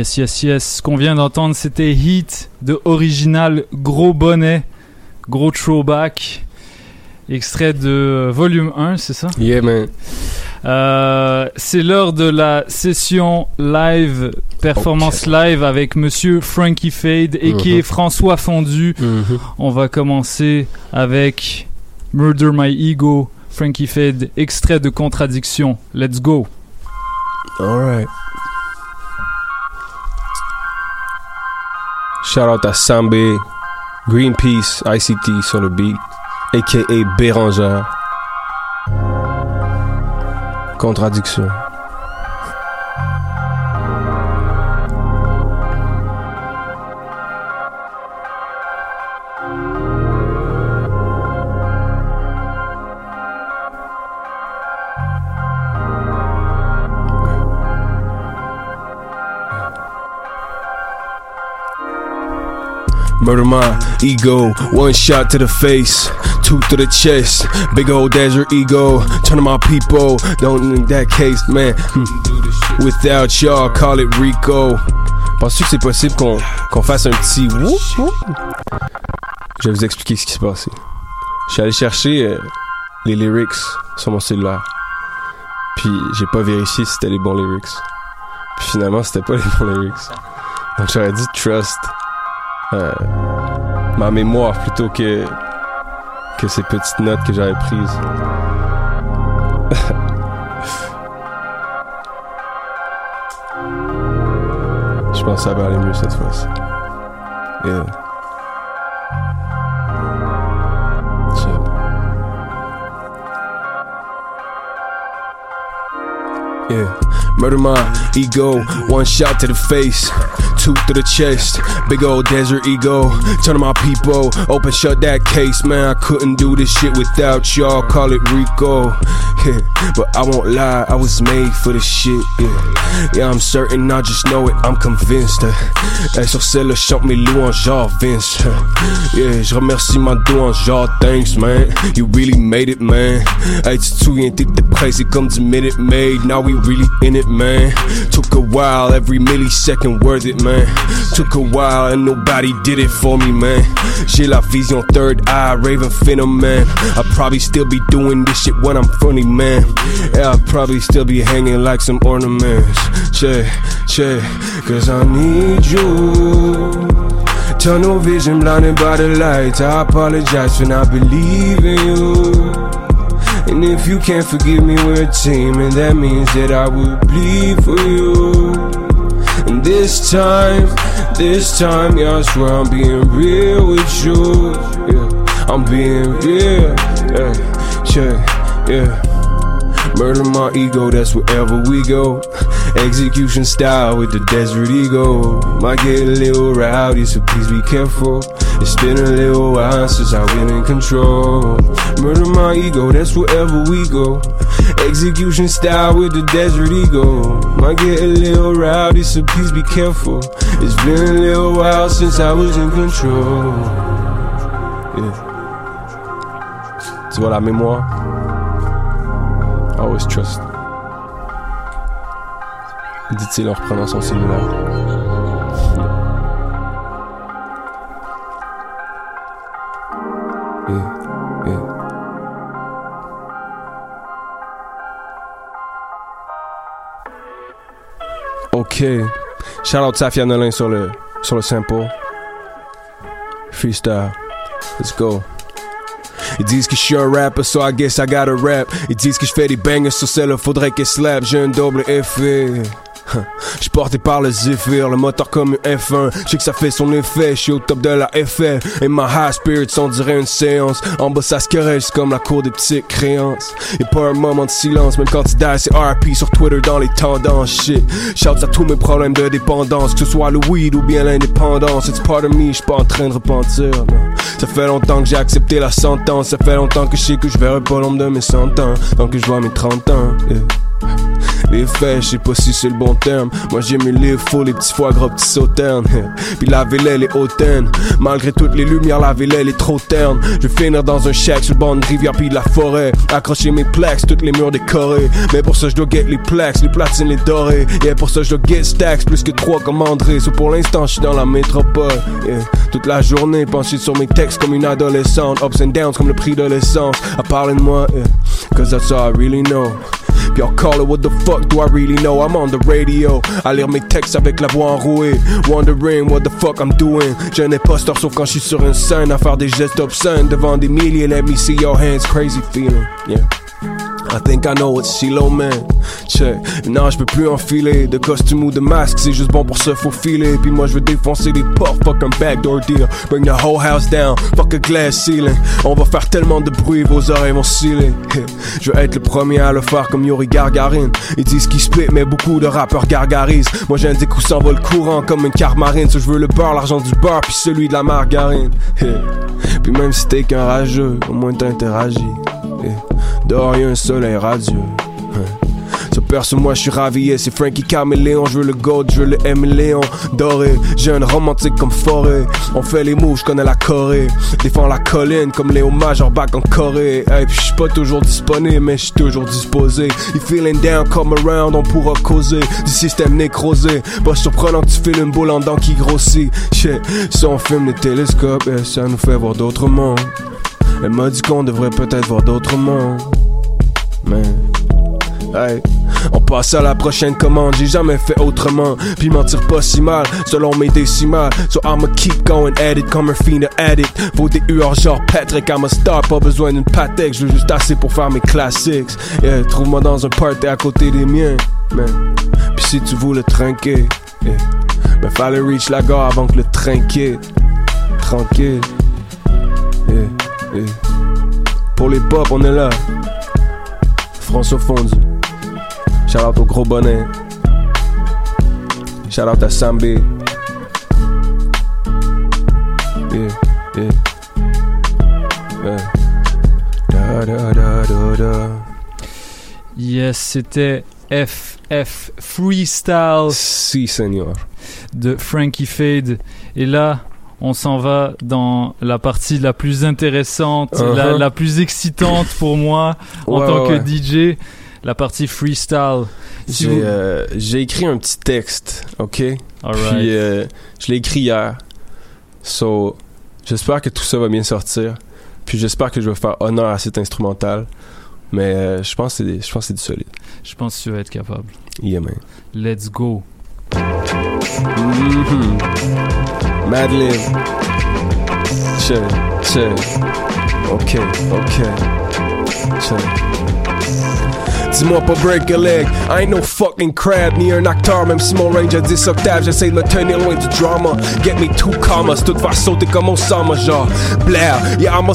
[SPEAKER 5] Yes, yes, yes. Ce qu'on vient d'entendre, c'était Heat de Original Gros Bonnet, Gros Throwback. Extrait de euh, volume 1, c'est ça?
[SPEAKER 44] Yeah, man.
[SPEAKER 5] Euh, c'est l'heure de la session live, performance live avec monsieur Frankie Fade et qui
[SPEAKER 44] Mhm.
[SPEAKER 5] est François Fondu.
[SPEAKER 44] Mhm.
[SPEAKER 5] On va commencer avec Murder My Ego, Frankie Fade, extrait de contradiction. Let's go.
[SPEAKER 44] Alright. Shout out à Sambé, Greenpeace, ICT sur le beat, aka Bérangère. Contradiction. Murder my ego, one shot to the face, two to the chest, big old desert ego, turn to my people, don't in that case, man. hmm. Without y'all, call it Rico. Penses-tu que c'est possible qu'on qu'on fasse un petit whoop whoop? Je vais vous expliquer ce qui s'est passé. Je suis allé chercher euh, les lyrics sur mon cellulaire. Puis j'ai pas vérifié si c'était les bons lyrics. Puis finalement, c'était pas les bons lyrics. Donc j'aurais dit trust euh, ma mémoire plutôt que que ces petites notes que j'avais prises. [LAUGHS] Je pense que ça va aller mieux cette fois-ci. Yeah. Yeah. Murder my ego, one shot to the face, two to the chest, big old desert ego. Turn to my people, open shut that case, man. I couldn't do this shit without y'all. Call it Rico, [LAUGHS] yeah. But I won't lie, I was made for this shit, yeah. Yeah, I'm certain, I just know it, I'm convinced. Eh. Hey, sur celle-là, chante mes louanges, genre Vince. Eh. Yeah, je remercie ma douange, genre thanks, man. You really made it, man. Hey, tu te souviens, t'étais pressé comme du Minute made. Now we really in it, man. Took a while, every millisecond worth it, man. Took a while and nobody did it for me, man. J'ai la vision third eye, Raven Phantom, man. I'll probably still be doing this shit when I'm funny, man. Yeah, I'll probably still be hanging like some ornaments. Check, check, cause I need you. Tunnel vision blinded by the lights. I apologize for not believing you. And if you can't forgive me, we're a team, and that means that I will bleed for you. And this time, this time, yeah, I swear I'm being real with you. Yeah, I'm being real. Yeah, yeah, yeah. Murder my ego, that's wherever we go. Execution style with the desert ego. Might get a little rowdy, so please be careful. It's been a little while since I've been in control. Murder my ego, that's wherever we go. Execution style with the desert ego. Might get a little rowdy, so please be careful. It's been a little while since I was in control. Yeah. Tu vois la mémoire? Always trust. Dit-il en reprenant son cellulaire. Ok. Shout out Safia Nolin sur le, sur le sample. Freestyle. Let's go. Ils disent que je suis un rapper, so I guess I gotta rap. Ils disent que je fais des bangers sur celle faudrait qu'elle slap. J'ai un double effet. [LAUGHS] Je porté par le Zephyr, le moteur comme un F1. Je sais que ça fait son effet, je suis au top de la FL. Et ma high spirits, on dirait une séance. En bas, ça se querelle, comme la cour des petites créances. Et pas un moment de silence, même quand tu die, c'est RP sur Twitter dans les tendances. Shit, shouts à tous mes problèmes de dépendance, que ce soit le weed ou bien l'indépendance. It's part of me, je pas en train de repentir. Ça fait longtemps que j'ai accepté la sentence. Ça fait longtemps que je sais que je verrai pas l'ombre de mes 100 ans. Tant que je vois mes 30 ans. Les faits, je sais pas si c'est le bon terme. Moi j'ai mes livres faux, les petits foie gras, petits sauternes. [LAUGHS] Puis la vélelle est hautaine. Malgré toutes les lumières, la vélelle est trop terne. Je vais finir dans un shack sur le bord d'une rivière puis de la forêt. Accrocher mes plaques, toutes les murs décorés. Mais pour ça, je dois get les plaques, les platines, les dorés. Et pour ça, je dois get stacks, plus que trois comme André. So pour l'instant, je suis dans la métropole. yeah. Toute la journée, penché sur mes textes comme une adolescente. Ups and downs comme le prix de l'essence. À parler de moi, yeah. cause that's all I really know. Puis encore, what the fuck do I really know? I'm on the radio, à lire mes textes avec la voix enrouée. Wondering what the fuck I'm doing. J'ai un imposteur sauf quand je suis sur une scène, à faire des gestes obscènes devant des milliers. Let me see your hands, crazy feeling. Yeah. I think I know it's CeeLo man. Check. Non, je peux plus enfiler de costume ou de masque, c'est juste bon pour se faufiler. Puis moi je veux défoncer les portes, fuck un backdoor deal. Bring the whole house down, fuck a glass ceiling. On va faire tellement de bruit, vos oreilles vont sciller. [LAUGHS] Je veux être le premier à le faire comme Yuri Gargarine. Ils disent qu'ils split, mais beaucoup de rappeurs gargarisent. Moi j'ai un des coups sans vol courant comme une carte marine. So je veux le beurre, l'argent du beurre, puis celui de la margarine. [LAUGHS] Puis même si t'es qu'un rageux, au moins t'interagis. Dehors y'a un soleil radieux. Ce perso, moi je suis ravi, c'est Frankie Caméléon. Je veux le gold, je veux le M Léon. Doré, jeune romantique comme forêt. On fait les moves, je connais la Corée. Défends la colline comme Léo Major back en Corée. Hey, puis je suis pas toujours disponible, mais je toujours disposé. You feeling down, come around, on pourra causer. Du système nécrosé. Pas surprenant que tu files une boule en dents qui grossit. Shit, si on filme les télescopes, eh, ça nous fait voir d'autres mondes. Elle m'a dit qu'on devrait peut-être voir d'autres mondes. Mais. Hey, on passe à la prochaine commande, j'ai jamais fait autrement. Puis mentir pas si mal, selon mes décimales. So I'ma keep going at it comme un fiend addict. Vos DUR genre Patrick, I'm a star, pas besoin d'une patek. Je veux juste assez pour faire mes classics. Yeah, trouve-moi dans un party à côté des miens. Man. Puis si tu voulais trinquer, yeah. fallait reach la gare avant que le train quitte. Tranquille. Yeah. Pour les pop, on est là. François Fondu. Shout out au gros bonnet. Shout out à Sambi. Yeah, yeah. Yeah. Da, da, da, da, da.
[SPEAKER 5] Yes, c'était FF Freestyle.
[SPEAKER 44] Si, senor.
[SPEAKER 5] De Frankie Fade. Et là, on s'en va dans la partie la plus intéressante,
[SPEAKER 44] Uh-huh.
[SPEAKER 5] la, la plus excitante pour moi en
[SPEAKER 44] Ouais,
[SPEAKER 5] tant
[SPEAKER 44] ouais,
[SPEAKER 5] que DJ, la partie freestyle. Si
[SPEAKER 44] J'ai
[SPEAKER 5] vous-
[SPEAKER 44] euh, j'ai écrit un petit texte, ok? Puis euh, je l'ai écrit hier. So, j'espère que tout ça va bien sortir. Puis j'espère que je vais faire honneur à cet instrumental. Mais euh, je pense que c'est je pense c'est du solide.
[SPEAKER 5] Je pense que tu vas être capable.
[SPEAKER 44] Yeah, man.
[SPEAKER 5] Let's go.
[SPEAKER 44] Mhm. Madeline. Chill, chill. Okay, okay. Chill. Dis-moi pas break a leg, I ain't no fucking crab Ni un acteur, même si mon range a 10 octaves J'essaie de me tenir loin du drama. Get me two commas, tout faire sauter comme Osama Genre, Blair, yeah I'm a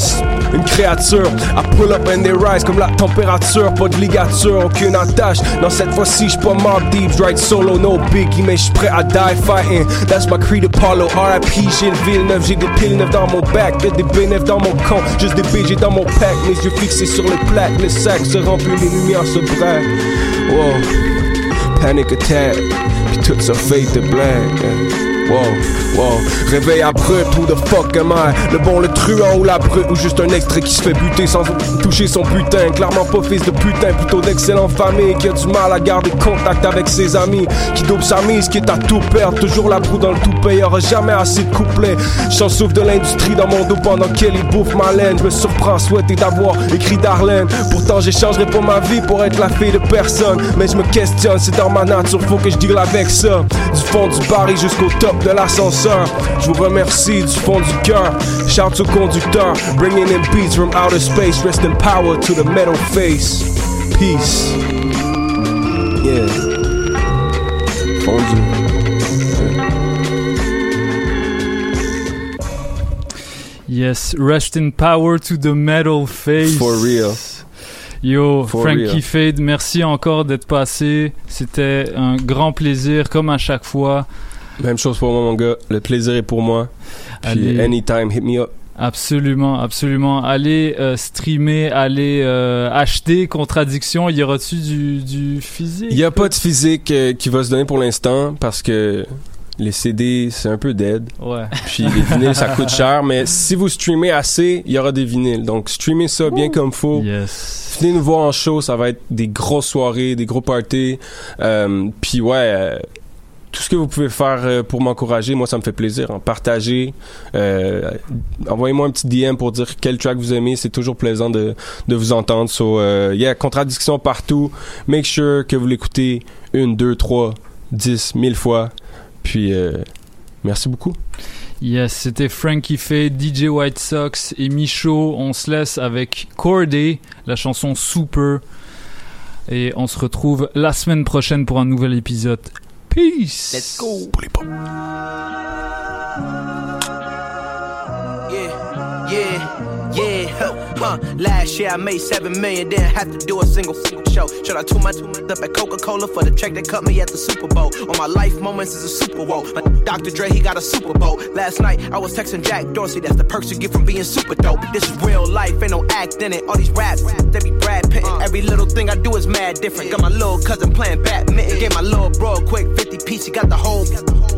[SPEAKER 44] une créature. I pull up and they rise comme la température Pas de ligature, aucune attache. Non cette fois-ci j'suis pas mob deep, ride solo, no biggie Mais j'suis prêt à die fighting. That's my creed Apollo, RIP Gilles Villeneuve J'ai des piles neuves dans mon back, des bénéfices dans mon compte Juste des BG dans mon pack, mes yeux fixés sur les plaques Les sacs se remplissent, les lumières se braquent Wow, panic attack Puis tout ça fade de black yeah. Wow, wow. Réveil abrupt, who the fuck am I? Le bon, le truand ou la brute, ou juste un extrait qui se fait buter sans toucher son putain. Clairement pas fils de putain, plutôt d'excellente famille qui a du mal à garder contact avec ses amis. Qui dope sa mise, qui est à tout perdre. Toujours la broue dans le toupet, y'aura jamais assez de couplets. J'en souffre de l'industrie dans mon dos pendant qu'elle y bouffe ma laine. Je me surprends souhaiter d'avoir écrit Darlene. Pourtant, j'échangerai pas ma vie pour être la fille de personne. Mais je me questionne, c'est dans ma nature, faut que je deal avec ça. Du fond du baril jusqu'au top de l'ascenseur. Je vous remercie du fond du cœur. Shout au conducteur, bringing in beats from outer space. Rest in power to the metal face. Peace. Yeah. Fondu.
[SPEAKER 5] Yes, rest in power to the metal face.
[SPEAKER 44] For real.
[SPEAKER 5] Yo,
[SPEAKER 44] For
[SPEAKER 5] Frankie
[SPEAKER 44] real.
[SPEAKER 5] Fade, merci encore d'être passé. C'était un grand plaisir, comme à chaque fois.
[SPEAKER 44] Même chose pour moi, mon gars. Le plaisir est pour moi. Puis
[SPEAKER 5] Allez.
[SPEAKER 44] anytime, hit me up.
[SPEAKER 5] Absolument, absolument. Allez euh, streamer, allez euh, acheter Contradiction. Y aura-tu du, du physique?
[SPEAKER 44] Il n'y a pas de physique euh, qui va se donner pour l'instant parce que les CD, c'est un peu dead.
[SPEAKER 5] Ouais.
[SPEAKER 44] Puis les vinyles, ça coûte [LAUGHS] cher. Mais si vous streamez assez, il y aura des vinyles. Donc, streamez ça bien comme faut.
[SPEAKER 5] Yes.
[SPEAKER 44] Venez nous voir en show. Ça va être des grosses soirées, des gros parties. Euh, Puis ouais... tout ce que vous pouvez faire euh, pour m'encourager, moi ça me fait plaisir. hein. Partagez, euh, envoyez-moi un petit DM pour dire quel track vous aimez. C'est toujours plaisant de, de vous entendre. So, euh, yeah, contradiction partout. Make sure que vous l'écoutez une, deux, trois, dix, mille fois. Puis euh, merci beaucoup.
[SPEAKER 5] Yes, c'était Frankie Fade, DJ White Sox et Michaud. On se laisse avec Corday, la chanson Super. Et on se retrouve la semaine prochaine pour un nouvel épisode. Peace!
[SPEAKER 23] Let's go. Yeah, yeah, yeah. Huh, huh. Last year I made seven million, didn't have to do a single single show. Should I tune my two up at Coca Cola for the check that cut me at the Super Bowl? On my life moments is a Super Bowl. Dr. Dre he got a Super Bowl. Last night I was texting Jack Dorsey. That's the perks you get from being super dope. This is real life, ain't no act in it. All these raps, they be Brad Pitt. Every little thing I do is mad different. Got my little cousin playing badminton. Gave my little bro a quick 50 piece. He got the whole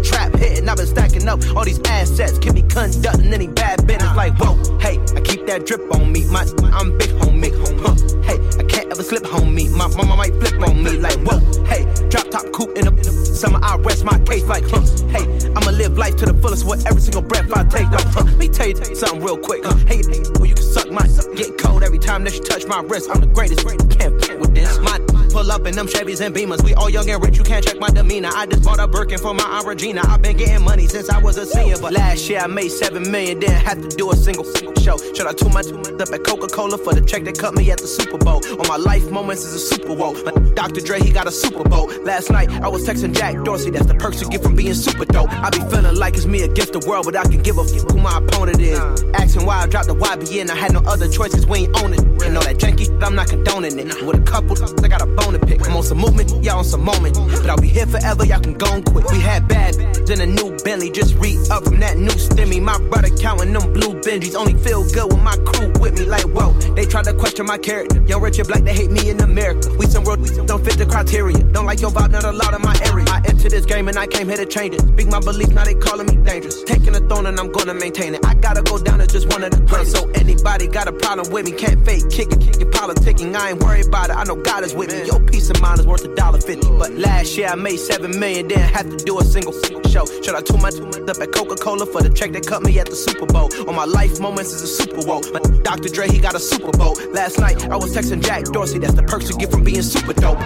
[SPEAKER 23] trap hitting. I've been stacking up all these assets. Can be conducting any bad business. Like, whoa, hey, I keep that drip on me. My, I'm big homie. Huh, hey, I can't ever slip homie. My mama might flip on me. Like, whoa, hey, drop top coupe in the summer. I rest my case. Like, huh, hey, I'ma live life to the fullest with every single breath I take. Like, huh, let me tell you something real quick. Huh, hey, well, you can suck my get cold every time that you touch my wrist. I'm the greatest. Can't with this. My pull up in them Chevys and Beamers. We all young and rich. You can't check my demeanor. I just bought a Birkin for my Aunt Regina. I've been getting money since I was a senior, but last year I made seven million. Didn't have to do a single single show. Should I tune my two up at Coca Cola for the check that cut me at the Super Bowl? On my life moments is a Super Bowl. Dr. Dre he got a Super Bowl. Last night I was texting Jack Dorsey. That's the perks you get from being super dope. I be feeling like it's me against the world, but I can give a who my opponent is. Asking why I dropped the YBN. I had no other choice cause we ain't own it. And all that janky shit, I'm not condoning it. With a couple, I got a bone to pick. I'm on some movement, y'all on some moment. But I'll be here forever, y'all can go and quit. We had bad then a new Bentley, just re up from that new stimmy. My brother counting them blue Benjis. Only feel good with my crew with me. Like, whoa, they try to question my character. Young rich and black, they hate me in America. We some world, we don't fit the criteria. Don't like your vibe, not a lot of my area. I entered this game and I came here to change it. Speak my belief, now they calling me dangerous. Taking the throne and I'm gonna maintain it. I gotta go down as just one of the greatest. So anybody got a problem with me, can't fake kick it. You're politicking, I ain't worried about it. I know God is with me. Your peace of mind is worth a dollar fifty. But last year I made seven million, didn't have to do a single show. Should I tune my up at Coca Cola for the check that cut me at the Super Bowl? On my life moments is a Super Bowl. But Dr. Dre he got a Super Bowl. Last night I was texting Jack Dorsey. That's the perks you get from being super dope.